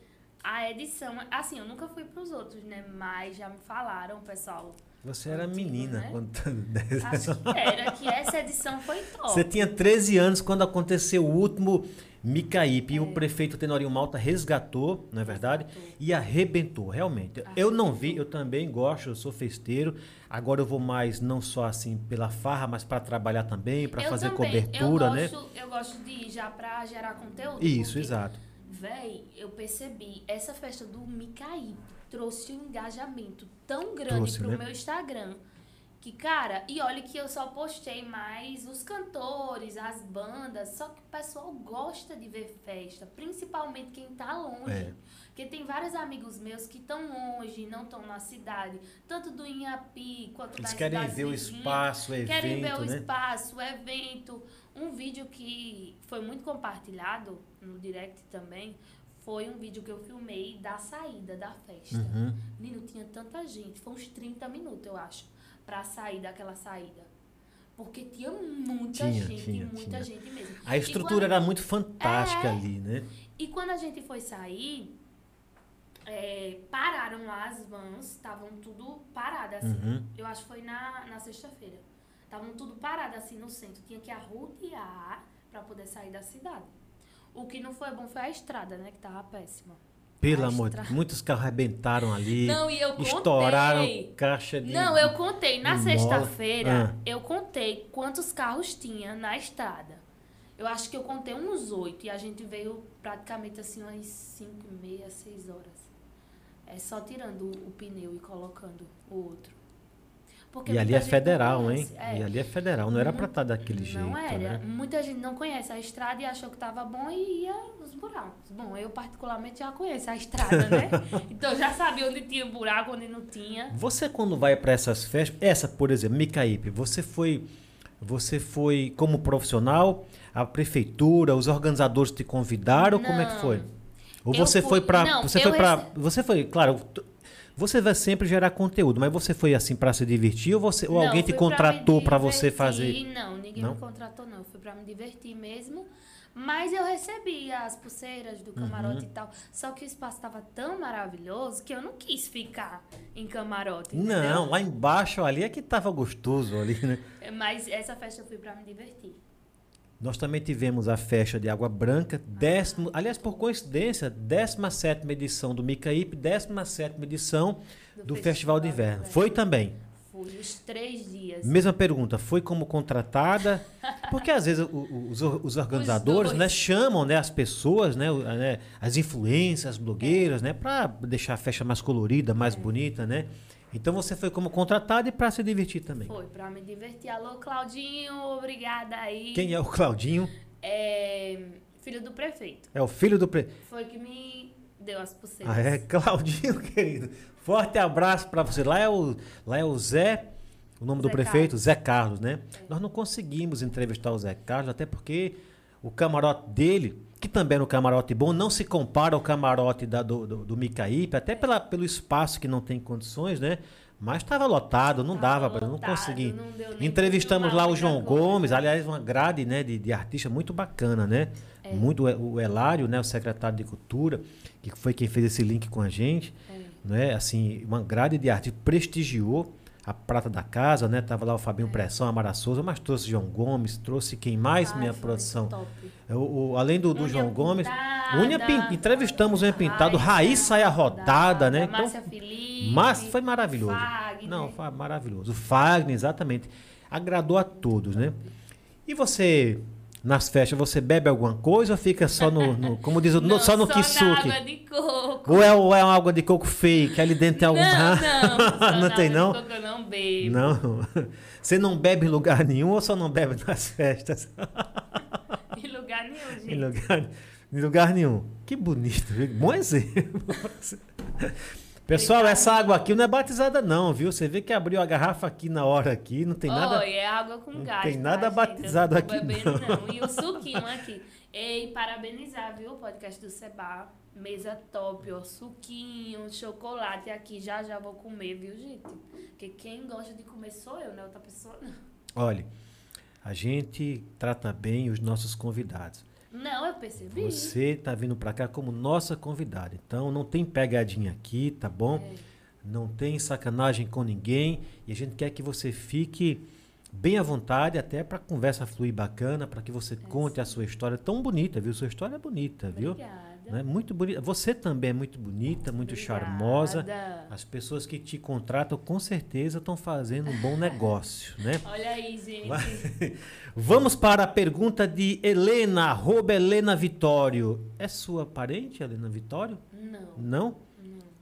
a edição. Assim, eu nunca fui pros outros, né? Mas já me falaram, pessoal. Você era Antigo, menina né? quando 10 Acho que era, que essa edição foi top. Você tinha 13 anos quando aconteceu o último Micaípe e É. o prefeito Tenorinho Malta resgatou, não é verdade? Resgatou. E arrebentou, realmente. Eu não vi, eu também gosto, eu sou festeiro. Agora eu vou mais não só assim pela farra, mas para trabalhar também, para fazer também, cobertura, eu né? gosto, Eu gosto de ir já pra gerar conteúdo. Isso, porque, exato. Véi, eu percebi, essa festa do Micaí trouxe um engajamento tão grande Trouxe, pro né? meu Instagram. Que, cara, e olha que eu só postei mais os cantores, as bandas, só que o pessoal gosta de ver festa, principalmente quem tá longe. É. Porque tem vários amigos meus que estão longe, não estão na cidade, tanto do Inhapi quanto Eles das querem ver o espaço, o Querem ver evento, o né? espaço, o evento. Um vídeo que foi muito compartilhado no direct também foi um vídeo que eu filmei da saída da festa. Uhum. Menino, tinha tanta gente, foi uns 30 minutos, eu acho, pra sair daquela saída. Porque tinha muita Tinha, gente, tinha, muita tinha. gente mesmo. A estrutura quando- era muito fantástica É. ali, né? e quando a gente foi sair, é, pararam lá as vans, estavam tudo parado assim. Uhum. Eu acho que foi na, na sexta-feira. Estavam tudo parado assim no centro. Tinha que arrodear pra poder sair da cidade. O que não foi bom foi a estrada, né? Que tava péssima. Pelo amor de Deus, muitos carros arrebentaram ali. Não, e eu contei. estouraram caixa de. Não, eu contei. Na sexta-feira, Ah. eu contei quantos carros tinha na estrada. Eu acho que eu contei uns oito. E a gente veio praticamente assim umas cinco e meia, seis horas. É só tirando o, o pneu e colocando o outro. Porque E ali é federal, não hein? É. E ali é federal, não era pra Mu- estar daquele jeito, Não era. né? Muita gente não conhece a estrada e achou que tava bom e ia nos buracos. Bom, eu particularmente já conheço a estrada, né? então já sabia onde tinha buraco, onde não tinha. Você quando vai para essas festas, essa, por exemplo, Micaípe, você foi você foi como profissional, a prefeitura, os organizadores te convidaram, como é que Não. foi? Ou Eu você fui- foi para não, você foi para rece- você foi, claro, você vai sempre gerar conteúdo, mas você foi assim para se divertir ou você ou Não, alguém te contratou para você fazer? Não, ninguém Não? me contratou, não. Fui pra me divertir mesmo. Mas eu recebi as pulseiras do camarote Uhum. e tal. Só que o espaço estava tão maravilhoso que eu não quis ficar em camarote. Não, entendeu? lá embaixo ali é que tava gostoso ali, né? Mas essa festa eu fui pra me divertir. Nós também tivemos a festa de Água Branca, décimo, aliás, por coincidência, 17 edição do Micaípe, 17 edição do, Festival, de Inverno. Foi também. Fui os três dias. Mesma pergunta, foi como contratada? Porque às vezes os, os organizadores dois. né, chamam né, as pessoas, né, né, as influências, as blogueiras, né, para deixar a festa mais colorida, mais bonita, né? Então você foi como contratada e para se divertir também. Foi pra me divertir. Alô, Claudinho, obrigada aí. Quem é o Claudinho? É filho do prefeito. É o filho do pre... Foi que me deu as pulseiras. Ah, é, Claudinho, querido. Forte abraço para você. Lá é o, lá é o Zé, o nome do Zé prefeito, Carlos. Zé Carlos, né? Nós não conseguimos entrevistar o Zé Carlos, até porque o camarote dele, que também era um camarote bom, não se compara ao camarote da- do, do, do Micaípe, até pela, pelo espaço que não tem condições, né? Mas estava lotado, não Tava dava, para não lotado, consegui. não Entrevistamos lá o João. Gomes, aliás, uma grade né, de, de artista muito bacana, né? É. Muito o Elário, né, o secretário de Cultura, que foi quem fez esse link com a gente, É. né? Assim, uma grade de arte prestigiou a prata da casa, né? Tava lá o Fabinho Pressão, a Mara Souza, mas trouxe João Gomes, trouxe quem mais, Ai, minha produção. top. O, o- além do, do João Gomes, unha pin- entrevistamos o unha pintado, Raiz saia rodada, né? Então, Márcia Felipe. mas foi maravilhoso. Fagner. Não, foi maravilhoso. O Fagner, exatamente. Agradou a todos, né? E você, nas festas, você bebe alguma coisa ou fica só no, no- como diz o, Não, só no na kisuke? água de coco. Ou é, ou é uma água de coco fake? Ali dentro tem algum... Não, não. só Não tem, não? Coco eu não bebo. Não. Você não bebe em lugar nenhum ou só não bebe nas festas? Em lugar nenhum, gente. em, lugar, em lugar nenhum. Que bonito, viu? Bom exemplo. Pessoal, essa água aqui não é batizada não, viu? Você vê que abriu a garrafa aqui na hora aqui, não tem nada... Oi, é água com não gás. tem tá, nada gente? batizado Eu tô aqui, bebendo, não. não. E o suquinho aqui. Ei, parabenizar, viu? O podcast do Seba. Mesa top, ó. Suquinho, chocolate aqui. Já já vou comer, viu, gente? Porque quem gosta de comer sou eu, né? Outra pessoa não. Olha, a gente trata bem os nossos convidados. Não, eu percebi. Você está vindo para cá como nossa convidada. Então não tem pegadinha aqui, tá bom? É. Não tem sacanagem com ninguém. E a gente quer que você fique bem à vontade, até para a conversa fluir bacana, para que você conte a sua história tão bonita, viu? Sua história é bonita, viu? Né? Muito bonita. Você também é muito bonita, muito Obrigada. charmosa. As pessoas que te contratam com certeza estão fazendo um bom negócio, né? Olha aí, gente. Vamos para a pergunta de Helena, arroba Helena Vitório. É sua parente, Helena Vitório? Não. Não?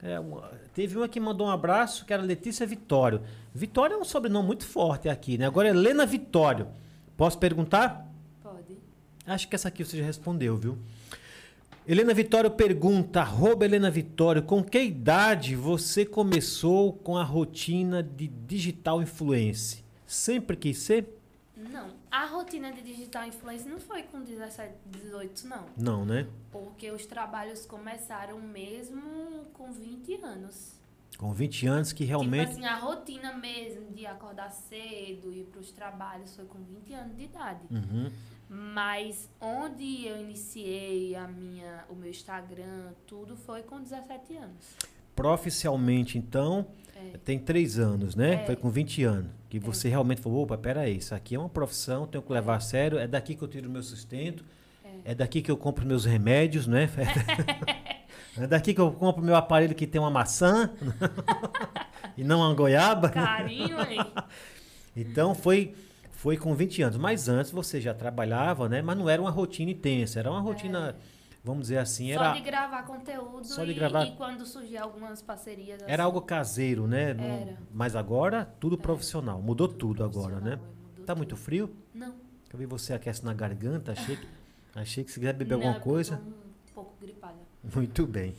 É uma- teve uma que mandou um abraço, que era Letícia Vitório. Vitório é um sobrenome muito forte aqui, né? Agora, Helena Vitório. Posso perguntar? Pode. Acho que essa aqui você já respondeu, viu? Helena Vitório pergunta, arroba Helena Vitório, com que idade você começou com a rotina de digital influence? Sempre quis ser? Não. A rotina de digital influencer não foi com 17, 18, não. Não, né? Porque os trabalhos começaram mesmo com 20 anos. Com 20 anos que realmente... Tipo assim, a rotina mesmo de acordar cedo e ir para os trabalhos foi com 20 anos de idade. Uhum. Mas onde eu iniciei a minha, o meu Instagram, tudo foi com 17 anos. Profissionalmente, então, É. tem três anos, né? É. Foi com 20 anos. Que você realmente falou, opa, peraí, isso aqui é uma profissão, tenho que levar a sério, é daqui que eu tiro o meu sustento, é, daqui que eu compro meus remédios, né? é daqui que eu compro meu aparelho que tem uma maçã e não uma goiaba. Carinho, hein? Então foi foi com 20 anos. Mas antes você já trabalhava, né? Mas não era uma rotina intensa, era uma rotina vamos dizer assim, Só era, de gravar conteúdo Só de e, gravar- e quando surgir algumas parcerias. era assim, algo caseiro, né? Era. Mas agora, tudo profissional. Mudou tudo agora, né? é, mudou Tá tudo. muito frio? Não. Eu vi você aquece na garganta, achei que, achei que se quiser beber Não, alguma é coisa. tô Um pouco gripada. Muito bem.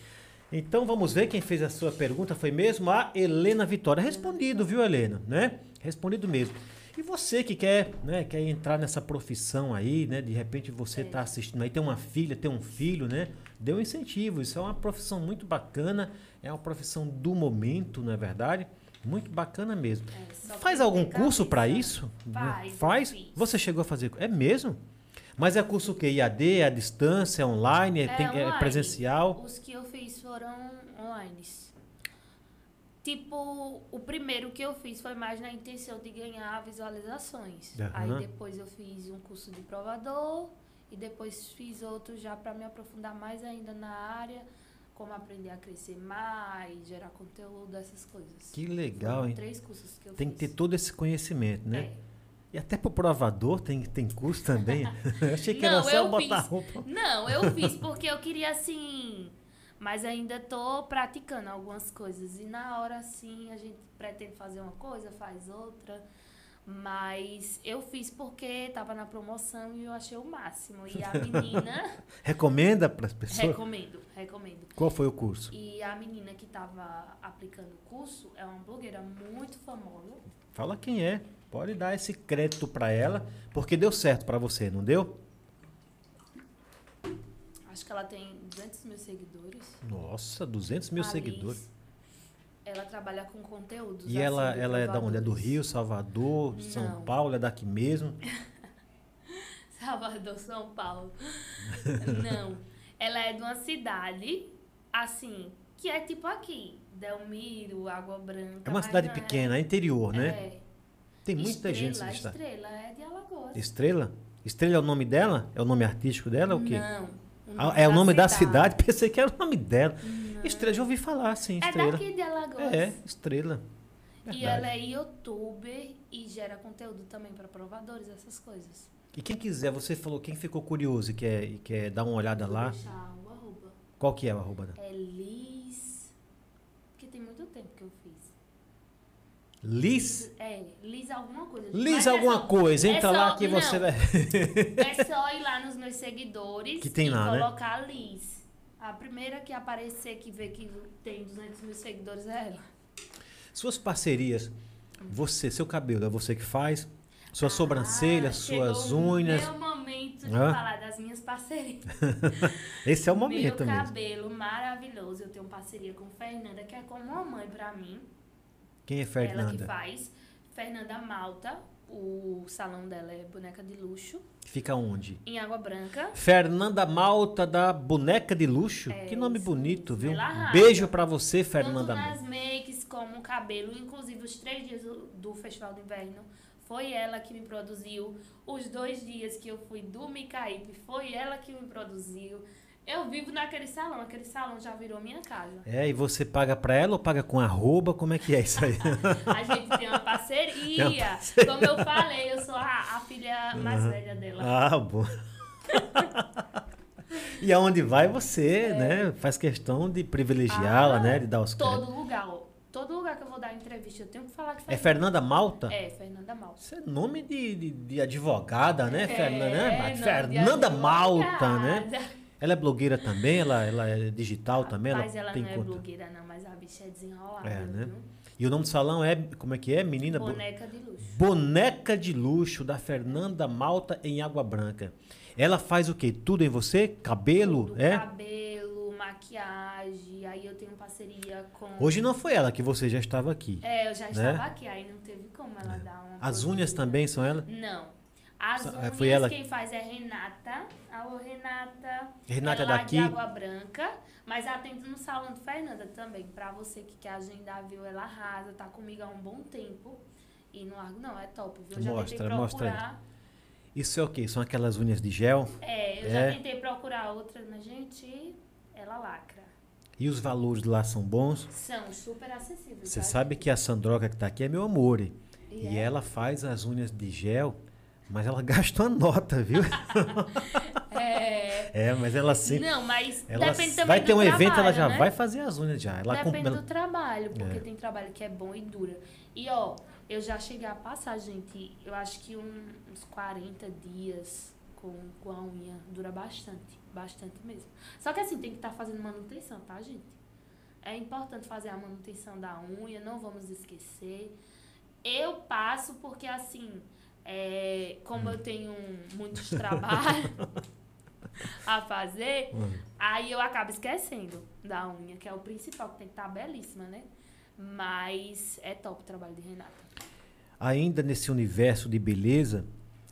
Então vamos ver quem fez a sua pergunta. Foi mesmo a Helena Vitória. Respondido, viu, Helena? Né? Respondido mesmo. E você que quer, né, quer entrar nessa profissão aí, né? De repente você está assistindo aí, tem uma filha, tem um filho, né? Dê um incentivo. Isso é uma profissão muito bacana. É uma profissão do momento, não é verdade? Muito bacana mesmo. É, Faz algum curso para isso? Faz, Faz? Você chegou a fazer? É mesmo? Mas é curso o quê? IAD, é à distância, é online, é, É tem- é online. presencial? Os que eu fiz foram online. Tipo, o primeiro que eu fiz foi mais na intenção de ganhar visualizações. Aham. Aí depois eu fiz um curso de provador e depois fiz outro já para me aprofundar mais ainda na área, como aprender a crescer mais, gerar conteúdo, essas coisas. Que legal, Foram hein? Três cursos que eu Tem que fiz. ter todo esse conhecimento, né? É. E até pro provador tem, tem curso também. Eu achei que era Não, só eu botar fiz. roupa. Não, eu fiz porque eu queria assim. Mas ainda tô praticando algumas coisas. E na hora, assim, a gente pretende fazer uma coisa, faz outra. Mas eu fiz porque tava na promoção e eu achei o máximo. E a menina. Recomenda para as pessoas? recomendo, recomendo. Qual foi o curso? E a menina que tava aplicando o curso é uma blogueira muito famosa. Fala quem é. Pode dar esse crédito para ela, porque deu certo para você, não deu? Acho que ela tem 200 mil seguidores. Nossa, 200 mil Liz, seguidores. Ela trabalha com conteúdos. E ela, assim, de ela é da onde? É do. Rio, Salvador, de São Não. Paulo, é daqui mesmo? Salvador, São Paulo. Não. Ela é de uma cidade, assim, que é tipo aqui. Delmiro, Água Branca. É uma cidade não pequena, é interior, né? É. Tem muita Estrela, gente nesse estado. Estrela é de Alagoas. Estrela? Estrela é o nome dela? É o nome artístico dela ou o quê? Não. Ah, é o nome da cidade? Pensei que era o nome dela. Estrela, já ouvi falar, sim, É Estrela. daqui de Alagoas. É, Estrela. E Verdade. ela é youtuber e gera conteúdo também para provadores, essas coisas. E quem quiser, você falou, quem ficou curioso e quer, e quer dar uma olhada Vou lá, deixar o arroba. qual que é o arroba? É Liz. Porque tem muito tempo que eu fiz. Liz? É, Liz alguma coisa. Liz é alguma só- coisa, é entra lá só- que você não. vai... É só ir lá nos meus seguidores Que tem e lá, né? colocar Liz. A primeira que aparecer, que vê que tem 200 mil seguidores é ela. Suas parcerias, você, seu cabelo, é você que faz? Suas sobrancelhas, Ah, chegou suas o unhas. Meu momento de Hã? falar das minhas parcerias. Esse é o Meu momento mesmo. cabelo maravilhoso. Eu tenho parceria com Fernanda, que é como uma mãe pra mim. Quem é Ela que Fernanda? faz. Fernanda Malta. O salão dela é boneca de luxo. Fica onde? Em Água Branca. Fernanda Malta da Boneca de Luxo. É, que nome isso bonito, viu? Arrasa. Beijo pra você, Fernanda Tanto Malta. nas makes como cabelo. Inclusive, os três dias do, do Festival do Inverno. Foi ela que me produziu. Os dois dias que eu fui do Micaípe, foi ela que me produziu. Eu vivo naquele salão. Aquele salão já virou minha casa. É, e você paga pra ela ou paga com arroba? Como é que é isso aí? A gente tem uma parceria. Tem uma parceria. Como eu falei, eu sou a, a filha mais velha dela. ah, bom. e aonde vai você, né? Faz questão de privilegiá-la, Ah, né? De dar os créditos. Todo lugar, ó. Todo lugar que eu vou dar entrevista, eu tenho que falar de É Fernanda Malta? É, Fernanda Malta. Isso é nome de, de, de advogada, né? Fernanda, É, né? nome de Fernanda Malta, né? Ela é blogueira também? Ela, ela é digital também? Mas ela tem não é conta? blogueira, não, mas a bicha é desenrolada. É, né? viu? E o nome do salão é, como é que é? Menina... Bo- Boneca de luxo. Boneca de luxo da Fernanda Malta em Água Branca. Ela faz o quê? Tudo em você? Cabelo? Tudo, é? Cabelo, maquiagem. Aí eu tenho parceria com. Hoje não foi ela que você já estava aqui. É, eu já né? estava aqui, aí não teve como ela dar uma. As unhas também são ela? Não. As Só- unhas foi ela- quem faz é Renata. Alô, Renata. Renata é ela daqui? de Água Branca. Mas atento no salão de Fernanda também. Pra você que quer agendar, viu? Ela arrasa, tá comigo há um bom tempo. E não largo, não, é top, viu? Eu já Mostra, tentei mostra procurar. Isso é o quê? São aquelas unhas de gel? É, eu É? já tentei procurar outra, mas, gente, ela lacra. E os valores lá são bons? São super acessíveis. Você tá, sabe gente? que a Sandroca que tá aqui é meu amor. E E e é? ela faz as unhas de gel, mas ela gasta uma nota, viu? É, É, mas ela sempre. Não, mas Ela depende também vai ter um evento, ela trabalho, já né? vai fazer as unhas já. Ela Depende compra- do trabalho, porque É. tem trabalho que é bom e dura. E ó, eu já cheguei a passar, gente, eu acho que um- uns 40 dias com, com a unha dura bastante. Bastante mesmo. Só que assim, tem que estar fazendo manutenção, tá, gente? É importante fazer a manutenção da unha, não vamos esquecer. Eu passo porque assim, é, como eu tenho muitos trabalhos a fazer, Hum. Aí eu acabo esquecendo da unha, que é o principal, que tem que estar belíssima, né? Mas é top o trabalho de Renata. Ainda nesse universo de beleza,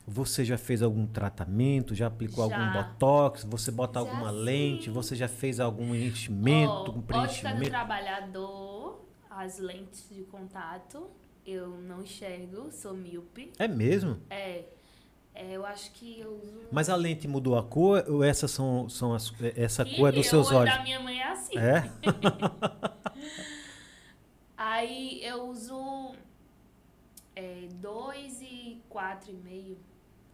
você já fez algum tratamento? Já aplicou algum Já. botox? Você bota Já alguma sim. lente? Você já fez algum enchimento, Ó, um ótica do preenchimento? trabalhador, as lentes de contato, eu não enxergo, sou míope. É mesmo? É, é, eu acho que eu uso... Mas a lente mudou a cor ou essas são, são as, essa Ih, cor é dos seus o olho olhos? da minha mãe é assim. É? Aí eu uso é, 2 e 4,5.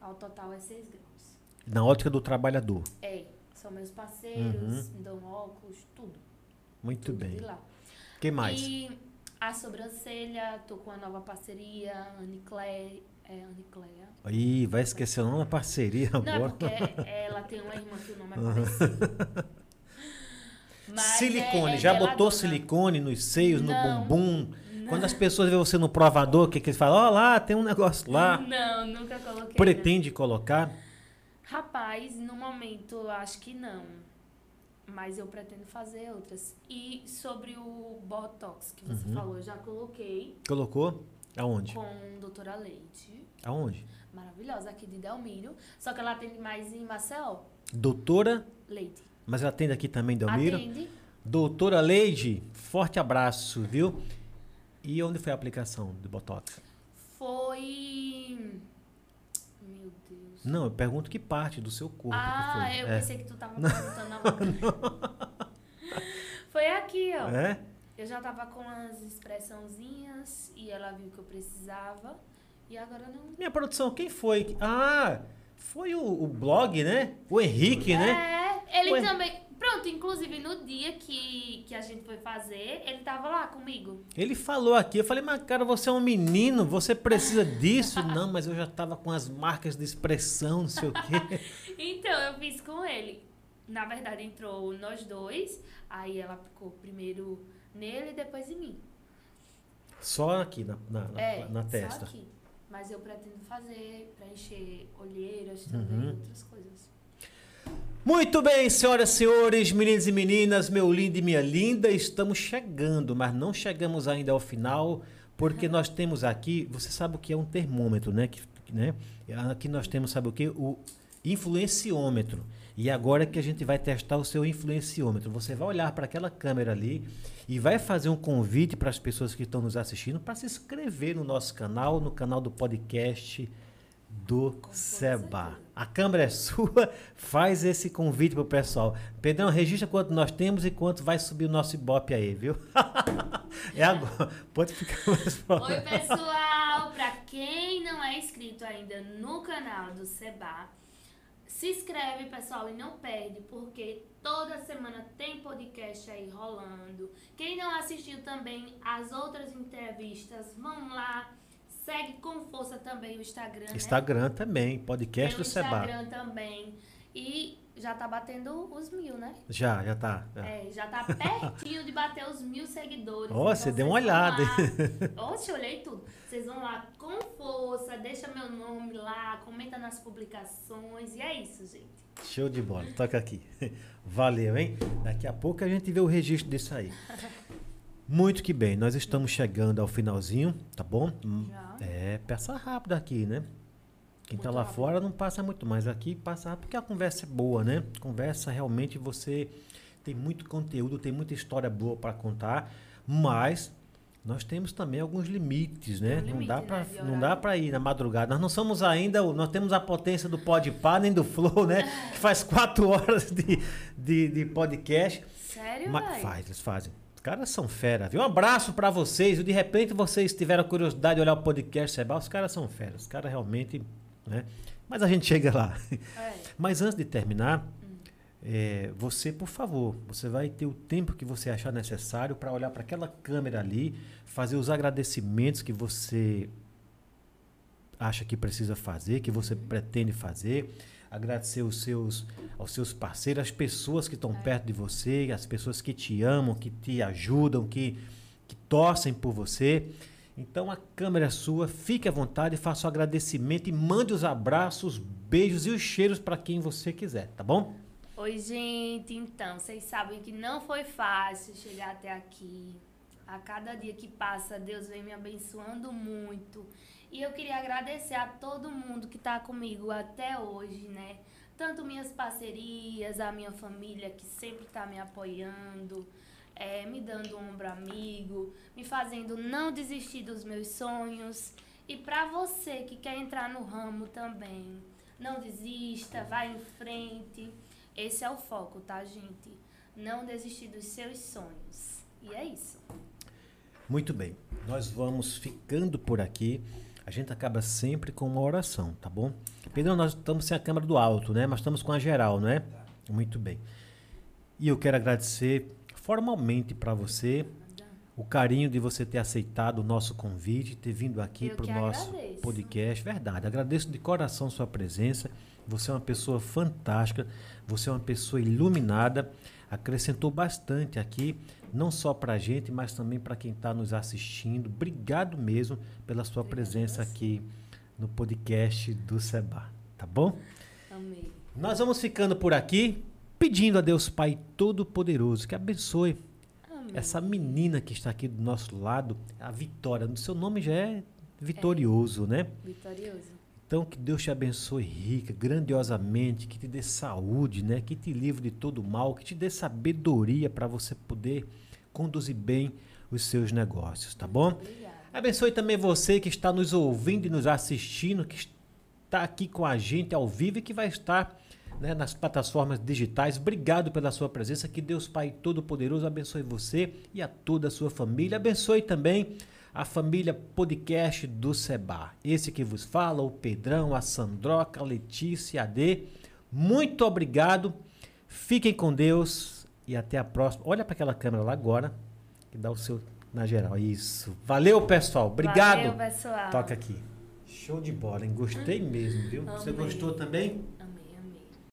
Ao total é 6 graus. Na ótica do trabalhador. É, são meus parceiros, Uhum. me dão óculos, tudo. Muito tudo bem. lá. que mais? E a sobrancelha, tô com uma nova parceria, Aniclé, é Anicléia. Ih, vai esquecer o nome da parceria Não, agora. porque ela tem uma irmã que o nome é parecido. Mas silicone, é- é já botou silicone nos seios, no Não. bumbum? Não. Quando as pessoas veem você no provador, o que, que eles falam? Ó lá, tem um negócio lá. Não, nunca coloquei. Pretende colocar? não. Rapaz, no momento acho que não. Mas eu pretendo fazer outras. E sobre o Botox que você Uhum. falou, eu já coloquei Colocou? Aonde? com doutora Leite. Aonde? Maravilhosa, aqui de Delmiro. Só que ela atende mais em Maceió. Doutora, Leite. mas ela atende aqui também, Delmiro? Atende. Doutora Leide, forte abraço, viu? E onde foi a aplicação do Botox? Foi. Não, eu pergunto que parte do seu corpo ah, eu é. pensei que tu tava perguntando na boca. Foi aqui, ó. É? Eu já tava com as expressãozinhas e ela viu que eu precisava. E agora não. Minha produção, quem foi? Ah, foi o, o blog, né? O Henrique, né? É, ele Ué. também. Pronto, inclusive no dia que, que a gente foi fazer, ele tava lá comigo. Ele falou aqui, eu falei, mas cara, você é um menino, você precisa disso? Não, mas eu já tava com as marcas de expressão, não sei o quê. Então, eu fiz com ele. Na verdade, entrou nós dois. Aí ela ficou primeiro nele e depois em mim. Só aqui na, na, na- é, na só testa. aqui. Mas eu pretendo fazer, preencher olheiras também, Uhum. outras coisas. Muito bem, senhoras e senhores, meninos e meninas, meu lindo e minha linda, estamos chegando, mas não chegamos ainda ao final, porque nós temos aqui, você sabe o que é um termômetro, né? Que, né? Aqui nós temos, sabe o que? O influenciômetro. E agora é que a gente vai testar o seu influenciômetro. Você vai olhar para aquela câmera ali e vai fazer um convite para as pessoas que estão nos assistindo para se inscrever no nosso canal, no canal do podcast do Seba. A câmera é sua, faz esse convite pro pessoal. Pedrão, registra quanto nós temos e quanto vai subir o nosso Ibope aí, viu? é agora. Pode ficar mais próximo. Oi, pessoal! pra quem não é inscrito ainda no canal do Seba, se inscreve, pessoal, e não perde, porque toda semana tem podcast aí rolando. Quem não assistiu também as outras entrevistas, vão lá. Segue com força também o Instagram, né? Instagram também, podcast Tem do Seba. Instagram também. E já tá batendo os mil, né? Já, já tá. já. É, já tá pertinho de bater os mil seguidores. Ó, você deu uma olhada, lá. Oxe, olhei tudo. Vocês vão lá com força, deixa meu nome lá, comenta nas publicações. E é isso, gente. Show de bola, toca aqui. Valeu, hein? Daqui a pouco a gente vê o registro disso aí. Muito que bem, nós estamos chegando ao finalzinho, tá bom? Hum, Já. É, passa rápido aqui, né? Quem tá Muito lá rápido. fora não passa muito mais. Aqui passa rápido porque a conversa é boa, né? Conversa realmente você tem muito conteúdo, tem muita história boa para contar, mas nós temos também alguns limites, né? Um não limite, dá né, não dá para ir na madrugada. Nós não somos ainda, nós temos a potência do Podpah nem do Flow, né? Que faz quatro horas de, de, de podcast. Sério, Mas faz, eles fazem. Os caras são fera, viu? Um abraço pra vocês. E de repente vocês tiveram a curiosidade de olhar o podcast Seba, os caras são fera. Os caras realmente, né? Mas a gente chega lá. É. Mas antes de terminar, é, você, por favor, você vai ter o tempo que você achar necessário para olhar para aquela câmera ali, fazer os agradecimentos que você acha que precisa fazer, que você pretende fazer, agradecer os seus, aos seus parceiros, as pessoas que estão perto de você, as pessoas que te amam, que te ajudam, que, que torcem por você. Então a câmera é sua, fique à vontade, faça o agradecimento e mande os abraços, beijos e os cheiros para quem você quiser, tá bom? Oi, gente. Então, vocês sabem que não foi fácil chegar até aqui. A cada dia que passa, Deus vem me abençoando muito. E eu queria agradecer a todo mundo que está comigo até hoje, né? Tanto minhas parcerias, a minha família que sempre está me apoiando, é, me dando um ombro amigo, me fazendo não desistir dos meus sonhos. E para você que quer entrar no ramo também, não desista, vai em frente. Esse é o foco, tá, gente? Não desistir dos seus sonhos. E é isso. Muito bem. Nós vamos ficando por aqui. A gente acaba sempre com uma oração, tá bom? Pedro, nós estamos sem a câmera do alto, né? Mas estamos com a geral, não é? Muito bem. E eu quero agradecer formalmente para você o carinho de você ter aceitado o nosso convite, ter vindo aqui para o nosso agradeço. podcast. Verdade. Agradeço de coração sua presença. Você é uma pessoa fantástica, você é uma pessoa iluminada, acrescentou bastante aqui, não só para a gente, mas também para quem está nos assistindo. Obrigado mesmo pela sua presença aqui no podcast do Seba. Tá bom? Amei. Nós vamos ficando por aqui, pedindo a Deus Pai Todo-Poderoso que abençoe Amém. essa menina que está aqui do nosso lado, a Vitória. O seu nome já é vitorioso, né? Vitorioso. Então, que Deus te abençoe rica, grandiosamente, que te dê saúde, né? Que te livre de todo mal, que te dê sabedoria para você poder conduzir bem os seus negócios, tá bom? Obrigada. Abençoe também você que está nos ouvindo e nos assistindo, que está aqui com a gente ao vivo e que vai estar né, nas plataformas digitais. Obrigado pela sua presença. Que Deus Pai Todo-Poderoso abençoe você e a toda a sua família. Abençoe também a família podcast do Seba. Esse que vos fala, o Pedrão, a Sandroca, a Letícia, a D. Muito obrigado. Fiquem com Deus e até a próxima. Olha para aquela câmera lá agora, que dá o seu na geral. Isso. Valeu, pessoal. Obrigado. Valeu, pessoal. Toca aqui. Show de bola, hein? Gostei mesmo, viu? Você gostou também?